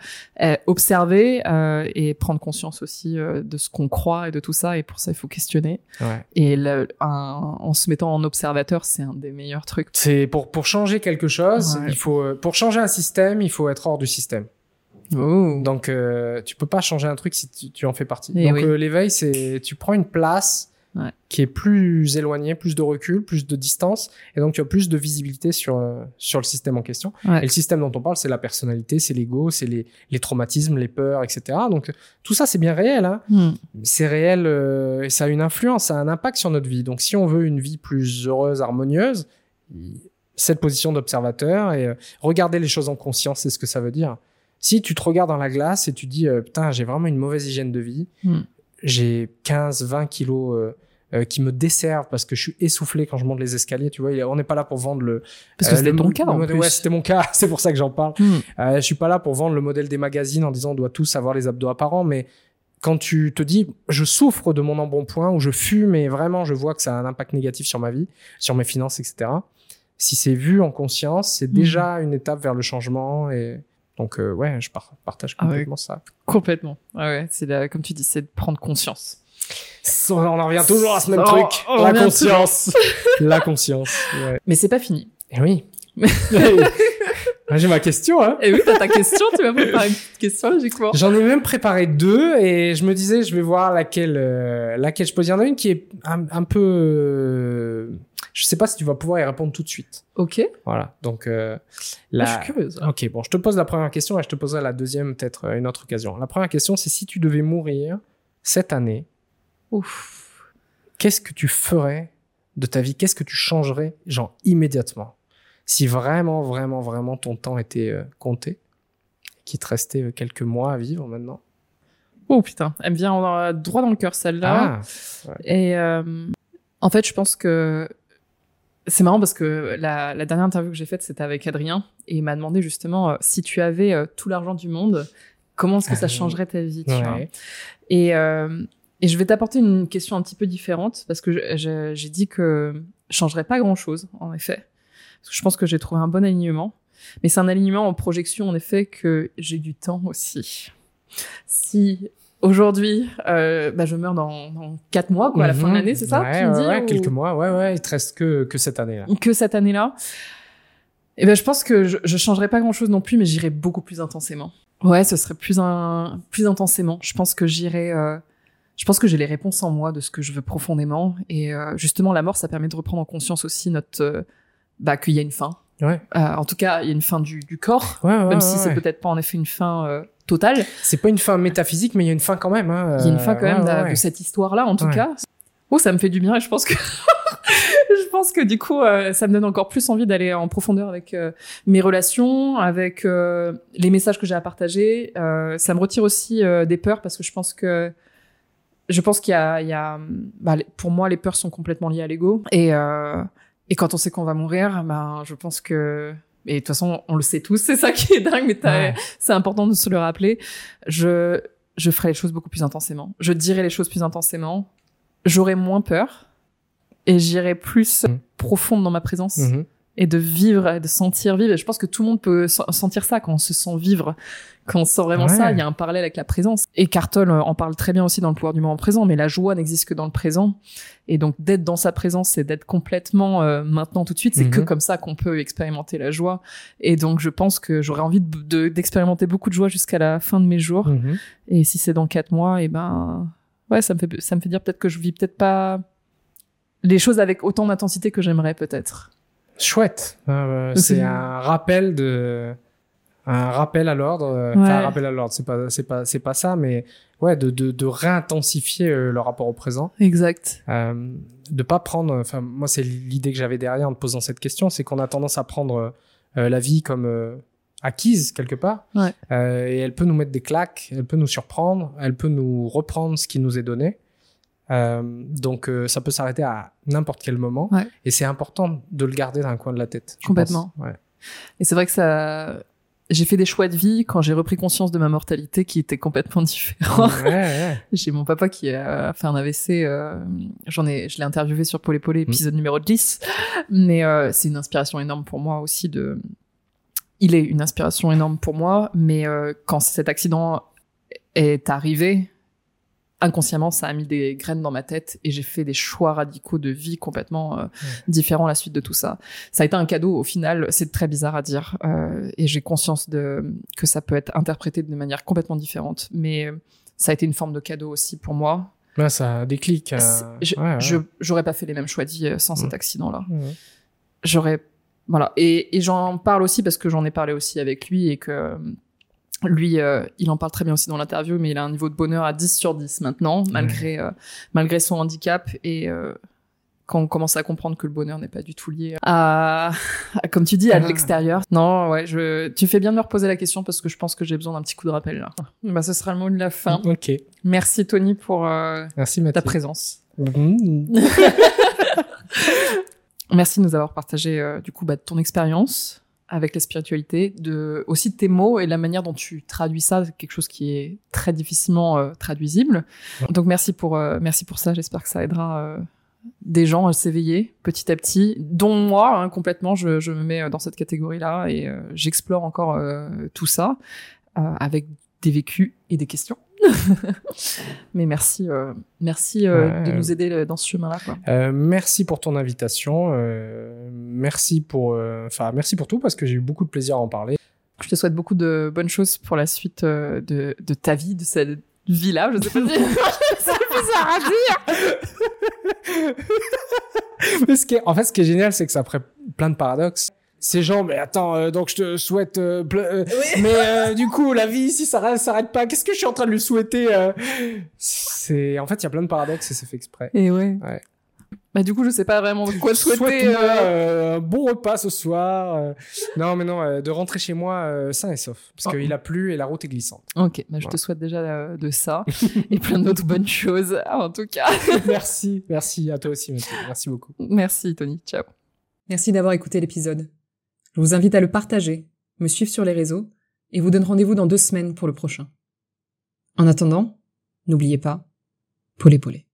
[SPEAKER 2] euh, observer euh, et prendre conscience aussi de ce qu'on croit et de tout ça. Et pour ça, il faut questionner.
[SPEAKER 1] Ouais.
[SPEAKER 2] Et le- un- en se mettant en observateur, c'est un des meilleurs trucs.
[SPEAKER 1] C'est pour pour changer quelque chose,
[SPEAKER 2] Ouais.
[SPEAKER 1] il faut pour changer un système, il faut être hors du système.
[SPEAKER 2] Oh.
[SPEAKER 1] Donc tu peux pas changer un truc si tu, tu en fais partie.
[SPEAKER 2] Eh
[SPEAKER 1] Donc
[SPEAKER 2] oui.
[SPEAKER 1] l'éveil c'est tu prends une place
[SPEAKER 2] Ouais.
[SPEAKER 1] qui est plus éloignée, plus de recul, plus de distance et donc tu as plus de visibilité sur euh, sur le système en question.
[SPEAKER 2] Ouais.
[SPEAKER 1] Et le système dont on parle, c'est la personnalité, c'est l'ego, c'est les les traumatismes, les peurs, etc. Donc tout ça c'est bien réel hein.
[SPEAKER 2] Hmm.
[SPEAKER 1] c'est réel euh, et ça a une influence, ça a un impact sur notre vie. Donc si on veut une vie plus heureuse, harmonieuse, cette position d'observateur et euh, regarder les choses en conscience, c'est ce que ça veut dire. Si tu te regardes dans la glace et tu dis euh, putain, j'ai vraiment une mauvaise hygiène de vie,
[SPEAKER 2] Hmm.
[SPEAKER 1] J'ai 15, 20 kilos euh, euh, qui me desservent parce que je suis essoufflé quand je monte les escaliers, tu vois, on n'est pas là pour vendre le
[SPEAKER 2] Parce que
[SPEAKER 1] euh,
[SPEAKER 2] c'était ton cas en plus.
[SPEAKER 1] Ouais, c'était mon cas, c'est pour ça que j'en parle.
[SPEAKER 2] Hmm.
[SPEAKER 1] Euh, je suis pas là pour vendre le modèle des magazines en disant on doit tous avoir les abdos apparents, mais quand tu te dis je souffre de mon embonpoint ou je fume et vraiment je vois que ça a un impact négatif sur ma vie, sur mes finances, etc. Si c'est vu en conscience, c'est
[SPEAKER 2] Mhm.
[SPEAKER 1] déjà une étape vers le changement et donc euh, ouais, je par- partage
[SPEAKER 2] Ah ouais.
[SPEAKER 1] complètement ça.
[SPEAKER 2] Complètement. Ouais, ouais, c'est la- comme tu dis, c'est de prendre conscience.
[SPEAKER 1] On en revient toujours à ce même
[SPEAKER 2] Oh,
[SPEAKER 1] truc, la conscience, la conscience. Ouais.
[SPEAKER 2] Mais c'est pas fini.
[SPEAKER 1] Et oui. J'ai ma question, hein.
[SPEAKER 2] Et oui, t'as ta question, tu m'as préparé une petite question, logiquement.
[SPEAKER 1] J'en ai même préparé deux et je me disais je vais voir laquelle euh, laquelle je pose. Il y en a une qui est un, un peu euh, je sais pas si tu vas pouvoir y répondre tout de suite.
[SPEAKER 2] Ok.
[SPEAKER 1] Voilà. Donc euh,
[SPEAKER 2] Là,
[SPEAKER 1] la
[SPEAKER 2] je suis curieuse.
[SPEAKER 1] OK, bon, je te pose la première question et je te poserai la deuxième peut-être à une autre occasion. La première question c'est si tu devais mourir cette année,
[SPEAKER 2] Ouf.
[SPEAKER 1] qu'est-ce que tu ferais de ta vie? Qu'est-ce que tu changerais genre immédiatement? Si vraiment vraiment vraiment ton temps était euh, compté qu'il te restait euh, quelques mois à vivre maintenant?
[SPEAKER 2] Oh putain, elle me vient en- droit dans le cœur celle-là.
[SPEAKER 1] Ah,
[SPEAKER 2] Et euh, en fait, je pense que c'est marrant parce que la, la dernière interview que j'ai faite, c'était avec Adrien et il m'a demandé justement euh, si tu avais euh, tout l'argent du monde, comment est-ce que ça
[SPEAKER 1] Euh,
[SPEAKER 2] changerait ta vie tu vois?
[SPEAKER 1] Ouais.
[SPEAKER 2] Et, euh, et je vais t'apporter une question un petit peu différente parce que j'ai dit que je changerais pas grand-chose, en effet. Parce que je pense que j'ai trouvé un bon alignement. Mais c'est un alignement en projection, en effet, que j'ai du temps aussi. Si aujourd'hui, euh, bah, je meurs dans, dans 4 mois, quoi, à la fin de
[SPEAKER 1] Mhm.
[SPEAKER 2] l'année, c'est ça
[SPEAKER 1] ouais,
[SPEAKER 2] tu me
[SPEAKER 1] ouais,
[SPEAKER 2] dis,
[SPEAKER 1] ouais,
[SPEAKER 2] ou-
[SPEAKER 1] quelques mois. Ouais, ouais, il te reste que, que cette année-là.
[SPEAKER 2] que cette année-là. Et ben, je pense que je, je changerais pas grand-chose non plus, mais j'irais beaucoup plus intensément. Ouais, ce serait plus un, plus intensément. Je pense que j'irais. euh, je pense que j'ai les réponses en moi de ce que je veux profondément. Et euh, justement, la mort, ça permet de reprendre en conscience aussi notre, euh, bah, qu'il y a une fin.
[SPEAKER 1] Ouais.
[SPEAKER 2] Euh, en tout cas, il y a une fin du, du corps,
[SPEAKER 1] Ouais, ouais,
[SPEAKER 2] même si c'est peut-être pas en effet une fin euh, totale.
[SPEAKER 1] C'est pas une fin métaphysique, mais il y a une fin quand même. hein.
[SPEAKER 2] Il y a une fin quand même
[SPEAKER 1] ouais,
[SPEAKER 2] de,
[SPEAKER 1] ouais.
[SPEAKER 2] de cette histoire-là, en tout
[SPEAKER 1] Ouais.
[SPEAKER 2] cas. Oh, ça me fait du bien et je pense que je pense que du coup, euh, ça me donne encore plus envie d'aller en profondeur avec euh, mes relations, avec euh, les messages que j'ai à partager. Ça me retire aussi des peurs parce que je pense que je pense qu'il y a, il y a bah, pour moi, les peurs sont complètement liées à l'ego et et quand on sait qu'on va mourir, ben je pense que et de toute façon, on le sait tous, c'est ça qui est dingue, mais
[SPEAKER 1] Ouais.
[SPEAKER 2] c'est important de se le rappeler. Je, je ferai les choses beaucoup plus intensément. Je dirai les choses plus intensément. J'aurai moins peur et j'irai plus
[SPEAKER 1] Mhm.
[SPEAKER 2] profonde dans ma présence
[SPEAKER 1] Mhm.
[SPEAKER 2] Et de vivre et de sentir vivre. Et je pense que tout le monde peut sentir ça quand on se sent vivre, quand on sent vraiment ça. Il y a un parallèle avec la présence. Et Cartol en parle très bien aussi dans le pouvoir du moment présent. Mais la joie n'existe que dans le présent. Et donc d'être dans sa présence, c'est d'être complètement euh, maintenant tout de suite. C'est que mhm. comme ça qu'on peut expérimenter la joie. Et donc je pense que j'aurais envie d'expérimenter de, beaucoup de joie jusqu'à la fin de mes jours. Mhm. Et si c'est dans quatre mois, et eh ben ouais, ça me fait ça me fait dire peut-être que je vis peut-être pas les choses avec autant d'intensité que j'aimerais peut-être.
[SPEAKER 1] Chouette. Euh, c'est un rappel de un rappel à l'ordre. Euh, enfin, un rappel à l'ordre, c'est pas c'est pas c'est pas ça, mais ouais, de de, de réintensifier euh, le rapport au présent.
[SPEAKER 2] Exact.
[SPEAKER 1] Euh, de pas prendre. Enfin, moi, c'est l'idée que j'avais derrière en te posant cette question, c'est qu'on a tendance à prendre la vie comme acquise quelque part.
[SPEAKER 2] Ouais.
[SPEAKER 1] et elle peut nous mettre des claques, elle peut nous surprendre, elle peut nous reprendre ce qui nous est donné. Euh, donc euh, ça peut s'arrêter à n'importe quel moment. Et c'est important de le garder dans un coin de la tête.
[SPEAKER 2] Complètement.
[SPEAKER 1] Ouais.
[SPEAKER 2] Et c'est vrai que ça, j'ai fait des choix de vie quand j'ai repris conscience de ma mortalité qui était complètement différente. Ouais, j'ai mon papa qui a fait un AVC. Euh, j'en ai, je l'ai interviewé sur Paul et Paul, épisode numéro 10. Mais c'est une inspiration énorme pour moi aussi de. Il est une inspiration énorme pour moi, mais quand cet accident est arrivé, inconsciemment, ça a mis des graines dans ma tête et j'ai fait des choix radicaux de vie complètement euh, différents à la suite de tout ça. Ça a été un cadeau au final, c'est très bizarre à dire euh, et j'ai conscience de que ça peut être interprété de manière complètement différente, mais euh, ça a été une forme de cadeau aussi pour moi.
[SPEAKER 1] Là, ça déclic.
[SPEAKER 2] Je, j'aurais pas fait les mêmes choix vie sans cet accident-là. J'aurais voilà et, et j'en parle aussi parce que j'en ai parlé aussi avec lui et que lui, euh, il en parle très bien aussi dans l'interview, mais il a un niveau de bonheur à 10 sur 10 maintenant, malgré, euh, malgré son handicap. Et euh, quand on commence à comprendre que le bonheur n'est pas du tout lié à, comme tu dis, à ah. l'extérieur. Non, ouais, je, tu fais bien de me reposer la question parce que je pense que j'ai besoin d'un petit coup de rappel là. Bah, ce sera le mot de la fin.
[SPEAKER 1] Ok.
[SPEAKER 2] Merci Tony pour
[SPEAKER 1] Merci,
[SPEAKER 2] ta présence. Mmh. Merci de nous avoir partagé du coup bah, ton expérience avec la spiritualité, de aussi tes mots et la manière dont tu traduis ça, quelque chose qui est très difficilement euh, traduisible. Donc merci pour euh, merci pour ça. J'espère que ça aidera euh, des gens à s'éveiller petit à petit, dont moi hein, complètement. Je, je, me mets dans cette catégorie-là et j'explore encore tout ça avec des vécus et des questions. Mais merci, euh, merci euh, de nous aider dans ce chemin-là.
[SPEAKER 1] Euh, merci pour ton invitation. merci pour, enfin, merci pour tout parce que j'ai eu beaucoup de plaisir à en parler.
[SPEAKER 2] Je te souhaite beaucoup de bonnes choses pour la suite de, de ta vie, de cette vie-là. Je sais pas si c'est bizarre à
[SPEAKER 1] dire. Mais ce qui est, en fait, ce qui est génial, c'est que ça ferait plein de paradoxes ces gens, mais attends, euh, donc je te souhaite, euh, euh, mais du coup la vie ici ça s'arrête pas. Qu'est-ce que je suis en train de lui souhaiter C'est en fait il y a plein de paradoxes et c'est fait exprès.
[SPEAKER 2] Et ouais.
[SPEAKER 1] ouais.
[SPEAKER 2] Bah du coup je sais pas vraiment quoi souhaiter.
[SPEAKER 1] un bon repas ce soir. non mais non, de rentrer chez moi sain et sauf parce oh. qu'il a plu et la route est glissante.
[SPEAKER 2] Ok, bah, je te souhaite déjà de ça et plein d'autres bonnes choses en tout cas.
[SPEAKER 1] merci, merci à toi aussi, merci beaucoup.
[SPEAKER 2] Merci Tony, ciao.
[SPEAKER 3] Merci d'avoir écouté l'épisode. Je vous invite à le partager, me suivre sur les réseaux, et vous donne rendez-vous dans deux semaines pour le prochain. En attendant, n'oubliez pas, Polé Polé.